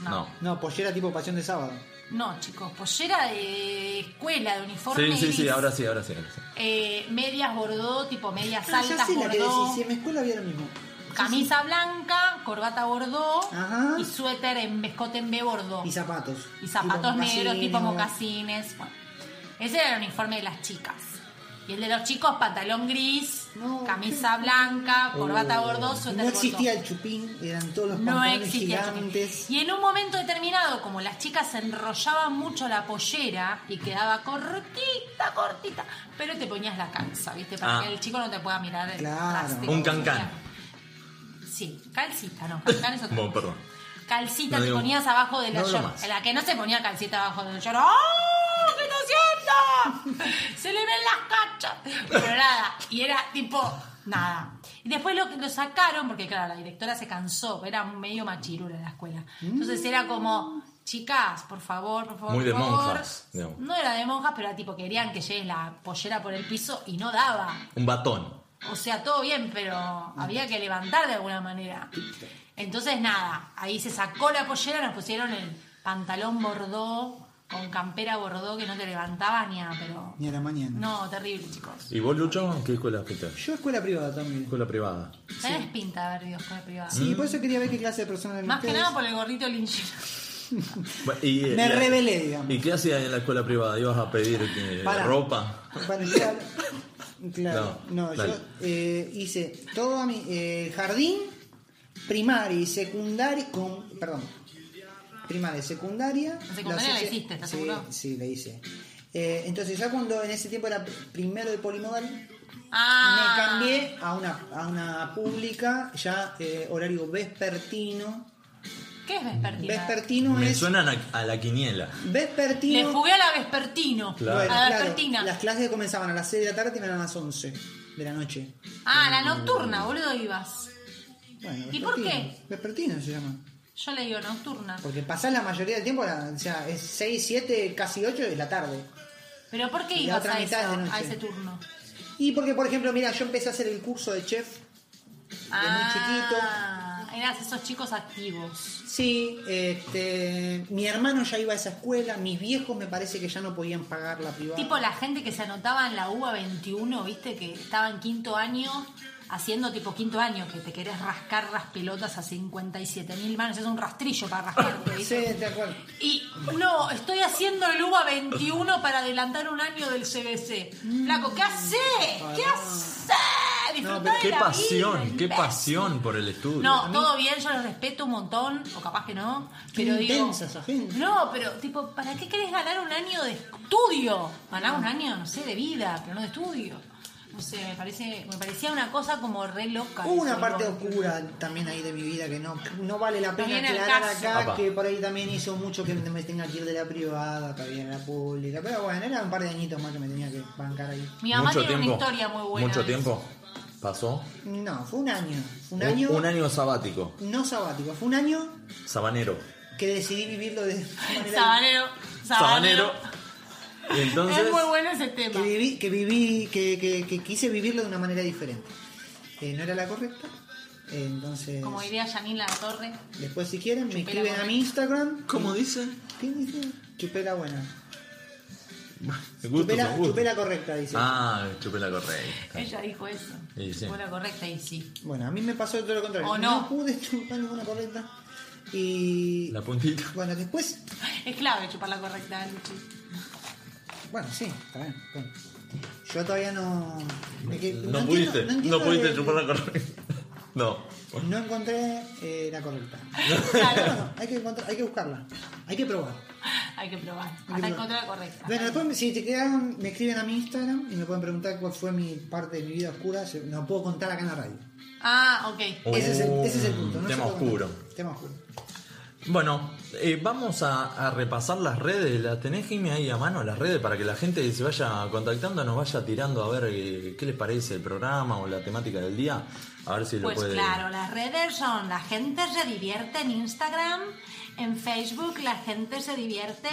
No. No. Pollera tipo pasión de sábado. No, chicos, pollera de escuela, de uniforme Sí, sí, gris. sí, ahora sí, ahora sí. ahora sí. Eh, medias bordó, tipo medias Ah, ya altas sé la que bordó. decís, si en mi escuela había lo mismo. Camisa blanca, corbata bordó Ajá. y suéter en escote en B bordó. Y zapatos. Y zapatos Tipo negros mocasines, tipo mocasines. Bueno, ese era el uniforme de las chicas. Y el de los chicos, pantalón gris, No, camisa blanca, corbata Oh, suéter No existía bordó. el chupín, eran todos los No pantalones existía gigantes. Y en un momento determinado, como las chicas se enrollaban mucho la pollera y quedaba cortita, cortita, pero te ponías la calza, ¿viste? Para Ah. que el chico no te pueda mirar el Claro. Un cancán. Sí, calcita, no, cancán es otra Bueno, cosa. perdón. Calcita No te digo- ponías abajo de la no. En la que no se ponía calcita abajo de la llora. ¡Oh! ¿Qué está haciendo? Se le ven las cachas. Pero nada. Y era tipo, nada. Y después lo, lo sacaron, porque claro, la directora se cansó. Era medio machirula la escuela. Entonces era como, chicas, por favor, por favor. Muy de por favor. monjas, digamos. No era de monjas, pero era tipo, querían que llegue la pollera por el piso y no daba. Un batón. O sea, todo bien, pero había que levantar de alguna manera. Entonces, nada, ahí se sacó la pollera, nos pusieron el pantalón bordó con campera bordó que no te levantaba ni a, pero... Ni a la mañana. No, terrible, chicos. ¿Y vos, Lucho, en qué escuela fuiste? Yo escuela privada también. Escuela privada. Tenés pinta de haber ido a escuela privada. Sí, por eso quería ver qué clase de persona Más que nada por el gorrito linchero. Y, eh, Me y- rebelé, digamos. ¿Y qué hacías en la escuela privada? ¿Ibas a pedir eh, Para. ropa? Claro, claro. No, yo eh, hice todo mi eh, jardín, primaria y secundaria, con, perdón, primaria y secundaria. La secundaria la hiciste, ¿estás sí, seguro? Sí, la hice. Eh, entonces ya cuando en ese tiempo era primero de polimodal, Ah, me cambié a una, a una pública, ya eh, horario vespertino. ¿Qué es vespertina? Vespertino Me es... suenan a, a la quiniela. Vespertino... Le jugué a la vespertino. Claro. Bueno, a la claro, vespertina. las clases comenzaban a las 6 de la tarde y terminaban a las 11 de la noche. Ah, la nocturna, boludo, ibas. Bueno, ¿Y por vespertino. qué? Vespertino se llama. Yo le digo nocturna. Porque pasás la mayoría del tiempo, o sea, es 6, 7, casi 8 de la tarde. ¿Pero por qué Y ibas a, mitad eso- a ese turno? Y porque, por ejemplo, mira, yo empecé a hacer el curso de chef de muy chiquito. Ah, eras esos chicos activos. Sí, este, mi hermano ya iba a esa escuela, mis viejos me parece que ya no podían pagar la privada. Tipo la gente que se anotaba en la UBA 21, viste, que estaba en quinto año, haciendo tipo quinto año, que te querés rascar las pelotas a 57 mil manos, es un rastrillo para rascarte, Sí, de acuerdo. Y no, estoy haciendo el UBA 21 para adelantar un año del CBC. Flaco, ¿qué hace? ¿Qué hace? Disfrutá pero de Qué pasión, vida, qué imbécil. pasión por el estudio. No, todo bien, yo los respeto un montón, o capaz que no, Qué pero digo... intensa esa gente. No, pero tipo, ¿para qué querés ganar un año de estudio? Ganar un año, no sé, de vida, pero no de estudio. No sé, me parece, me parecía una cosa como re loca. Hubo una parte oscura también ahí de mi vida que no, no vale la pena aclarar acá, Apa. que por ahí también hizo mucho que me tenga que ir de la privada, todavía en la pública. Pero bueno, era un par de añitos más que me tenía que bancar ahí. Mi mamá mucho tiene tiempo. una historia muy buena. Mucho tiempo pasó. No, fue un año. Fue un Un- año un año sabático. no sabático, fue un año Sabanero. que decidí vivirlo de eso. manera Sabanero, sabanero. Sabanero. Entonces. Es muy bueno ese tema. que viví, que viví, que, que- que quise vivirlo de una manera diferente. Eh, no era la correcta. Eh, entonces, Como diría Janine La Torre. después si quieren me escriben a mi Instagram. ¿Cómo dice? ¿Qué dice? Chupé la buena. Gustos Chupé la, son gustos. chupé la correcta, dice. Ah, chupé la correcta. Ella dijo eso. Y sí. La correcta y sí. Bueno, a mí me pasó todo lo contrario. ¿O no? pude chupar ninguna correcta. Y. La puntita. Bueno, después. Es clave chupar la correcta, Luchi. Bueno, sí, está bien. Yo todavía no. es que No, entiendo- pudiste, no, entiendo pudiste de- chupar la correcta. No. No encontré eh, la correcta. Claro. Bueno, hay que, encontrar, hay que buscarla. Hay que probar. Hay que probar. que Hasta probar. encontrar la correcta. Bueno, después si te quedan, me escriben a mi Instagram y me pueden preguntar cuál fue mi parte de mi vida oscura. Se- No puedo contar acá en la radio. Ah, ok. Ese, es el, ese es el punto. No Tema oscuro. Tema oscuro. Bueno, eh, vamos a, a repasar las redes. ¿La tenés, Jimmy, ahí a mano, las redes, para que la gente se vaya contactando, nos vaya tirando a ver eh, qué les parece el programa o la temática del día? A ver si lo Pues puede... claro, las redes son La gente se divierte en Instagram, en Facebook La gente se divierte,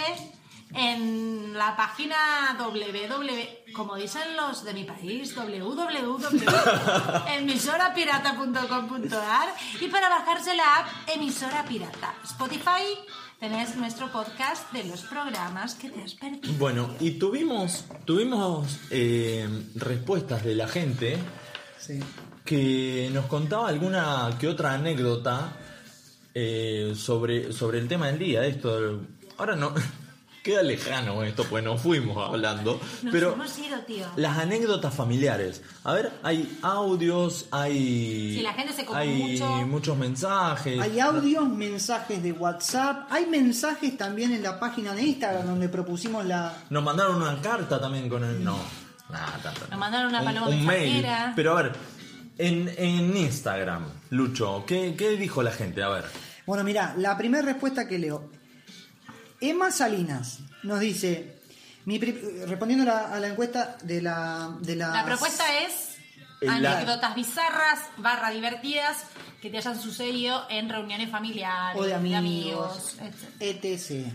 en la página www, como dicen los de mi país, www.emisorapirata.com.ar y para bajarse la app Emisora Pirata. Spotify tenés nuestro podcast de los programas que te has perdido. Bueno, y tuvimos, tuvimos eh, respuestas de la gente Sí. que nos contaba alguna que otra anécdota eh, sobre, sobre el tema del día. Esto, ahora no, queda lejano esto, pues nos fuimos hablando, Nos pero hemos ido, tío. las anécdotas familiares. A ver, hay audios, hay, Sí, la gente se hay mucho. muchos mensajes. Hay audios, mensajes de WhatsApp, hay mensajes también en la página de Instagram donde propusimos la... Nos mandaron una carta también con el. No, nada, tanto. Nos mandaron una Un- paloma un, mail. mensajera. Pero a ver, en, en Instagram, Lucho, ¿qué, ¿qué dijo la gente? A ver. Bueno, mira, la primera respuesta que leo. Emma Salinas nos dice, mi respondiendo a la, a la encuesta de la... De La propuesta es El la- anécdotas bizarras barra divertidas que te hayan sucedido en reuniones familiares, o de amigos, etc. etc.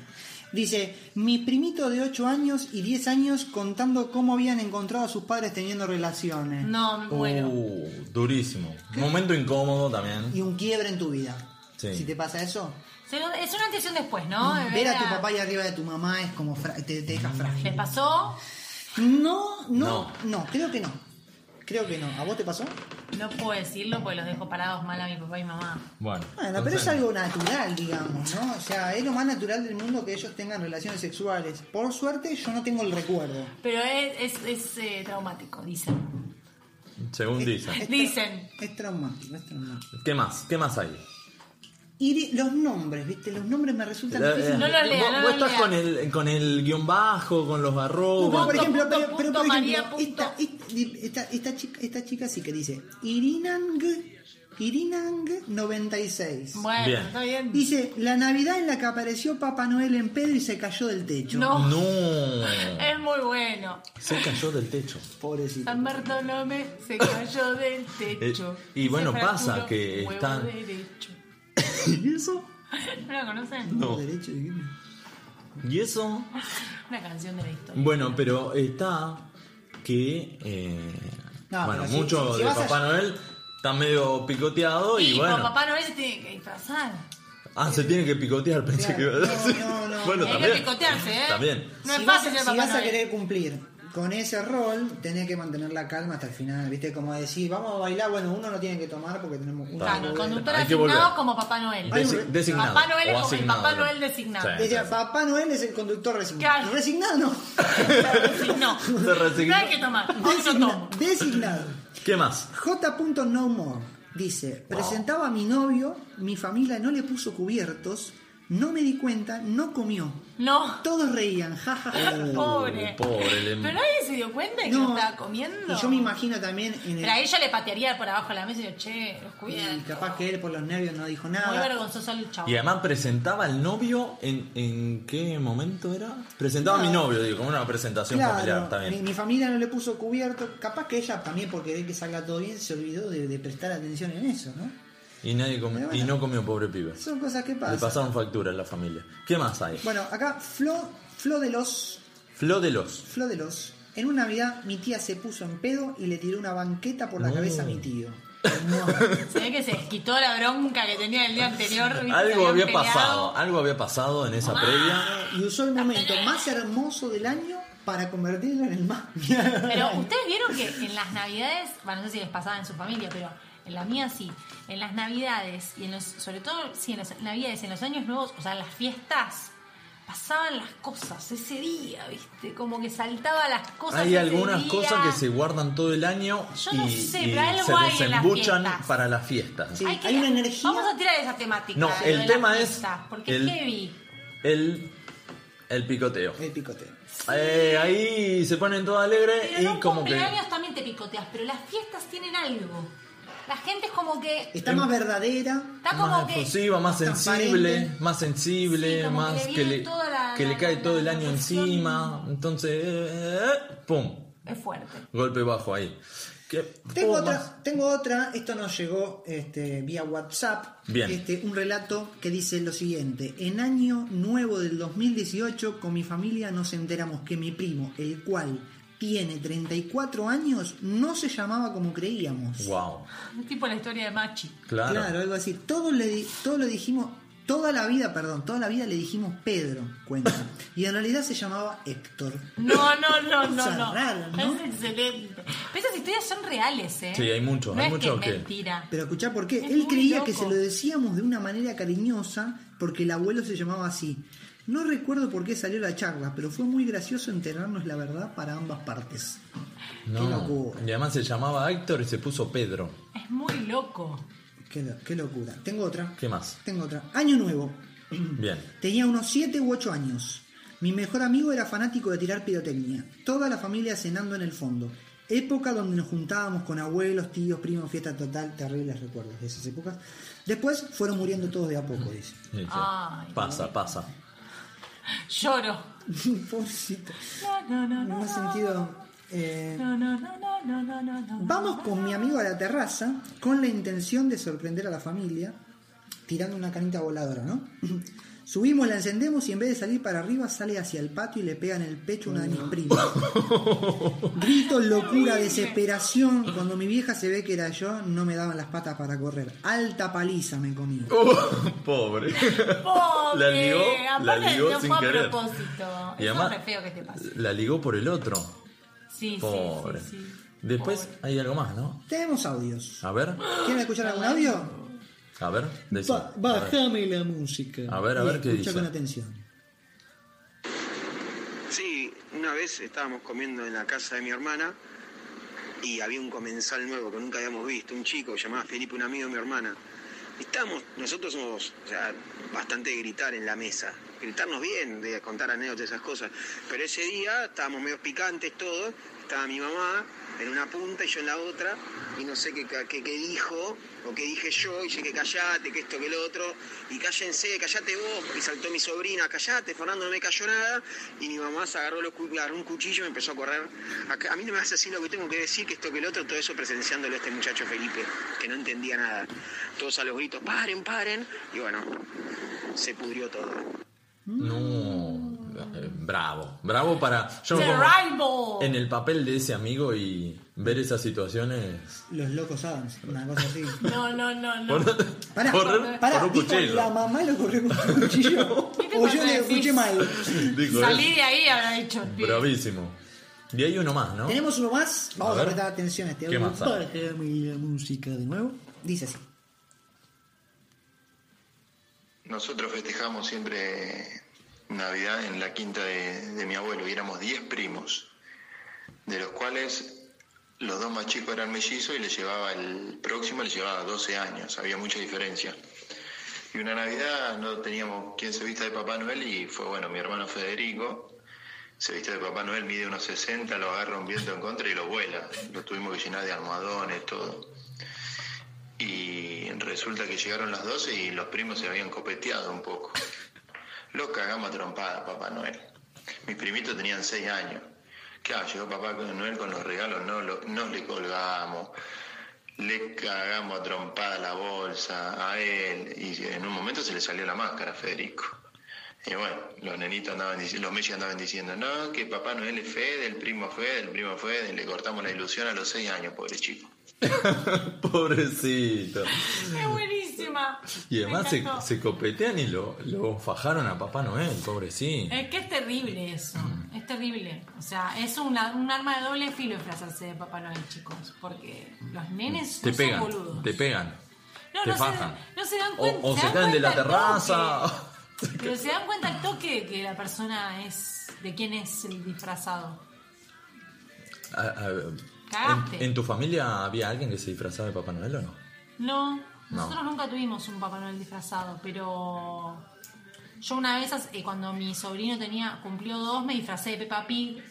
Dice, mi primito de 8 años y 10 años contando cómo habían encontrado a sus padres teniendo relaciones. No, bueno. Uh, durísimo. Momento incómodo también. Y un quiebre en tu vida. Sí. Si te pasa eso, Es una antes y un después, ¿no? Ver a tu papá ahí arriba de tu mamá es como fra- te, te deja frágil. ¿Les pasó? No, no, No. no, creo que no. Creo que no. ¿A vos te pasó? No puedo decirlo porque los dejo parados mal a mi papá y mamá. Bueno. Bueno, pero es algo natural, digamos, ¿no? O sea, es lo más natural del mundo que ellos tengan relaciones sexuales. Por suerte, yo no tengo el recuerdo. Pero es, es, es, eh, traumático, dicen. Según dicen. Dicen. Es traumático, es traumático. ¿Qué más? ¿Qué más hay? Y los nombres, ¿viste? Los nombres me resultan Eh, difíciles. No lo lea, vos, no vos lo estás lea. con el, con el guion bajo, con los No, arrobas. por ejemplo, punto, pero, pero, punto, por ejemplo, esta, esta, chica, esta chica sí que dice Irinang, Irinang 96. Bueno, Bien. está bien. Dice, la Navidad en la que apareció Papá Noel en pedo y se cayó del techo. No, No. es muy bueno. Se cayó del techo. Pobrecito. San Bartolomé se cayó del techo. Eh, y bueno, pasa que están- derecho. ¿Y eso? ¿No la conocen? No. Derecho, ¿y eso? Una canción de la historia. Bueno, pero está que. eh, No, bueno, pero si- mucho si- si de vas a- Papá Noel está medio picoteado y, y bueno. como Papá Noel se tiene que disfrazar. Ah, se tiene que picotear, pensé Claro, que iba a no, decir. no, no. Bueno, Hay que también. picotearse, ¿eh? También. No es si fácil vas, ser si Papá vas a Noel. querer cumplir con ese rol, tenés que mantener la calma hasta el final, ¿viste? Como decir, vamos a bailar, bueno, uno no tiene que tomar porque tenemos un Claro, el conductor Hay que asignado volver. como Papá Noel. Desi- designado. Papá Noel es o como el asignado, Papá ¿no? Noel designado. Sí. Decía, Papá Noel es el conductor resignado. Claro. Resignado no. No, Se resignó. no hay que tomar. Hoy no Designa- tomo. designado. ¿Qué más? J. No More dice, presentaba a mi novio, mi familia no le puso cubiertos, no me di cuenta, no comió. No. Todos reían, jajaja. Pobre. Pobre, le- Pero nadie se dio cuenta de que No. estaba comiendo. Y yo me imagino también en Pero a el... ella le patearía por abajo de la mesa y yo, che, los Y cuidan. capaz que él por los nervios no dijo Muy nada. vergonzoso el chavo. Y además presentaba al novio en, en qué momento era? Presentaba a mi novio, digo, como una presentación familiar, Claro, mi, bien. mi familia no le puso cubierto. Capaz que ella también, por querer que salga todo bien, se olvidó de, de prestar atención en eso, ¿no? Y nadie comió, bueno. y no comió pobre pibe. Son cosas que Le pasan. pasaron factura en la familia. ¿Qué más hay? Bueno, acá Flo, Flo de los Flo de los. Flo de los. En una Navidad mi tía se puso en pedo y le tiró una banqueta por la No. cabeza a mi tío. No. Se ve que se desquitó la bronca que tenía el día anterior. Algo había peleado. pasado, algo había pasado en esa previa. Y usó el momento más hermoso del año para convertirlo en el más. Pero ustedes vieron que en las navidades, bueno, no sé si les pasaba en su familia, pero en la mía sí, en las navidades y en los, sobre todo, sí, en las navidades, en los años nuevos, o sea, en las fiestas, pasaban las cosas ese día, ¿viste? Como que saltaba las cosas. Hay ese algunas día. cosas que se guardan todo el año Yo no y, sé, y pero algo se hay en las desembuchan para las fiestas. Sí, Hay, que- hay una energía. Vamos a tirar esa temática. No, el de tema es Porque el- es heavy. El, el picoteo. El picoteo. Eh, ahí se ponen todo alegre Pero y como que... cumpleaños también te picoteas, pero las fiestas tienen algo. La gente es como que. Está más verdadera. Está como Más efusiva, más sensible, más sensible, Sí, como más que le que la- que le cae la- todo el año encima. Entonces, eh, ¡pum! Es fuerte. Golpe bajo ahí. ¿Qué? Tengo otra, más. tengo otra, esto nos llegó este, vía WhatsApp. Bien. Este, un relato que dice lo siguiente: En año nuevo del 2018, con mi familia nos enteramos que mi primo, el cual tiene 34 años, no se llamaba como creíamos. Wow, Es tipo la historia de Machi. claro. Claro, algo así. Todos le, di- todos le dijimos, toda la vida, perdón, toda la vida le dijimos Pedro, cuenta. Y en realidad se llamaba Héctor. No, no, no, no, no. rara, ¿no? Es excelente. Pero esas historias son reales, ¿eh? Sí, hay muchos, no hay es muchos que es mentira. Pero escuchá por qué. Es Él creía que se lo decíamos de una manera cariñosa porque el abuelo se llamaba así. No recuerdo por qué salió la charla, pero fue muy gracioso enterarnos la verdad para ambas partes. Qué No. locura. Y además se llamaba Héctor y se puso Pedro. Es muy loco. Qué, lo- qué locura. Tengo otra. ¿Qué más? Tengo otra. Año nuevo. Bien. Tenía unos 7 u 8 años. Mi mejor amigo era fanático de tirar pirotecnia. Toda la familia cenando en el fondo. Época donde nos juntábamos con abuelos, tíos, primos, fiesta total, terribles recuerdos de esas épocas. Después fueron muriendo todos de a poco, dice. Sí, sí. Ay. Pasa, pasa. Lloro. Pobrecito. No, no, no, No sentido. eh, no, no, no, no, no, no, no. Vamos con mi amigo a la terraza con la intención de sorprender a la familia tirando una canita voladora, ¿no? Subimos, la encendemos y en vez de salir para arriba sale hacia el patio y le pega en el pecho una de mis primas. Gritos, locura, desesperación. Cuando mi vieja se ve que era yo, no me daban las patas para correr. Alta paliza me comí. Pobre. Pobre. La ligó, la ligó no sin fue a querer. propósito. Y Eso además, es re feo que te pase. la ligó por el otro. Sí, sí, Pobre. sí, sí. Después hay algo más, ¿no? Tenemos audios. A ver, ¿Quieren escuchar algún audio? A ver, decí. Ba- bájame la música. A ver, a ver qué escucha dice. con atención. Sí, una vez estábamos comiendo en la casa de mi hermana y había un comensal nuevo que nunca habíamos visto, un chico llamado Felipe, un amigo de mi hermana. Y estábamos, nosotros somos o sea, bastante de gritar en la mesa, gritarnos bien, de contar anécdotas, esas cosas. Pero ese día estábamos medio picantes todos, estaba mi mamá en una punta y yo en la otra, y no sé qué, qué, dijo, o qué dije yo, y dije que callate, que esto, que lo otro, y cállense, callate vos, y saltó mi sobrina, callate, Fernando, no me cayó nada, y mi mamá se agarró, un cuchillo y me empezó a correr. A, mí no me hace así lo que tengo que decir, que esto, que lo otro, todo eso presenciándolo a este muchacho Felipe, que no entendía nada. Todos a los gritos, paren, paren, y bueno, se pudrió todo. No, bravo, bravo para. Yo me en el papel de ese amigo y ver esas situaciones. Los locos Adams, una cosa así. No, no, no, no. Pará, correr pará, por un dijo, cuchillo. la mamá lo corrió con un cuchillo. ¿Qué te o yo le escuché mal. Salí de ahí, habrá dicho. Bravísimo. Y hay uno más, ¿no? Tenemos uno más. Vamos A prestar atención a este ¿Qué audio. más hay? Bájame la música de nuevo. Dice así. Nosotros festejamos siempre Navidad en la quinta de, de mi abuelo y éramos 10 primos, de los cuales los dos más chicos eran mellizos y le llevaba el próximo le llevaba 12 años, había mucha diferencia. Y una Navidad no teníamos quien se vista de Papá Noel y fue bueno, mi hermano Federico se viste de Papá Noel, mide unos 60, lo agarra un viento en contra y lo vuela. Lo tuvimos que llenar de almohadones, todo. Y resulta que llegaron las 12 y los primos se habían copeteado un poco. Lo cagamos a trompada, Papá Noel. Mis primitos tenían 6 años. Claro, llegó Papá Noel con los regalos, no lo- nos le colgamos, le cagamos a trompada la bolsa a él y en un momento se le salió la máscara a Federico. Y bueno, los nenitos andaban diciendo, los mellos andaban diciendo, no, que Papá Noel es Fede, el primo es Fede, el primo es Fede, le cortamos la ilusión a los 6 años, pobre chico. Pobrecito. Buenísimo. Buenísima. Y además se, se copetean y lo, lo fajaron a Papá Noel, pobrecito. Es que es terrible eso, Mm. es terrible. O sea, es una, un arma de doble filo disfrazarse de Papá Noel, chicos. Porque los nenes Te no pegan, son boludos. te pegan, No, te no se, fajan. no se dan O, cuenta. o se dan caen de la terraza. toque. Pero se dan cuenta al toque que la persona es. de quién es el disfrazado. A- a- Cagaste. ¿En, en tu familia había alguien que se disfrazaba de Papá Noel o? No, No. Nosotros nunca tuvimos un Papá Noel disfrazado, pero yo una vez, eh, cuando mi sobrino tenía cumplió dos, me disfracé de Peppa Pig.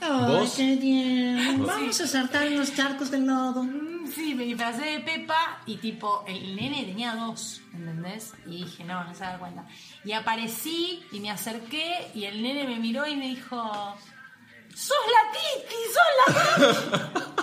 ¿Vos? qué. Sí. Vamos a saltar en los charcos del lodo. Mm, Sí, me disfracé de Pepa y tipo, el nene tenía dos, ¿entendés? Y dije, no, no se da cuenta. Y aparecí y me acerqué y el nene me miró y me dijo, ¡Sos la Titi! ¡Sos la Titi!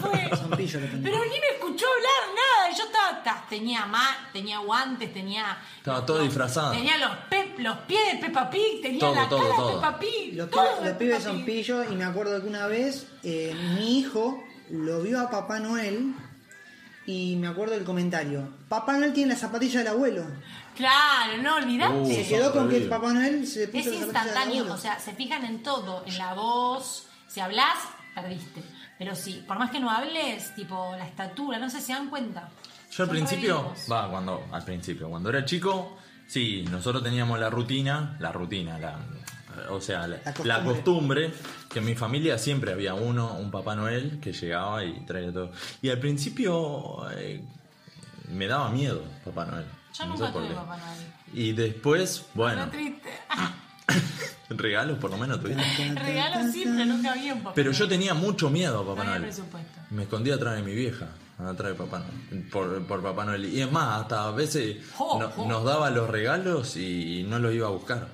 Fue. Que tenía. Pero ni me escuchó hablar, nada. Yo estaba, ta- tenía ma, tenía guantes, tenía, Estaba todo disfrazado. tenía los, pep- los pies de Peppa Pig, tenía Todo, la todo, cara todo. de Peppa Pig. Los, todo pibes- los son pillos y me acuerdo que una vez eh, mi hijo lo vio a Papá Noel y me acuerdo del comentario. Papá Noel tiene la zapatilla del abuelo. Claro, no olvidate. Uh, Se quedó con que horrible. Papá Noel se Es puso la zapatilla del instantáneo, o sea, se fijan en todo, en la voz, si hablas, perdiste. Pero si, por más que no hables, tipo la estatura, no sé si se dan cuenta. Yo al Son principio, va, cuando, al principio, cuando era chico, sí, nosotros teníamos la rutina, la rutina, la, o sea, la, costumbre. la costumbre, que en mi familia siempre había uno, un Papá Noel, que llegaba y traía todo. Y al principio eh, me daba miedo Papá Noel. Yo no nunca sé por tuve qué. Papá Noel. Y después, bueno, Re triste. regalos por lo menos tuviste. Regalo siempre, nunca había un papá. Pero yo tenía mucho miedo a Papá Noel. Me escondí atrás de mi vieja, atrás de Papá Noel, por, por Papá Noel. Y es más, hasta a veces Jo, no- jo. nos daba los regalos y no los iba a buscar.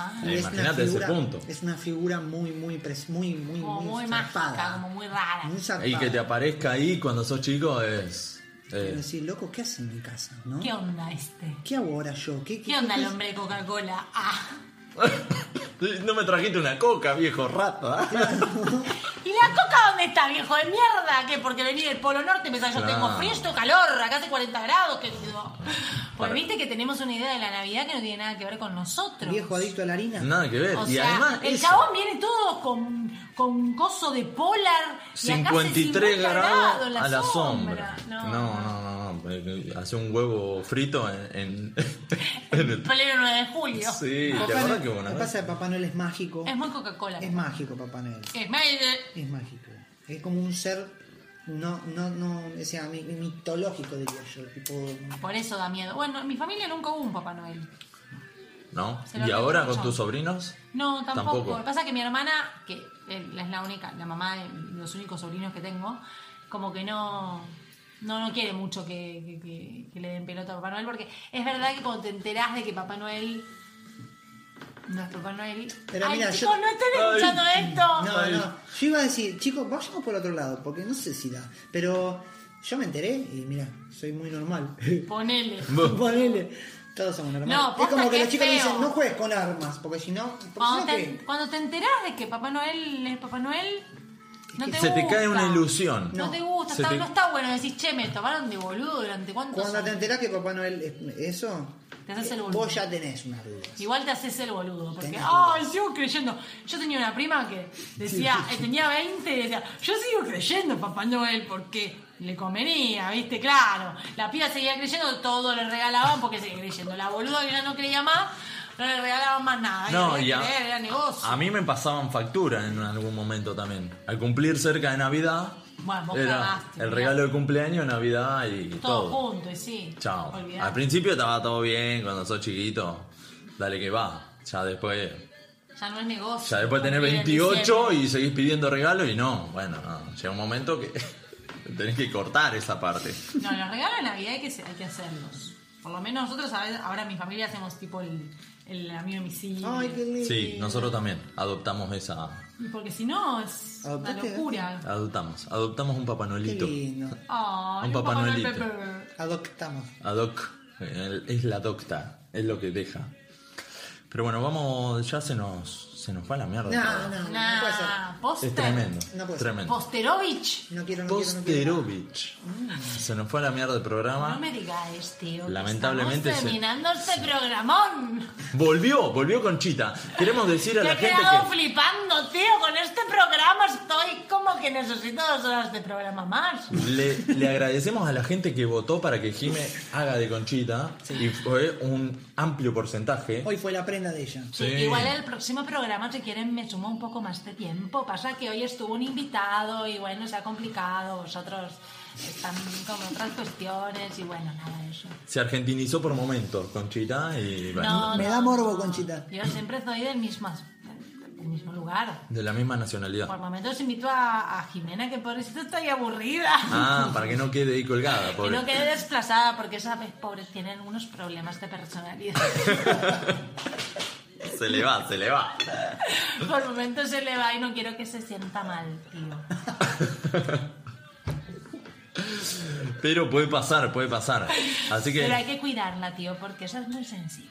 Ah, una Imagínate ese figura- punto. Es una figura muy, muy, pres- muy, muy, como muy zarpada. mágica, como muy rara. Muy. Y que te aparezca ahí cuando sos chico es... Eh, decir, loco, ¿qué hace en mi casa? ¿no? ¿Qué onda este? ¿Qué hago ahora yo? ¿Qué, ¿Qué onda el hombre de Coca-Cola? Ah. No me trajiste una coca, viejo rato. ¿ah? ¿Y la coca dónde está, viejo de mierda? ¿Qué? Porque vení del Polo Norte y pensás, yo tengo frío, tengo calor, acá hace 40 grados, querido. Pues Para- viste que tenemos una idea de la Navidad que no tiene nada que ver con nosotros. Viejo adicto a la harina. Nada que ver. O y sea, además el eso, chabón viene todo con, con coso de polar. y acá hace 53 50 grados a la sombra. sombra. No. No, no, no. Hace un huevo frito en, en, en el... Pleno 9 de julio. Sí, Papá ¿te Noel- que una Lo que pasa es que Papá Noel es mágico. Es muy Coca-Cola. Es mágico Papá Noel. Es mágico. Es como un ser no, no, no, o sea, mitológico diría yo. Tipo, Por eso da miedo. Bueno, en mi familia nunca hubo un Papá Noel. ¿No? ¿Y ahora con tus sobrinos? No, tampoco. Tampoco. Lo que pasa es que mi hermana, que es la única, la mamá de los únicos sobrinos que tengo, como que no, no, no quiere mucho que, que- que- que le den pelota a Papá Noel, porque es verdad que cuando te enterás de que Papá Noel no es Papá Noel. Pero Ay, mira, chicos, yo- no estén escuchando esto. No, no. Yo iba a decir, chicos, vayamos por otro lado, porque no sé si da. Pero yo me enteré y mira, soy muy normal. Ponele. Ponele. Todos somos normales. No, es como que que los chicos feo. dicen, no juegues con armas, porque si no. porque Cuando si no, te, cuando te enterás de que Papá Noel es Papá Noel, no te Se te cae una ilusión. No, te gusta, Se está- te- no está bueno decir, che, me tomaron de boludo durante cuántos Cuando te enterás que Papá Noel es eso, Te haces el boludo. vos ya tenés una duda. Igual te haces el boludo, porque, Tenés ay, sigo creyendo. Yo tenía una prima que decía, tenía 20 y decía, yo sigo creyendo en Papá Noel porque le convenía, ¿viste? Claro. La piba seguía creyendo, todo le regalaban porque seguía creyendo. La boluda que ya no creía más, no le regalaban más nada. No, era negocio. a mí me pasaban factura en algún momento también. Al cumplir cerca de Navidad, Bueno, vos era cagaste, el regalo de cumpleaños, Navidad y todo, todo. junto, y sí. Chao. Olvidate. Al principio estaba todo bien, cuando sos chiquito, dale que va. Ya después, Ya no es negocio. ya después tenés Cumplir en 28 diciembre. y seguís pidiendo regalos y no. Bueno, no, llega un momento que tenés que cortar esa parte. No, los regalos de Navidad hay que, hay que hacerlos. Por lo menos nosotros ahora en mi familia hacemos tipo el, el amigo invisible. Ay, qué lindo. Sí, nosotros también adoptamos esa. Y Porque si no es una locura. Adoptamos, adoptamos un Papá Qué Noelito. lindo. Un Papá Noel Noelito. Pepe. Adoptamos. Adoc, eh, es la docta, es lo que deja. Pero bueno, vamos, ya se nos, Se nos fue a la mierda. No, no, no, Nah, puede ser. Poster. Es tremendo. No puede ser. tremendo. Posterovich. No quiero, no quiero, no quiero. Posterovich. Se nos fue a la mierda el programa. No me digáis, tío. que Lamentablemente Estamos se- terminando este programón. Volvió, volvió Conchita. Queremos decir a Que la he gente quedado que. flipando, tío. Con este programa estoy como que necesito dos horas de programa más. Le, le agradecemos a la gente que votó para que Jime haga de Conchita. Y fue un amplio porcentaje. Hoy fue la prenda de ella. Sí, Igual el próximo programa, si quieren, me sumo un poco más de tiempo. Pasa que hoy estuvo un invitado y bueno, se ha complicado. Vosotros están con otras cuestiones y bueno, nada de eso. Se argentinizó por momentos Conchita y bueno, No, Me no, da morbo. Conchita. Yo siempre soy del mismo, del mismo lugar. de la misma nacionalidad. Por momentos invito a, a Jimena, que por eso estoy aburrida. Ah, para que no quede ahí colgada. Que no quede desplazada, porque esa vez, pobre, tienen unos problemas de personalidad. Se le va, se le va. Por momentos se le va y no quiero que se sienta mal, tío. Pero puede pasar, puede pasar. Así Pero hay que que cuidarla, tío, porque esa es muy sensible.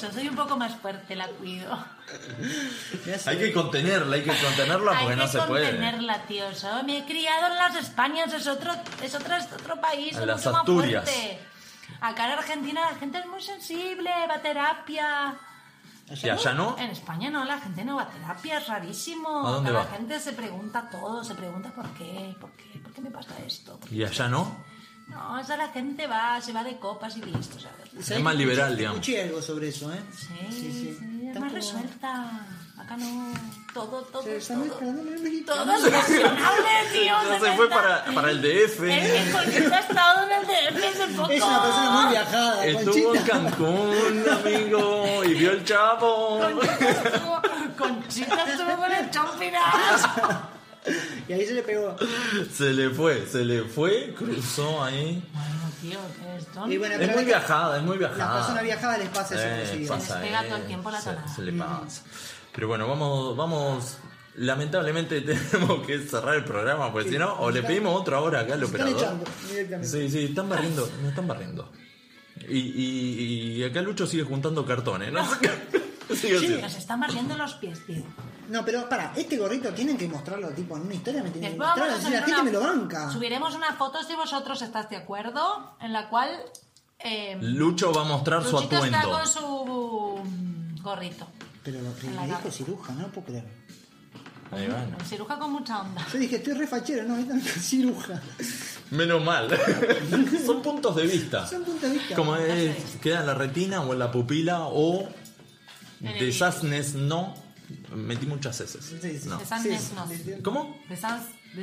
Yo soy un poco más fuerte, la cuido. hay que contenerla, hay que contenerla porque hay no que se puede. contenerla, tío. Yo me he criado en las Españas, es otro, es otro, es otro país, En las mucho más Asturias. fuerte. Acá en Argentina la gente es muy sensible, va a terapia. ¿Y allá no? En España no, la gente no va a terapia, es rarísimo. ¿A dónde Acá va? La gente se pregunta todo, se pregunta por qué, por qué, por qué me pasa esto. ¿Y allá no? No, esa la gente va, se va de copas y listo, ¿sabes? Es más liberal, digamos. Escuché algo sobre eso, ¿eh? Sí, sí, es Está más como- resuelta. Acá no, todo, todo, Se está todo. el Todo es racionable, tío. No se fue para, para el DF. Es que Conchita ha estado en el DF hace poco. Es una persona muy viajada, Estuvo en Conchita. Cancún, amigo, y vio el chavo. Conchita estuvo con el Chompiras. Y ahí se le pegó. Se le fue, se le fue, cruzó ahí. Bueno, tío, esto Y bueno, Es pero muy viajada, es muy Las viajada. personas viajadas les pasa eso. Eh, sí. pasa, Se les pega eh, todo el tiempo la se- tonada. se le pasa. Pero bueno, vamos, vamos. Lamentablemente tenemos que cerrar el programa, porque si no, o le pedimos otra hora acá al están operador. echando directamente. Sí, sí, están barriendo, me están barriendo. Y, y, y acá Lucho sigue juntando cartones, ¿no? Sigue haciendo. Nos están barriendo los pies, tío. No, pero para, este gorrito tienen que mostrarlo tipo en una historia, me tienen que mostrarlo, a la gente una- me lo banca. Subiremos una foto si vosotros estás de acuerdo, en la cual eh, Lucho va a mostrar su Luchito está atuendo. con su mm, gorrito. Pero lo que En la me dijo ciruja, no lo puedo creer. Ahí va, ¿no? Ciruja con mucha onda. Yo dije, estoy re fachero, no, ahorita me dijo ciruja. Menos mal. Son puntos de vista. Son puntos de vista. Como es, queda en la retina o en la pupila o desasnes no. Metí muchas heces. Sí, sí. No. Desasnesnos. ¿Cómo? Desas,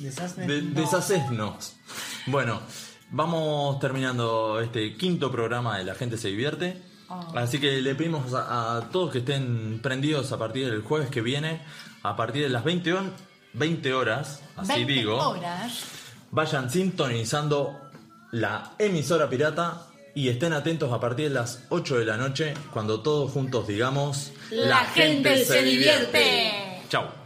desasnesnos. De. Bueno, vamos terminando este quinto programa de La Gente Se Divierte. Oh. Así que le pedimos a, a todos que estén prendidos a partir del jueves que viene, a partir de las 20, hon- 20 horas, así 20 digo, horas. vayan sintonizando la emisora pirata y estén atentos a partir de las 8 de la noche cuando todos juntos digamos La gente se divierte. Chao.